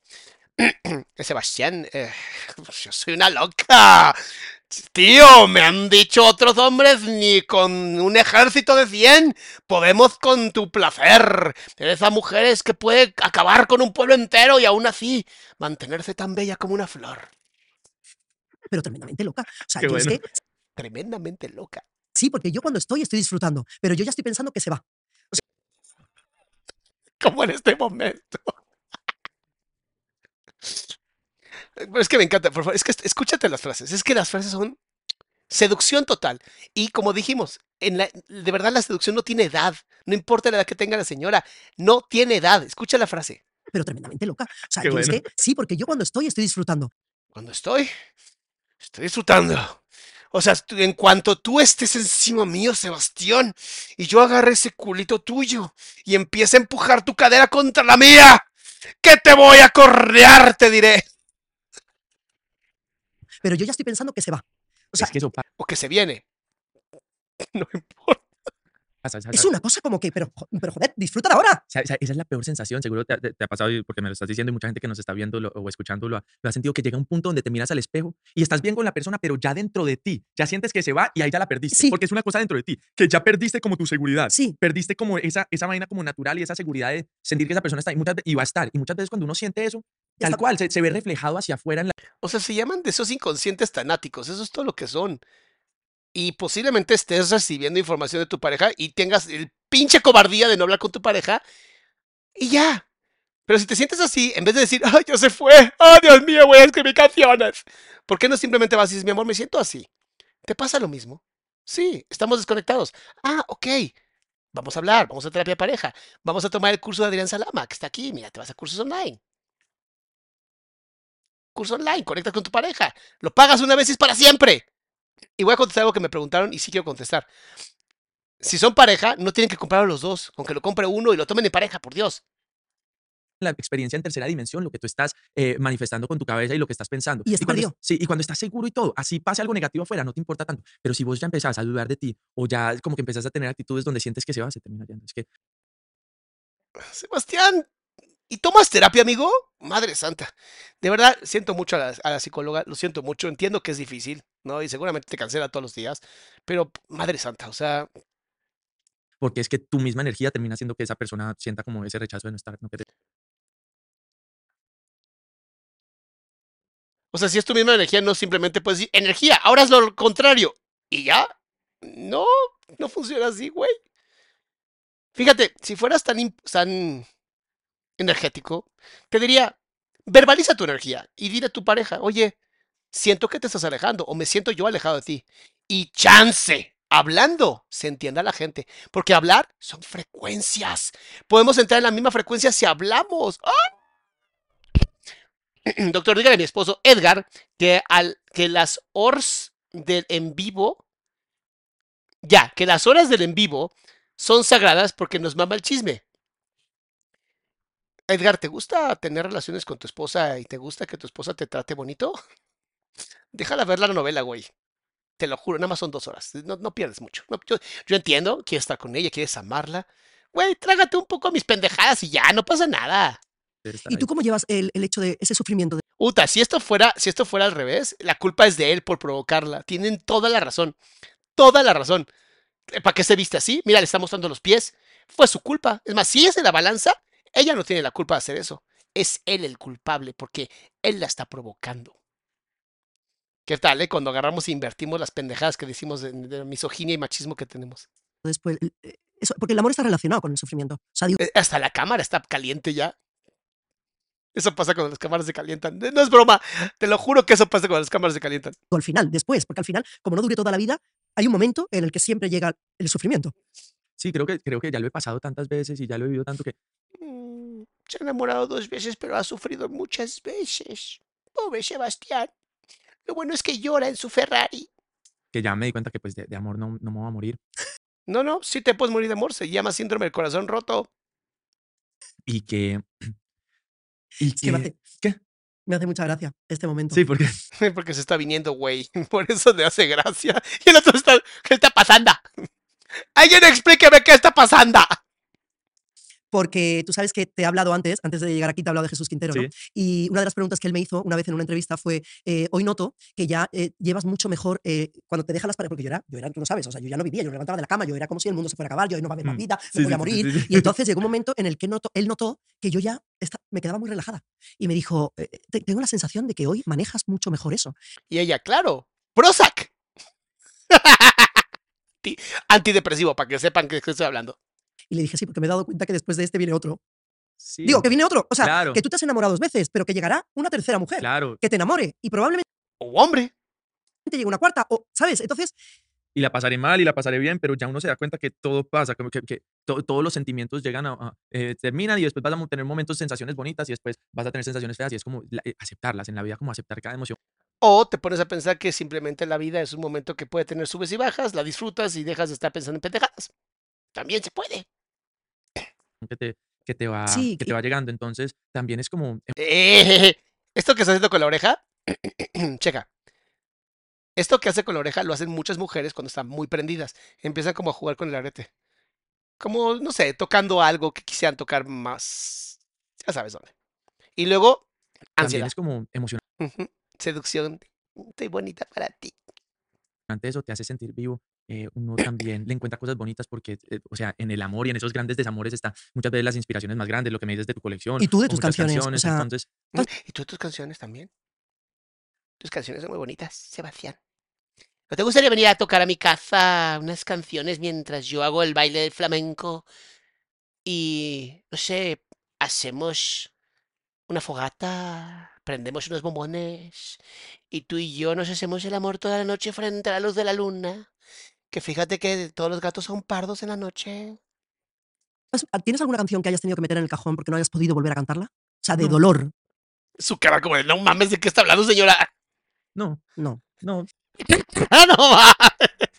[clears throat] Sebastián, eh, yo soy una loca. Tío, me han dicho otros hombres, ni con un ejército de 100 podemos con tu placer. Eres a mujeres que puede acabar con un pueblo entero y aún así mantenerse tan bella como una flor. Pero tremendamente loca. O sea, Qué yo es que. Tremendamente loca. Sí, porque yo cuando estoy, estoy disfrutando. Pero yo ya estoy pensando que se va. [laughs] como en este momento. [laughs] Pero es que me encanta, por favor, es que escúchate las frases, es que las frases son seducción total. Y como dijimos, en la, de verdad la seducción no tiene edad, no importa la edad que tenga la señora, no tiene edad. Escucha la frase. Pero tremendamente loca. O sea, yo es bueno. que. Sí, porque yo cuando estoy, estoy disfrutando. Cuando estoy, Estoy disfrutando. O sea, en cuanto tú estés encima mío, Sebastián, y yo agarre ese culito tuyo y empiece a empujar tu cadera contra la mía, que te voy a correar, te diré. Pero yo ya estoy pensando que se va. O sea, es que eso. O que se viene. [laughs] No importa. Es una cosa como que, pero, pero joder, disfrútala ahora. O sea, esa esa es la peor sensación, seguro te, ha- te- te ha pasado y porque me lo estás diciendo y mucha gente que nos está viendo lo- o escuchando lo ha, lo ha sentido, que llega un punto donde te miras al espejo y estás bien con la persona, pero ya dentro de ti, ya sientes que se va y ahí ya la perdiste, Sí. porque es una cosa dentro de ti, que ya perdiste como tu seguridad, Sí, perdiste como esa, esa vaina como natural y esa seguridad de sentir que esa persona está ahí muchas, y va a estar. Y muchas veces cuando uno siente eso, tal está. cual, se, se ve reflejado hacia afuera en la... O sea, se llaman de esos inconscientes tanáticos. Eso es todo lo que son. Y posiblemente estés recibiendo información de tu pareja y tengas el pinche cobardía de no hablar con tu pareja y ya. Pero si te sientes así, en vez de decir, ¡ay, ya se fue! ¡Oh, Dios mío, voy a escribir canciones! ¿Por qué no simplemente vas y dices, mi amor, me siento así? ¿Te pasa lo mismo? Sí, estamos desconectados. Ah, ok. Vamos a hablar, vamos a terapia pareja. Vamos a tomar el curso de Adrián Salama, que está aquí. Mira, te vas a cursos online. Curso online, conectas con tu pareja. Lo pagas una vez y es para siempre. Y voy a contestar algo que me preguntaron y sí quiero contestar. Si son pareja, no tienen que comprarlo los dos. Con que lo compre uno y lo tomen en pareja, por Dios. la experiencia en tercera dimensión, lo que tú estás eh, manifestando con tu cabeza y lo que estás pensando. Y está cuando, sí, y cuando estás seguro y todo, así pase algo negativo afuera, no te importa tanto. Pero si vos ya empezás a dudar de ti o ya como que empezás a tener actitudes donde sientes que se va, se termina yendo. Es que Sebastián, ¿y tomas terapia, amigo? Madre santa. De verdad, siento mucho a la, a la psicóloga, lo siento mucho, entiendo que es difícil, ¿no? Y seguramente te cancela todos los días, pero madre santa, o sea, porque es que tu misma energía termina haciendo que esa persona sienta como ese rechazo de no estar. No o sea, si es tu misma energía, no simplemente puedes decir, energía, ahora es lo contrario. Y ya, no, no funciona así, güey. Fíjate, si fueras tan, tan energético, te diría, verbaliza tu energía y dile a tu pareja, oye, siento que te estás alejando o me siento yo alejado de ti. Y chance, hablando, se entienda la gente, porque hablar son frecuencias. Podemos entrar en la misma frecuencia si hablamos. ¡Ah! [clears throat] Doctor, dígale a mi esposo Edgar que, al, que las horas del en vivo, ya, que las horas del en vivo son sagradas porque nos mama el chisme. Edgar, ¿te gusta tener relaciones con tu esposa y te gusta que tu esposa te trate bonito? [laughs] Déjala ver la novela, güey. Te lo juro, nada más son dos horas. No, no pierdes mucho. No, yo, yo entiendo, quieres estar con ella, quieres amarla. Güey, trágate un poco mis pendejadas y ya, no pasa nada. ¿Y tú cómo llevas el, el hecho de ese sufrimiento? De, Uta, si esto fuera, si esto fuera al revés, la culpa es de él por provocarla. Tienen toda la razón. Toda la razón. ¿Para qué se viste así? Mira, le está mostrando los pies. Fue su culpa. Es más, si es de la balanza, ella no tiene la culpa de hacer eso. Es él el culpable porque él la está provocando. ¿Qué tal, eh? Cuando agarramos e invertimos las pendejadas que decimos de, de la misoginia y machismo que tenemos. después, eh, eso, porque el amor está relacionado con el sufrimiento. O sea, digo, Eh, Hasta la cámara está caliente ya. Eso pasa cuando las cámaras se calientan. No es broma. Te lo juro que eso pasa cuando las cámaras se calientan. al final, después, porque al final, como no dure toda la vida, hay un momento en el que siempre llega el sufrimiento. Sí, creo que, creo que ya lo he pasado tantas veces y ya lo he vivido tanto que Se ha enamorado dos veces, pero ha sufrido muchas veces. Pobre Sebastián. Lo bueno es que llora en su Ferrari. que ya me di cuenta que pues de, de amor no, no me voy a morir. No, no, sí te puedes morir de amor. Se llama síndrome del corazón roto. Y que... [clears throat] Y Es que me hace, ¿Qué? me hace mucha gracia este momento. Sí, porque... [laughs] [laughs] Porque se está viniendo, güey. [laughs] Por eso le hace gracia. Y el otro está. ¿Qué está pasando? Alguien explíqueme qué está pasando. Porque tú sabes que te he hablado antes, antes de llegar aquí te he hablado de Jesús Quintero, ¿no? Sí. Y una de las preguntas que él me hizo una vez en una entrevista fue, eh, hoy noto que ya eh, llevas mucho mejor eh, cuando te dejan las parejas, porque yo era, yo era, tú lo sabes, o sea, yo ya no vivía, yo me levantaba de la cama, yo era como si el mundo se fuera a acabar, yo hoy no va a haber más Mm. vida, Sí, me voy sí, a morir. Y entonces llegó un momento en el que notó, él notó que yo ya esta- me quedaba muy relajada. Y me dijo, eh, te- tengo la sensación de que hoy manejas mucho mejor eso. Y ella, claro. Prozac. [laughs] Anti- Antidepresivo, para que sepan que estoy hablando. Y le dije, sí, porque me he dado cuenta que después de este viene otro. Sí, Digo, que viene otro. O sea, Claro. que tú te has enamorado dos veces, pero que llegará una tercera mujer Claro. que te enamore y probablemente O hombre. llegue una cuarta. O, ¿sabes? Entonces, Y la pasaré mal y la pasaré bien, pero ya uno se da cuenta que todo pasa, como que, que to- todos los sentimientos llegan a... a- eh, terminan y después vas a tener momentos, sensaciones bonitas y después vas a tener sensaciones feas y es como la- eh, aceptarlas en la vida, como aceptar cada emoción. O te pones a pensar que simplemente la vida es un momento que puede tener subes y bajas, la disfrutas y dejas de estar pensando en pendejadas. También se puede. que te, que te va, Sí, que te va llegando. Entonces, también es como Eh, [laughs] esto que está haciendo con la oreja, [clears throat] checa. Esto que hace con la oreja lo hacen muchas mujeres cuando están muy prendidas. Empiezan como a jugar con el arete. Como, no sé, tocando algo que quisieran tocar más. Ya sabes dónde. Y luego, también ansiedad. es como emocionante Seducción. Estoy bonita para ti. eso, te hace sentir vivo. Eh, uno también le encuentra cosas bonitas porque, eh, o sea, en el amor y en esos grandes desamores está muchas veces las inspiraciones más grandes, lo que me dices de tu colección. Y tú de tus canciones, o sea, entonces, Mm, ¿Y tú tus canciones también? Tus canciones son muy bonitas, Sebastián. ¿No te gustaría venir a tocar a mi casa unas canciones mientras yo hago el baile del flamenco? Y, no sé, hacemos una fogata, prendemos unos bombones y tú y yo nos hacemos el amor toda la noche frente a la luz de la luna. Que fíjate que todos los gatos son pardos en la noche. ¿Has- ¿Tienes alguna canción que hayas tenido que meter en el cajón porque no hayas podido volver a cantarla? O sea, de No. dolor. Su cara como de, no mames, ¿de qué está hablando, señora? no, No. no, [laughs] ¡Ah, no mames!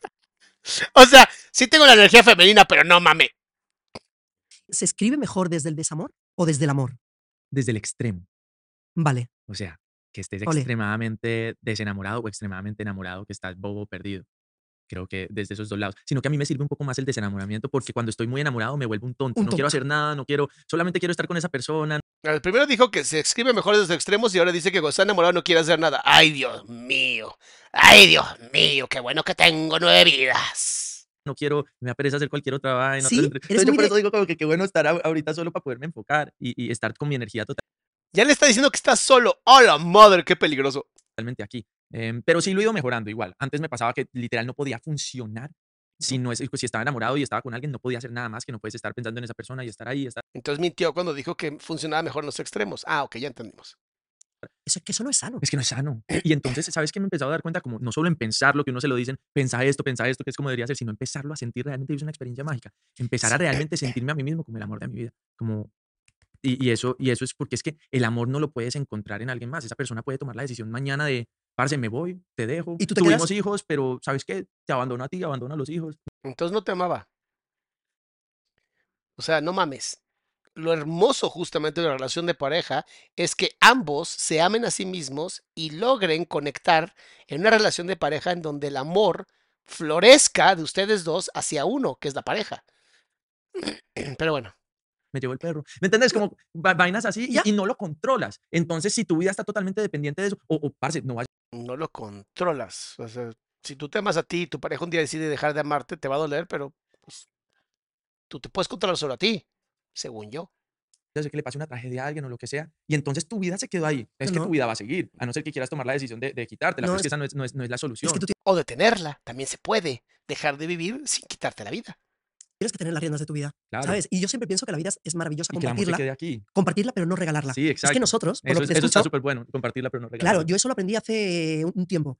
O sea, sí tengo la energía femenina, pero no mames. ¿Se escribe mejor desde el desamor o desde el amor? desde el extremo. Vale. O sea, que estés Ole. extremadamente desenamorado o extremadamente enamorado, que estás bobo perdido. Creo que desde esos dos lados. Sino que a mí me sirve un poco más el desenamoramiento porque cuando estoy muy enamorado me vuelvo un tonto. Un no quiero hacer nada, no quiero, solamente quiero estar con esa persona. El primero dijo que se escribe mejor desde los extremos y ahora dice que cuando está enamorado no quiere hacer nada. ¡Ay, Dios mío! ¡Ay, Dios mío! ¡Qué bueno que tengo nueve vidas! No quiero, me da pereza hacer cualquier otra vaina. Sí, entonces, eres yo por de- eso digo como que qué bueno estar ahorita solo para poderme enfocar y, y estar con mi energía Ya le está diciendo que está solo. ¡Oh, la madre! ¡Qué peligroso! Totalmente aquí. Em, pero sí lo he ido mejorando igual. Antes me pasaba que literal no podía funcionar si no es, pues, si estaba enamorado y estaba con alguien, no podía hacer nada más que no puedes estar pensando en esa persona y estar ahí, estar Entonces mintió cuando dijo que funcionaba mejor en los extremos. Ah, ok, ya entendimos. Eso, que eso no es sano. es que no es sano. Y entonces, ¿sabes qué? Me he empezado a dar cuenta como no solo en pensar lo que uno se lo dicen, pensa esto, pensa esto, que es como debería ser, sino empezarlo a sentir realmente es una experiencia mágica. Empezar a realmente sentirme a mí mismo como el amor de mi vida. Como, y, y eso, y eso es porque es que el amor no lo puedes encontrar en alguien más. Esa persona puede tomar la decisión mañana de, parce, me voy, te dejo, ¿Y tú te tuvimos quedas? hijos, pero ¿sabes qué? Te abandono a ti, abandono a los hijos. Entonces no te amaba. O sea, no mames. Lo hermoso justamente de la relación de pareja es que ambos se amen a sí mismos y logren conectar en una relación de pareja en donde el amor florezca de ustedes dos hacia uno, que es la pareja. [clears throat] Pero bueno, me llevó el perro. ¿Me entiendes? Como va- vainas así y, y no lo controlas. Entonces, si tu vida está totalmente dependiente de eso, o, o parce, no vayas no lo controlas. O sea, si tú te amas a ti y tu pareja un día decide dejar de amarte, te va a doler, pero pues, tú te puedes controlar solo a ti, según yo. que le pase una tragedia a alguien o lo que sea, y entonces tu vida se quedó ahí. Es que tu vida va a seguir, a no ser que quieras tomar la decisión de, de quitártela, No, pero es que es- esa no es, no es, no es la solución. Es que tú O detenerla, también se puede. Dejar de vivir sin quitarte la vida. Tienes que tener las riendas de tu vida. Claro. ¿Sabes? Y yo siempre pienso que la vida es, es maravillosa Y que compartirla. quede aquí. Compartirla, pero no regalarla. Sí, Es que exacto. nosotros, por Eso, lo es- que te eso está súper bueno, compartirla, pero no regalarla. claro, yo eso lo aprendí hace un tiempo.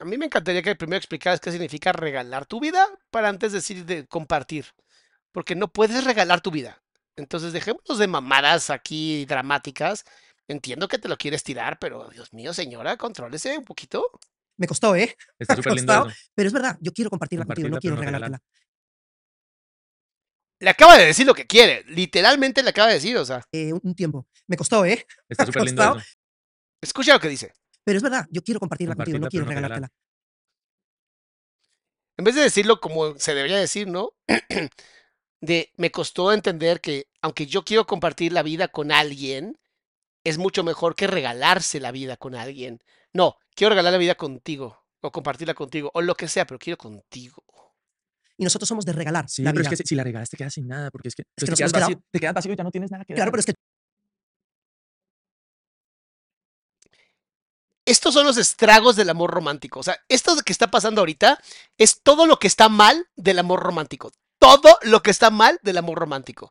A mí me encantaría que primero explicaras qué significa regalar tu vida para antes decir de compartir. Porque no puedes regalar tu vida. Entonces dejémonos de mamadas aquí dramáticas. Entiendo que te lo quieres tirar, pero Dios mío, señora, contrólese un poquito. Me costó, ¿eh? Está [laughs] súper lindo. Pero es verdad, yo quiero compartirla contigo, no Compartirla, quiero no regalártela. Le acaba de decir lo que quiere. Literalmente le acaba de decir, o sea, Eh, un, tiempo. Me costó, ¿eh? Está [laughs] súper lindo eso. escucha lo que dice. Pero es verdad, yo quiero compartirla, contigo, no Compartirla, quiero regalártela. En vez de decirlo como se debería decir, ¿no? [clears throat] De me costó entender que aunque yo quiero compartir la vida con alguien, es mucho mejor que regalarse la vida con alguien. No, quiero regalar la vida contigo o compartirla contigo o lo que sea, pero quiero contigo. Y nosotros somos de regalar Sí, la pero vida. es que si, si la regalas te quedas sin nada, porque es que, nos te, quedas vacío, te quedas vacío y ya no tienes nada que Claro, dar. pero es que Estos son los estragos del amor romántico. O sea, esto que está pasando ahorita es todo lo que está mal del amor romántico. Todo lo que está mal del amor romántico.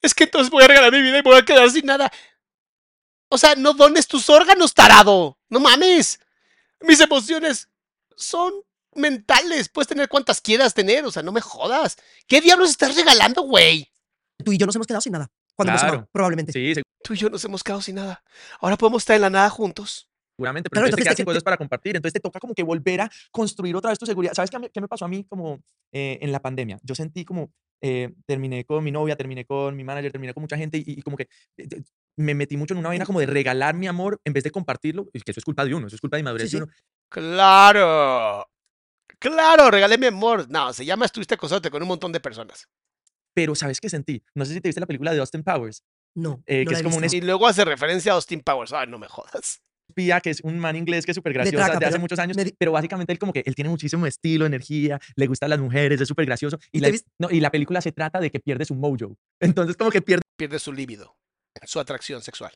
Es que entonces voy a regalar mi vida y voy a quedar sin nada. O sea, no dones tus órganos, tarado. No mames. Mis emociones son mentales. Puedes tener cuantas quieras tener. O sea, no me jodas. ¿Qué diablos estás regalando, güey? tú y yo nos hemos quedado sin nada. Cuando hemos Claro. amado, probablemente. Sí, Tú y yo nos hemos quedado sin nada. Ahora podemos estar en la nada juntos. seguramente, pero Claro, entonces te entonces quedas te- sin cosas para compartir. Entonces te toca como que volver a construir otra vez tu seguridad. ¿Sabes qué, qué me pasó a mí como eh, en la pandemia? Yo sentí como, eh, terminé con mi novia, terminé con mi manager, terminé con mucha gente y, y como que eh, de- me metí mucho en una vaina como de regalar mi amor en vez de compartirlo. Y que eso es culpa de uno, eso es culpa de inmadurez Sí, de sí. uno. Claro. Claro, regalé mi amor. No, se llama estuviste acosándote con un montón de personas. Pero ¿sabes qué sentí? No sé si te viste la película de Austin Powers, No, eh, no que la es he como un. Y luego hace referencia a Austin Powers. Ay, no me jodas. que es un man inglés que es súper gracioso traca, de hace pero muchos años, me pero básicamente él como que él tiene muchísimo estilo, energía, le gustan las mujeres, es súper gracioso y ¿Y la, te viste- no, y la película se trata de que pierde su mojo. Entonces como que pierde Pierde su líbido, su atracción sexual.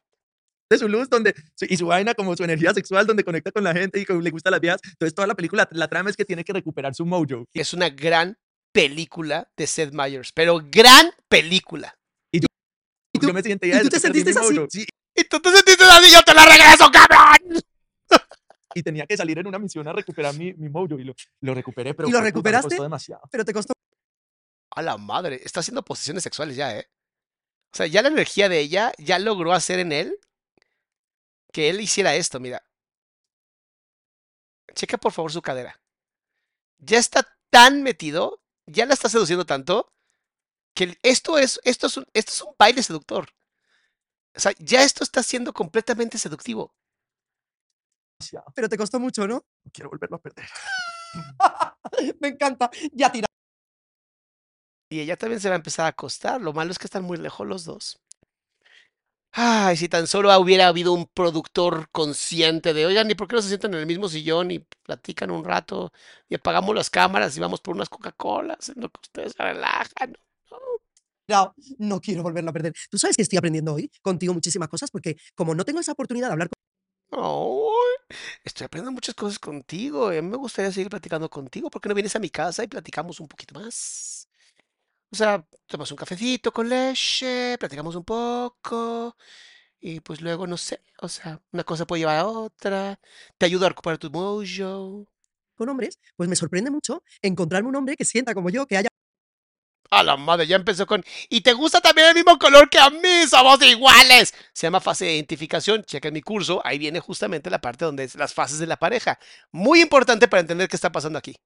Su luz donde y su vaina como su energía sexual donde conecta con la gente y como le gusta las viejas. Entonces toda la película la trama es que tiene que recuperar su mojo. Y Es una gran película de Seth Meyers, pero gran película. ¿Y tú- yo me sentía y tú te sentiste así? Sí, Y tú te sentiste así, yo te la regreso, cabrón. [laughs] y tenía que salir en una misión a recuperar mi, mi mojo y lo, lo recuperé, pero ¿Y lo me recuperaste? costó demasiado. Pero te costó. A la madre, está haciendo posiciones sexuales ya, ¿eh? O sea, ya la energía de ella ya logró hacer en él que él hiciera esto, mira. Checa por favor su cadera. Ya está tan metido, ya la está seduciendo tanto, que esto es, esto es, un, esto es un baile seductor. O sea, ya esto está siendo completamente seductivo. Pero te costó mucho, ¿no? No quiero volverlo a perder. [laughs] Me encanta. Ya tira. Y ella también se va a empezar a acostar. Lo malo es que están muy lejos los dos. Ay, si tan solo hubiera habido un productor consciente de, oigan, ¿y por qué no se sientan en el mismo sillón y platican un rato y apagamos las cámaras y vamos por unas Coca-Colas en lo que ustedes se relajan? No, no quiero volverlo a perder. Tú sabes que estoy aprendiendo hoy contigo muchísimas cosas porque como no tengo esa oportunidad de hablar con Ay, estoy aprendiendo muchas cosas contigo. a mí me gustaría seguir platicando contigo. ¿Por qué no vienes a mi casa y platicamos un poquito más? O sea, tomas un cafecito con leche, platicamos un poco y pues luego, no sé, o sea, una cosa puede llevar a otra. Te ayudo a recuperar tu mojo. con hombres, pues me sorprende mucho encontrarme un hombre que sienta como yo, que haya A la madre, ya empezó con. Y te gusta también el mismo color que a mí, somos iguales. Se llama fase de identificación. Checa en mi curso, ahí viene justamente la parte donde es las fases de la pareja. Muy importante para entender qué está pasando aquí.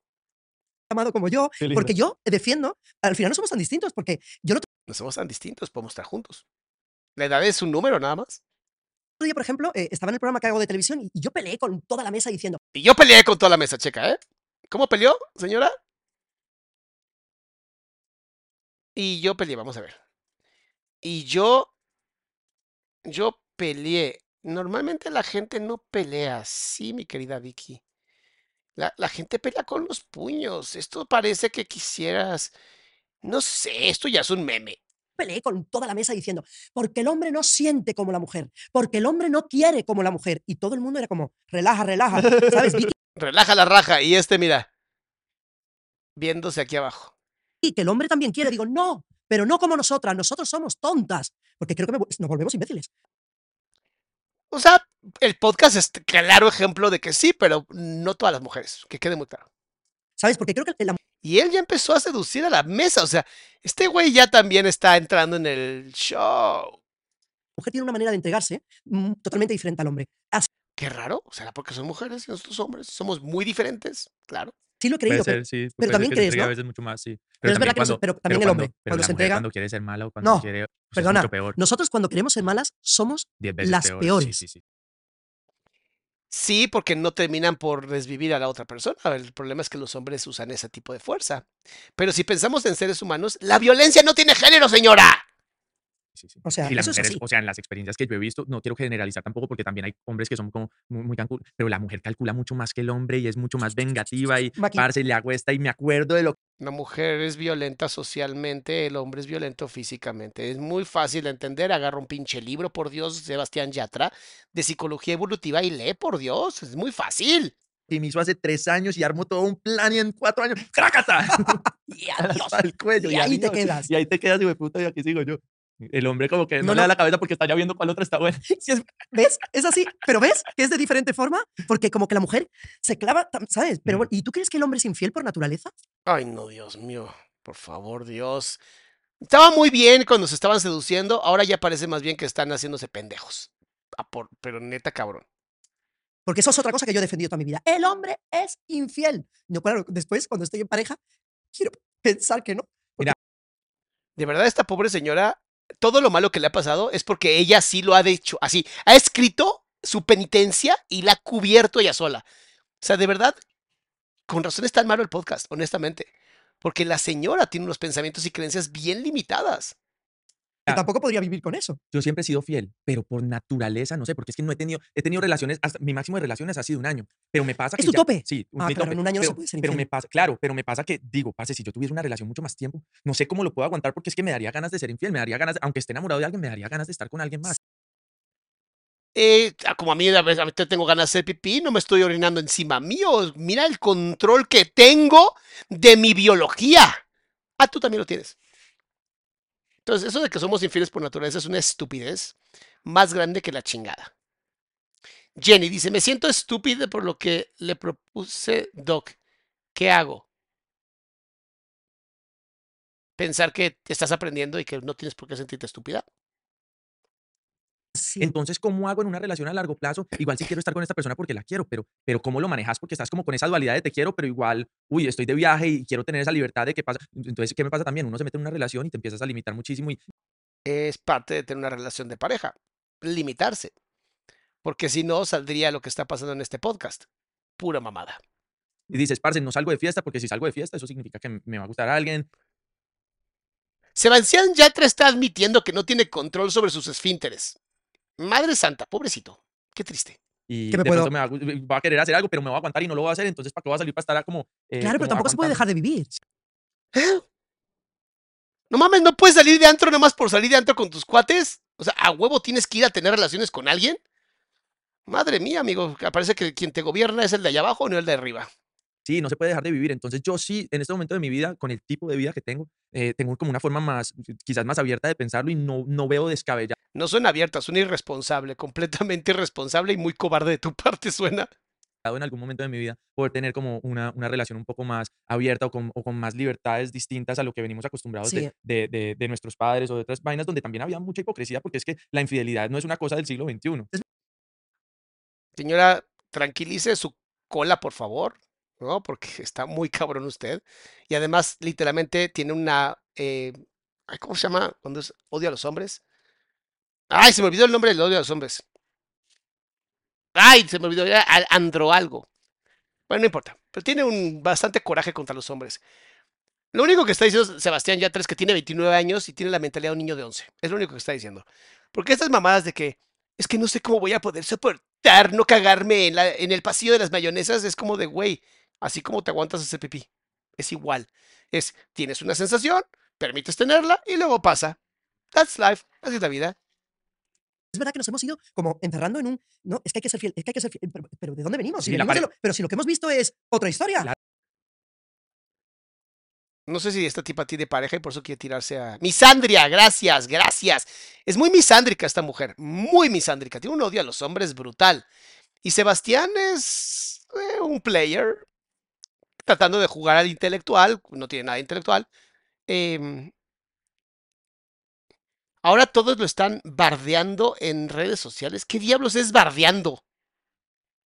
Amado como yo, porque yo defiendo, al final no somos tan distintos, porque yo otro No somos tan distintos, podemos estar juntos. La edad es un número nada más. día, por ejemplo, eh, estaba en el programa que hago de televisión y, y yo peleé con toda la mesa diciendo, Y yo peleé con toda la mesa, checa, ¿eh? ¿Cómo peleó, señora? Y yo peleé, vamos a ver. Y yo, yo peleé. Normalmente la gente no pelea así, mi querida Vicky. La, la gente pelea con los puños. Esto parece que quisieras, no sé, esto ya es un meme. peleé con toda la mesa diciendo, porque el hombre no siente como la mujer, porque el hombre no quiere como la mujer. Y todo el mundo era como, relaja, relaja, ¿sabes? [laughs] Relaja la raja. Y este, mira, viéndose aquí abajo. Que el hombre también quiere. Digo, no, pero no como nosotras, nosotros somos tontas, porque creo que me nos volvemos imbéciles. O sea, el podcast es claro ejemplo de que sí, pero no todas las mujeres, que quede muy claro. ¿Sabes? Porque creo que la Y él ya empezó a seducir a la mesa, o sea, este güey ya también está entrando en el show. mujer tiene una manera de entregarse mm, totalmente diferente al hombre. Así Qué raro, ¿será porque son mujeres y nosotros hombres? Somos muy diferentes, claro. Lo he Puede creído. ser, pero- sí. pero puede ser también crees, entregue ¿no? a veces mucho más, sí. Pero es verdad también que pero también el cuando- hombre, pero cuando la se mujer entrega- cuando quiere ser mala o cuando No, quiere... pues, es mucho peor. Nosotros cuando queremos ser malas somos Diez veces las peor, peores. Sí, sí, sí. Sí, porque no terminan por desvivir a la otra persona. El problema es que los hombres usan ese tipo de fuerza. Pero si pensamos en seres humanos, la violencia no tiene género, señora. Sí, sí. O sea, y las eso es mujeres, así. o sea, en las experiencias que yo he visto, no quiero generalizar tampoco porque también hay hombres que son como muy, muy calcul- pero la mujer calcula mucho más que el hombre y es mucho más vengativa y Maqui- parce, le hago esta y me acuerdo de lo La mujer es violenta socialmente, el hombre es violento físicamente. Es muy fácil de entender. Agarra un pinche libro, por Dios, Sebastián Yatra, de psicología evolutiva y lee, por Dios. Es muy fácil. que me hizo hace tres años y armo todo un plan y en cuatro años, ¡crácata! [laughs] Y [laughs] adiós. El cuello. Y ahí te quedas. Y ahí te quedas y de puta y aquí sigo yo. El hombre como que no, No, le da no. la cabeza porque está ya viendo cuál otra está buena. Sí, es- ¿Ves? Es así. Pero ¿ves que es de diferente forma? Porque como que la mujer se clava, ¿sabes? Pero Mm. ¿y tú crees que el hombre es infiel por naturaleza? Ay, no, Dios mío. Por favor, Dios. Estaba muy bien cuando se estaban seduciendo. Ahora ya parece más bien que están haciéndose pendejos. Ah, por- pero neta, cabrón. Porque eso es otra cosa que yo he defendido toda mi vida. El hombre es infiel. No, claro, después, cuando estoy en pareja, quiero pensar que no. De verdad, esta pobre señora, todo lo malo que le ha pasado es porque ella sí lo ha hecho así. Ha escrito su penitencia y la ha cubierto ella sola. O sea, de verdad, con razón es tan malo el podcast, honestamente. Porque la señora tiene unos pensamientos y creencias bien limitadas. Que tampoco podría vivir con eso. Yo siempre he sido fiel, pero por naturaleza, no sé, porque es que no he tenido, he tenido relaciones, hasta mi máximo de relaciones ha sido un año, pero me pasa ¿Es que tu ya- tope? Sí, Ah, mi claro, tope, en un año no se pero, puede ser pero me pasa, claro, pero me pasa que digo, parce, si yo tuviese una relación mucho más tiempo, no sé cómo lo puedo aguantar porque es que me daría ganas de ser infiel, me daría ganas, de- aunque esté enamorado de alguien, me daría ganas de estar con alguien más. Eh, ah, como a mí a veces a veces tengo ganas de hacer pipí, no me estoy orinando encima mío. Mira el control que tengo de mi biología. Ah, tú también lo tienes. Entonces, eso de que somos infieles por naturaleza es una estupidez más grande que la chingada. Jenny dice, me siento estúpida por lo que le propuse Doc. ¿Qué hago? Pensar que estás aprendiendo y que no tienes por qué sentirte estúpida. Sí. Entonces, ¿cómo hago en una relación a largo plazo? Igual sí quiero estar con esta persona porque la quiero, pero, pero ¿cómo lo manejas? Porque estás como con esa dualidad de te quiero, pero igual, uy, estoy de viaje y quiero tener esa libertad de qué pasa. Entonces, ¿qué me pasa también? Uno se mete en una relación y te empiezas a limitar muchísimo y es parte de tener una relación de pareja, limitarse. Porque si no, saldría lo que está pasando en este podcast. Pura mamada. y dices, parce, no salgo de fiesta porque si salgo de fiesta, eso significa que me va a gustar alguien. Sebastián Yatra está admitiendo que no tiene control sobre sus esfínteres. Madre santa, pobrecito. Qué triste. Y ¿Qué me de puedo- me va, a va querer hacer algo, pero me voy a aguantar y no lo voy a hacer. Entonces, ¿para qué voy a salir para estar como. eh, Claro, pero tampoco se puede dejar de vivir. No mames, ¿no puedes salir de antro nomás por salir de antro con tus cuates? O sea, ¿a huevo tienes que ir a tener relaciones con alguien? Madre mía, amigo, parece que quien te gobierna es el de allá abajo, no el de arriba. Sí, no se puede dejar de vivir. Entonces, yo sí, en este momento de mi vida, con el tipo de vida que tengo, eh, tengo como una forma más, quizás más abierta de pensarlo y no, no veo descabellado No suena abierta, suena irresponsable, completamente [laughs] irresponsable y muy cobarde de tu parte suena. en algún momento de mi vida poder tener como una, una relación un poco más abierta o con, o con más libertades distintas a lo que venimos acostumbrados de- de, de- de nuestros padres o de otras vainas donde también había mucha hipocresía porque es que la infidelidad no es una cosa del siglo XXI. Señora, tranquilice su cola, por favor, ¿no? Porque está muy cabrón usted. Y además, literalmente, tiene una... eh, ¿Cómo se llama? Cuando es odio a los hombres. Ay, se me olvidó el nombre del odio a los hombres. Ay, se me olvidó. Al- andro algo. Bueno, no importa. Pero tiene un bastante coraje contra los hombres. Lo único que está diciendo Sebastián Yatra es que tiene 29 años y tiene la mentalidad de un niño de 11. Es lo único que está diciendo. Porque estas mamadas de que es que no sé cómo voy a poder soportar no cagarme en, en el pasillo de las mayonesas es como de, güey, así como te aguantas ese pipí. Es igual. Es, tienes una sensación, permites tenerla y luego pasa. That's life. Así es la vida. Es verdad que nos hemos ido como encerrando en un. No, es que hay que ser fiel, es que hay que ser fiel. Pero, pero ¿de dónde venimos? Si Sí, la venimos de pare- lo- pero si lo que hemos visto es otra historia. No sé si esta tipa tiene pareja y por eso quiere tirarse a. Misandria, gracias, gracias. Es muy misándrica esta mujer, muy misándrica. Tiene un odio a los hombres brutal. Y Sebastián es eh, un player tratando de jugar al intelectual, no tiene nada de intelectual. Em, ahora todos lo están bardeando en redes sociales. ¿Qué diablos es bardeando?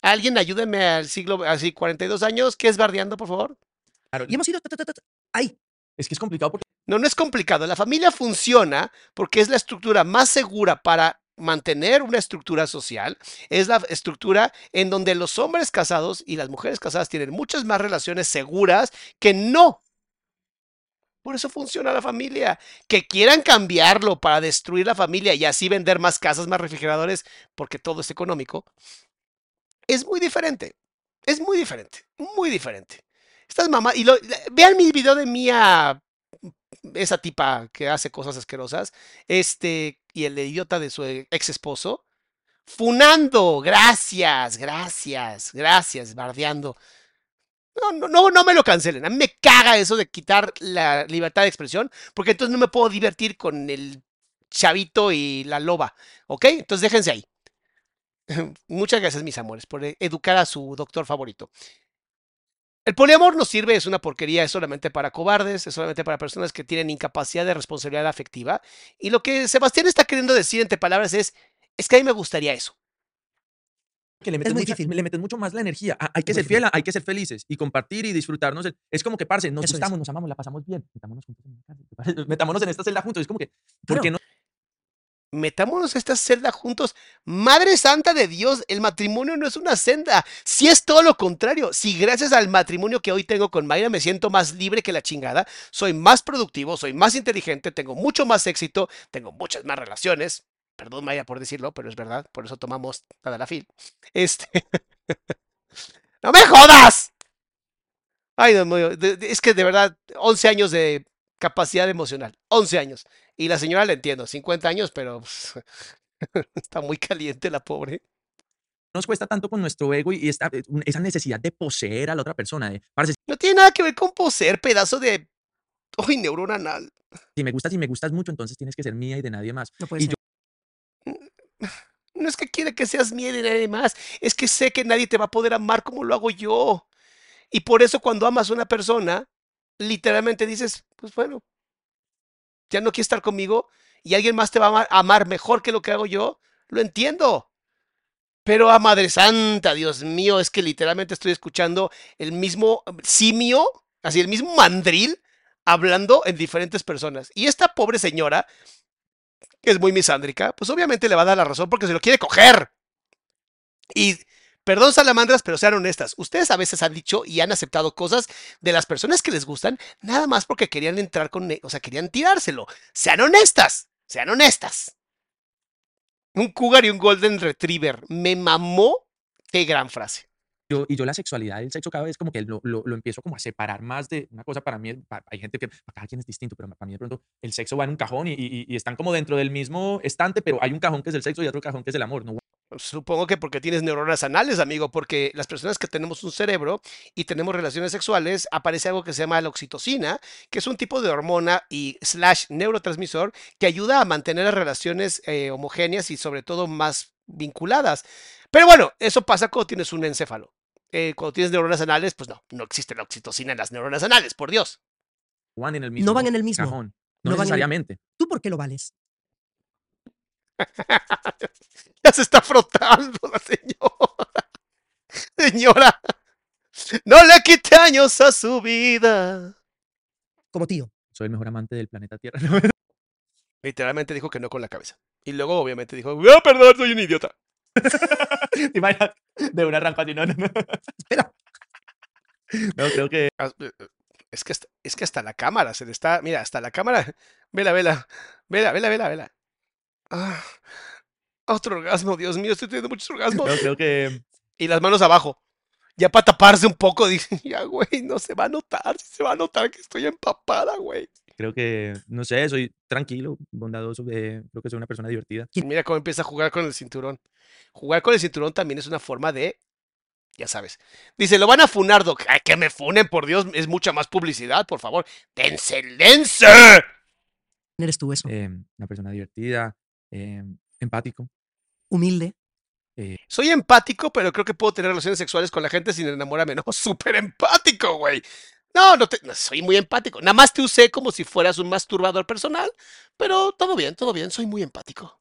Alguien ayúdeme al siglo, así 42 años, ¿qué es bardeando, por favor? Claro, Y hemos ido. Ahí. es que es complicado porque No, no es complicado. La familia funciona porque es la estructura más segura para mantener una estructura social. Es la estructura en donde los hombres casados y las mujeres casadas tienen muchas más relaciones seguras que no. Por eso funciona la familia. Que quieran cambiarlo para destruir la familia y así vender más casas, más refrigeradores, porque todo es económico, es muy diferente. Es muy diferente. Muy diferente. Estas mamás. Y lo- vean mi video de Mía esa tipa que hace cosas asquerosas, este, y el idiota de su ex esposo, funando, gracias, gracias, gracias, bardeando. No, no, no, no me lo cancelen. A mí me caga eso de quitar la libertad de expresión, porque entonces no me puedo divertir con el chavito y la loba, ¿ok? Entonces déjense ahí. [laughs] Muchas gracias, mis amores, por e- educar a su doctor favorito. El poliamor no sirve, es una porquería, es solamente para cobardes, es solamente para personas que tienen incapacidad de responsabilidad afectiva. Y lo que Sebastián está queriendo decir entre palabras es, es que a mí me gustaría eso. que le metes, muy mucha- difícil. le metes mucho más la energía. Ah, hay que muy ser fiel, hay que ser felices y compartir y disfrutarnos. Es como que, parce, nos Eso es. gustamos, nos amamos, la pasamos bien. Metámonos juntos en una casa. [laughs] Metámonos en esta celda juntos. Es como que, ¿por Claro. qué no? Metámonos a esta celda juntos. Madre Santa de Dios, el matrimonio no es una senda. Si es todo lo contrario. Si gracias al matrimonio que hoy tengo con Mayra me siento más libre que la chingada, soy más productivo, soy más inteligente, tengo mucho más éxito, tengo muchas más relaciones. Perdón, Mayra, por decirlo, pero es verdad. Por eso tomamos Tadalafil. Este. [laughs] ¡No me jodas! Ay, Dios mío. Es que de verdad, 11 años de capacidad emocional. 11 años. Y la señora la entiendo, 50 años, pero pues, [laughs] está muy caliente la pobre. nos cuesta tanto con nuestro ego y esta, eh, esa necesidad de poseer a la otra persona? De, parce, No tiene nada que ver con poseer pedazo de. [laughs] Uy, neurona anal. si me gustas y me gustas mucho, entonces tienes que ser mía y de nadie más. No puede Y ser. [laughs] No es que quiera que seas mía de nadie más, es que sé que nadie te va a poder amar como lo hago yo. Y por eso cuando amas a una persona, literalmente dices, pues bueno, ya no quiere estar conmigo y alguien más te va a amar, amar mejor que lo que hago yo, lo entiendo. Pero a Madre Santa, Dios mío, es que literalmente estoy escuchando el mismo simio, así el mismo mandril, hablando en diferentes personas. Y esta pobre señora, que es muy misándrica, pues obviamente le va a dar la razón porque se lo quiere coger. Y perdón, salamandras, pero sean honestas. Ustedes a veces han dicho y han aceptado cosas de las personas que les gustan, nada más porque querían entrar con, e- o sea, querían tirárselo. Sean honestas, sean honestas. Un cougar y un golden retriever. Me mamó. Qué gran frase. yo, y yo la sexualidad el sexo cada vez como que lo, lo, lo empiezo como a separar más de una cosa para mí, hay gente que para cada quien es distinto, pero para mí de pronto el sexo va en un cajón y, y- y están como dentro del mismo estante, pero hay un cajón que es el sexo y otro cajón que es el amor. ¿no? Supongo que porque tienes neuronas anales, amigo, porque las personas que tenemos un cerebro y tenemos relaciones sexuales, aparece algo que se llama la oxitocina, que es un tipo de hormona y slash neurotransmisor que ayuda a mantener las relaciones eh, homogéneas y sobre todo más vinculadas. Pero bueno, eso pasa cuando tienes un encéfalo. Eh, cuando tienes neuronas anales, pues no, no existe la oxitocina en las neuronas anales, por Dios. Van en el mismo No van en el mismo. cajón. No, No van en el- necesariamente. ¿Tú por qué lo vales? [laughs] Ya se está frotando la señora. [laughs] Señora, no le quite años a su vida. Como tío. Soy el mejor amante del planeta Tierra. Literalmente dijo que no con la cabeza. Y luego obviamente dijo, ah, perdón, soy un idiota. [laughs] ¿Te imaginas? De una rampa no, no, no. Espera. No, creo que Ah, eh, eh, Es que, hasta, es que hasta la cámara se le está, mira, hasta la cámara, vela, vela, vela, vela, vela, vela. Ah, otro orgasmo, Dios mío, estoy teniendo muchos [laughs] orgasmos. no, creo que Y las manos abajo. Ya para taparse un poco, [laughs] dice, ya, güey, no se va a notar, se va a notar que estoy empapada, güey. creo que no sé, soy tranquilo, bondadoso, eh, creo que soy una persona divertida. Y mira cómo empieza a jugar con el cinturón. Jugar con el cinturón también es una forma de. Ya sabes. Dice, lo van a funar, Doc. Ay, que me funen, por Dios. Es mucha más publicidad, por favor. ¡Dense, dense! ¿Quién eres tú eso? eh, una persona divertida, eh, empático. Humilde. Soy empático, pero creo que puedo tener relaciones sexuales con la gente sin enamorarme. No, [laughs] súper empático, güey. No, no, te, no, soy muy empático. Nada más te usé como si fueras un masturbador personal, pero todo bien, todo bien. Soy muy empático.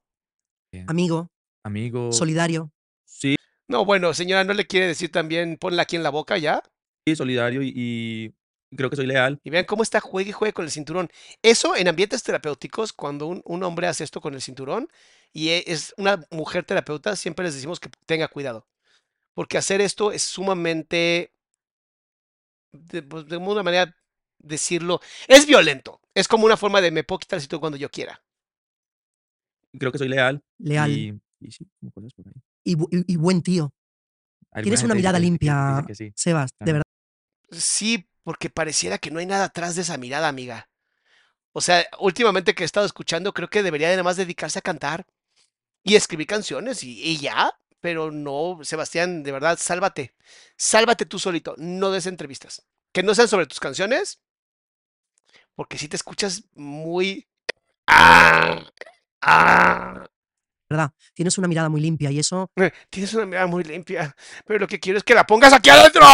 Amigo. Amigo. Solidario. Sí, No, bueno, señora, ¿no le quiere decir también ponla aquí en la boca ya? solidario y, y creo que soy leal. Y vean cómo está juegue y juegue con el cinturón. Eso en ambientes terapéuticos, cuando un, un hombre hace esto con el cinturón y e- es una mujer terapeuta, siempre les decimos que tenga cuidado. Porque hacer esto es sumamente, de, pues, de una manera decirlo, es violento. Es como una forma de me puedo quitar el cinturón cuando yo quiera. Creo que soy leal. Leal. Y, y sí, por ahí. Y, y- y buen tío. Tienes una mirada que- limpia, que sí. Sebas. De verdad. Sí, porque pareciera que no hay nada atrás de esa mirada, amiga. O sea, últimamente que he estado escuchando, creo que debería de nada más dedicarse a cantar y escribir canciones y, y ya. Pero no, Sebastián, de verdad, sálvate. Sálvate tú solito. No des entrevistas. Que no sean sobre tus canciones. Porque si te escuchas muy. ¡Ah! ¡Ah! verdad. Tienes una mirada muy limpia y eso Eh, Tienes una mirada muy limpia. Pero lo que quiero es que la pongas aquí adentro.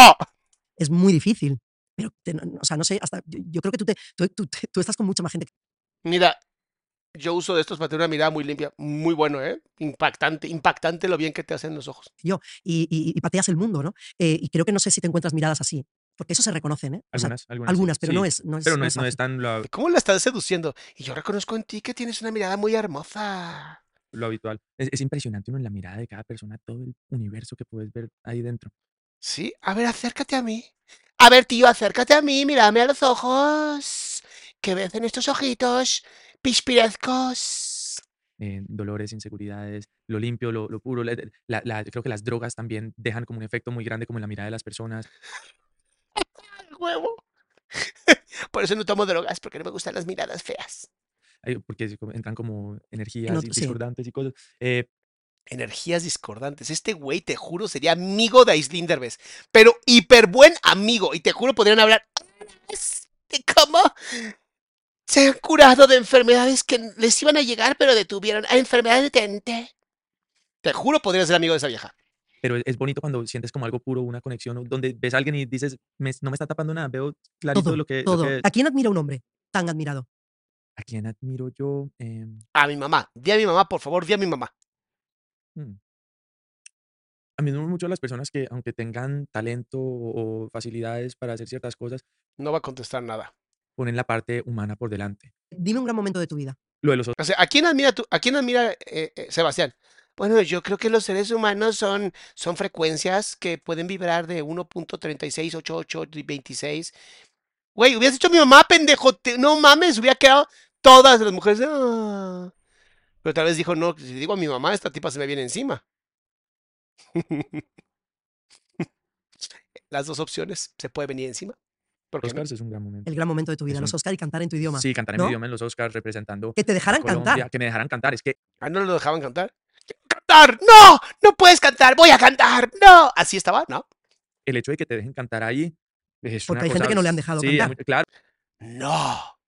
es muy difícil. Pero, te- no- o sea, no sé, hasta yo, yo creo que tú, te, tú, tú- tú estás con mucha más gente. Mira, Yo uso de estos para tener una mirada muy limpia. Muy bueno, ¿eh? Impactante, impactante lo bien que te hacen los ojos. yo, y, y- y pateas el mundo, ¿no? Eh, y creo que no sé si te encuentras miradas así, porque eso se reconocen, ¿eh? O sea, Algunas, algunas. sí, algunas, pero sí, no es, no es, Pero no no es, no es tan lo, ¿Cómo la estás seduciendo? Y yo reconozco en ti que tienes una mirada muy hermosa. lo habitual. Es, es impresionante uno en la mirada de cada persona, todo el universo que puedes ver ahí dentro. Sí, a ver, acércate a mí. A ver, tío, acércate a mí, mírame a los ojos. ¿Qué ves en estos ojitos pispirezcos? eh, dolores, inseguridades, lo limpio, lo, lo puro. la- la- la- creo que las drogas también dejan como un efecto muy grande como en la mirada de las personas. ¡Al [laughs] huevo! [laughs] Por eso no tomo drogas, porque no me gustan las miradas feas. Porque entran como energías y otro- sí. discordantes y cosas. Eh, Energías discordantes. Este güey, te juro, sería amigo de Aislinn Derbez. Pero hiper buen amigo. Y te juro, podrían hablar de cómo se han curado de enfermedades que les iban a llegar, pero detuvieron. A enfermedades de tente. Te juro, podrías ser amigo de esa vieja. pero es, bonito cuando sientes como algo puro, una conexión, donde ves a alguien y dices, "Me- no me está tapando nada, veo clarito Todo, lo que, lo todo. que es". ¿A quién admira un hombre tan admirado? ¿A quién admiro yo? Em, A mi mamá. Di a mi mamá, por favor, di a mi mamá. Hmm. Admiro mucho a las personas que, aunque tengan talento o, facilidades para hacer ciertas cosas, No va a contestar nada. ponen la parte humana por delante. Dime un gran momento de tu vida. Lo de los O sea, ¿a quién admira tú? ¿A quién admira eh, eh, Sebastián? Bueno, yo creo que los seres humanos son, son frecuencias que pueden vibrar de 1.368826. Güey, hubieras dicho a mi mamá, pendejo. te- no mames, hubiera quedado todas las mujeres. "Ah". Pero tal vez dijo, no, si digo a mi mamá, esta tipa se me viene encima. [laughs] Las dos opciones, se puede venir encima. ¿Por qué no? Oscars es un gran momento. El gran momento de tu vida, Es los un- Oscar y cantar en tu idioma. Sí, cantar en ¿no? mi idioma en los Oscars representando Que te a dejaran Colombia, cantar. que me dejaran cantar. Es que Ah, no lo dejaban cantar. ¡Quiero cantar! ¡No! ¡No puedes cantar! ¡Voy a cantar! ¡No! Así estaba, ¿no? el hecho de que te dejen cantar ahí es Porque una hay gente cosa- que no le han dejado sí, cantar. mu- claro. No.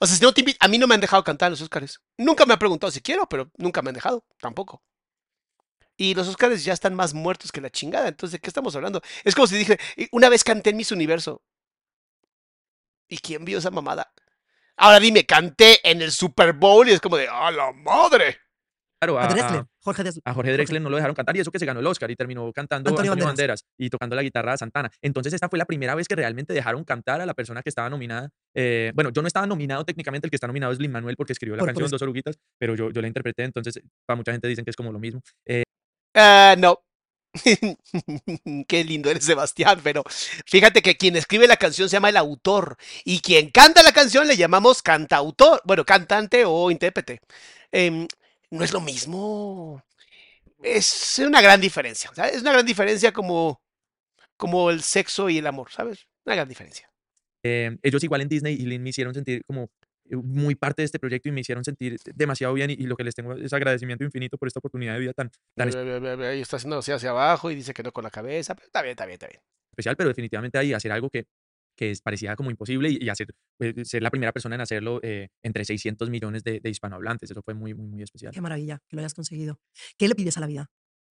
O sea, si no te invi- a mí no me han dejado cantar los Oscars. Nunca me han preguntado si quiero, pero nunca me han dejado, tampoco. Y los Oscars ya están más muertos que la chingada. Entonces, ¿de qué estamos hablando? Es como si dije, "Y una vez canté en Miss Universo. ¿Y quién vio esa mamada? Ahora dime, canté en el Super Bowl y es como de, ¡a la madre! Claro, A a, Drexler, a- Jorge Drexler. a Jorge Drexler no lo dejaron cantar y eso que se ganó el Oscar y terminó cantando Antonio Antonio, Banderas. Banderas. y tocando la guitarra de Santana. Entonces esta fue la primera vez que realmente dejaron cantar a la persona que estaba nominada. Eh, bueno, yo no estaba nominado técnicamente, el que está nominado es Lin Manuel porque escribió la Por- por canción eso. Dos Oruguitas, pero yo, yo la interpreté, entonces para mucha gente dicen que es como lo mismo. Eh, Ah, no. [laughs] Qué lindo eres, Sebastián, pero fíjate que quien escribe la canción se llama el autor y quien canta la canción le llamamos cantautor, bueno, cantante o intérprete. Em, no es lo mismo. Es una gran diferencia, ¿sabes? Es una gran diferencia como, como el sexo y el amor, ¿sabes? Una gran diferencia. eh, ellos igual en Disney y Lin me hicieron sentir como eh, muy parte de este proyecto y me hicieron sentir demasiado bien y, y lo que les tengo es agradecimiento infinito por esta oportunidad de vida tan, tan está haciendo así hacia abajo y dice que no con la cabeza, pero está bien, está bien, está bien. especial, pero definitivamente ahí hacer algo que, que es, parecía como imposible y, y hacer, eh, ser la primera persona en hacerlo eh, entre 600 millones de, de hispanohablantes. Eso fue muy, muy, muy especial. Qué maravilla que lo hayas conseguido. ¿Qué le pides a la vida?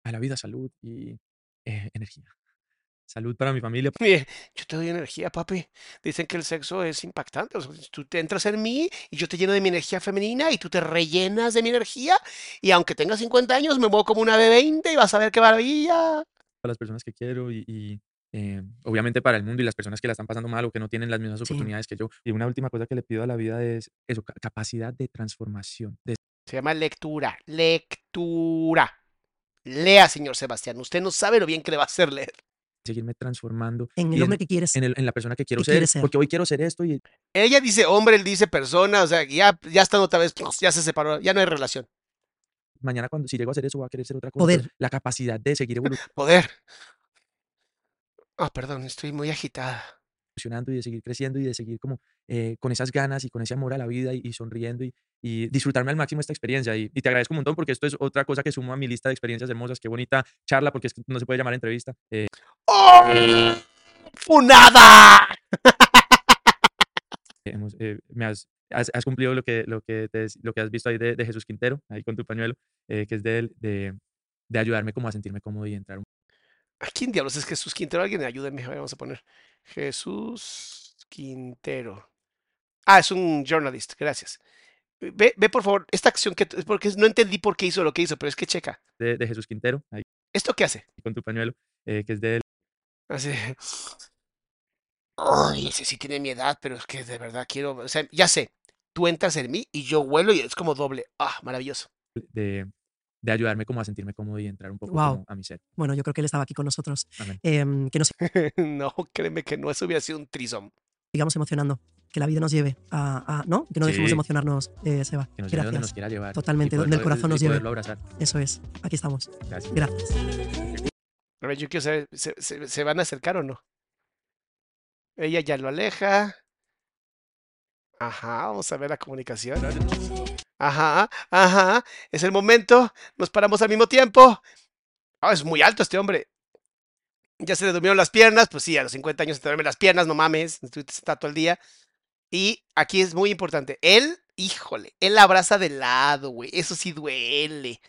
A la vida, salud y eh, energía. Salud para mi familia. [laughs] Mire, yo te doy energía, papi. Dicen que el sexo es impactante. o sea, tú te entras en mí y yo te lleno de mi energía femenina y tú te rellenas de mi energía. Y aunque tenga 50 años, me muevo como una de 20 y vas a ver qué maravilla. Para las personas que quiero y, y, eh, obviamente para el mundo y las personas que la están pasando mal o que no tienen las mismas Sí. oportunidades que yo. Y una última cosa que le pido a la vida es eso, ca- capacidad de transformación, de Se llama lectura. Lectura. Lea, señor Sebastián. Usted no sabe lo bien que le va a hacer leer. seguirme transformando En el hombre que quieres. en, el- en la persona que quiero ser, ser. porque hoy quiero ser esto y Ella dice hombre, él dice persona. O sea, ya, ya están otra vez. Ya se separó. Ya no hay relación. mañana cuando si llego a hacer eso voy a querer ser otra cosa. Poder. La capacidad de seguir Poder. Ah, perdón, estoy muy agitada. y de seguir creciendo y de seguir como eh, con esas ganas y con ese amor a la vida y, y sonriendo y, y disfrutarme al máximo esta experiencia. Y, y te agradezco un montón porque esto es otra cosa que sumo a mi lista de experiencias hermosas. Qué bonita charla porque es que no se puede llamar entrevista. Eh, ¡Oh! ¡Funada! [laughs] hemos, eh, me has, has, has cumplido lo que, lo, que te- lo que has visto ahí de, de Jesús Quintero, ahí con tu pañuelo, eh, que es de, de, de ayudarme como a sentirme cómodo y entrar un ¿A quién diablos es Jesús Quintero? Alguien ayúdeme. A ver, vamos a poner Jesús Quintero. Ah, es un journalist, gracias. Ve, ve por favor, esta acción que... Porque no entendí por qué hizo lo que hizo, pero es que checa. De, de Jesús Quintero, ahí ¿Esto qué hace? con tu pañuelo, eh, que es de Así. Ay, ese sí tiene mi edad, pero es que de verdad quiero. O sea, ya sé. Tú entras en mí y yo huelo y es como doble. Ah, maravilloso. de, de ayudarme como a sentirme cómodo y entrar un poco a mi ser. Bueno, yo creo que él estaba aquí con nosotros. Em, que nos [laughs] no, créeme que no, eso hubiera sido un trisom. sigamos emocionando. Que la vida nos lleve a. a- ¿No? Que no dejemos de Sí. emocionarnos, eh, Seba. Que nos lleve donde nos Gracias. quiera llevar. Totalmente, donde el corazón nos lleve. abrazar. Eso es. Aquí estamos. Gracias. Gracias. A ver, yo quiero saber, ¿se, se- se van a acercar o no? Ella ya lo aleja. Ajá, vamos a ver la comunicación. Ajá, ajá. Es el momento. Nos paramos al mismo tiempo. Ah, es muy alto este hombre. Ya se le durmieron las piernas. Pues sí, a los 50 años se te duermen las piernas, no mames. Sentado todo el día. Y aquí es muy importante. Él, híjole, él la abraza de lado, güey. Eso sí duele.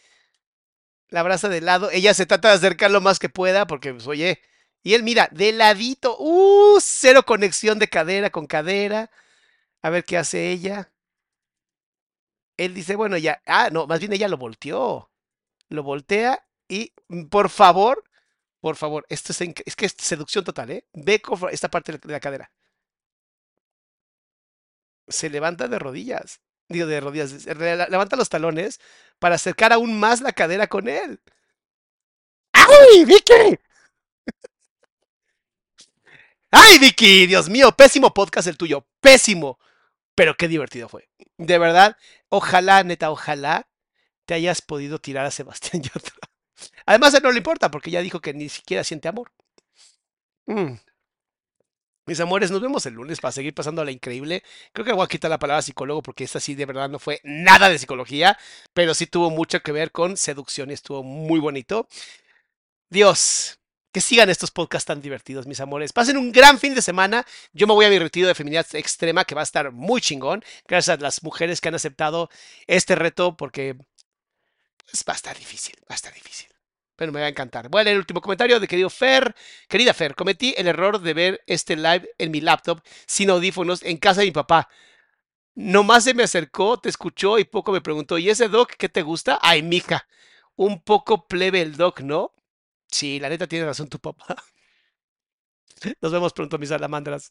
La abraza de lado. Ella se trata de acercar lo más que pueda porque, pues, oye. Y él, mira, de ladito. Uh, cero conexión de cadera con cadera. A ver qué hace ella. Él dice, bueno, ya. Ah, no, más bien ella lo volteó. Lo voltea y, mm, por favor, por favor, esto es, es que es seducción total, ¿eh? Ve esta parte de la- de la cadera. Se levanta de rodillas. Digo, de rodillas. Levanta los talones para acercar aún más la cadera con él. ¡Ay, Vicky! ¡Ay, Vicky! Dios mío, pésimo podcast el tuyo. Pésimo. Pero qué divertido fue. De verdad, ojalá, neta, ojalá te hayas podido tirar a Sebastián [laughs] Yatra. Además, a él no le importa porque ya dijo que ni siquiera siente amor. Mm. Mis amores, nos vemos el lunes para seguir pasando a la increíble. Creo que voy a quitar la palabra psicólogo porque esta sí de verdad no fue nada de psicología, pero sí tuvo mucho que ver con seducción y estuvo muy bonito. Dios, que sigan estos podcasts tan divertidos, mis amores. Pasen un gran fin de semana. Yo me voy a mi retiro de feminidad extrema que va a estar muy chingón. Gracias a las mujeres que han aceptado este reto porque pues, va a estar difícil, va a estar difícil. Pero me va a encantar. Voy a leer el último comentario de querido Fer. Querida Fer, cometí el error de ver este live en mi laptop sin audífonos en casa de mi papá. Nomás se me acercó, te escuchó y poco me preguntó, ¿y ese doc qué te gusta? Ay, mija, un poco plebe el doc, ¿no? Sí, la neta tiene razón tu papá. [laughs] Nos vemos pronto, mis salamandras.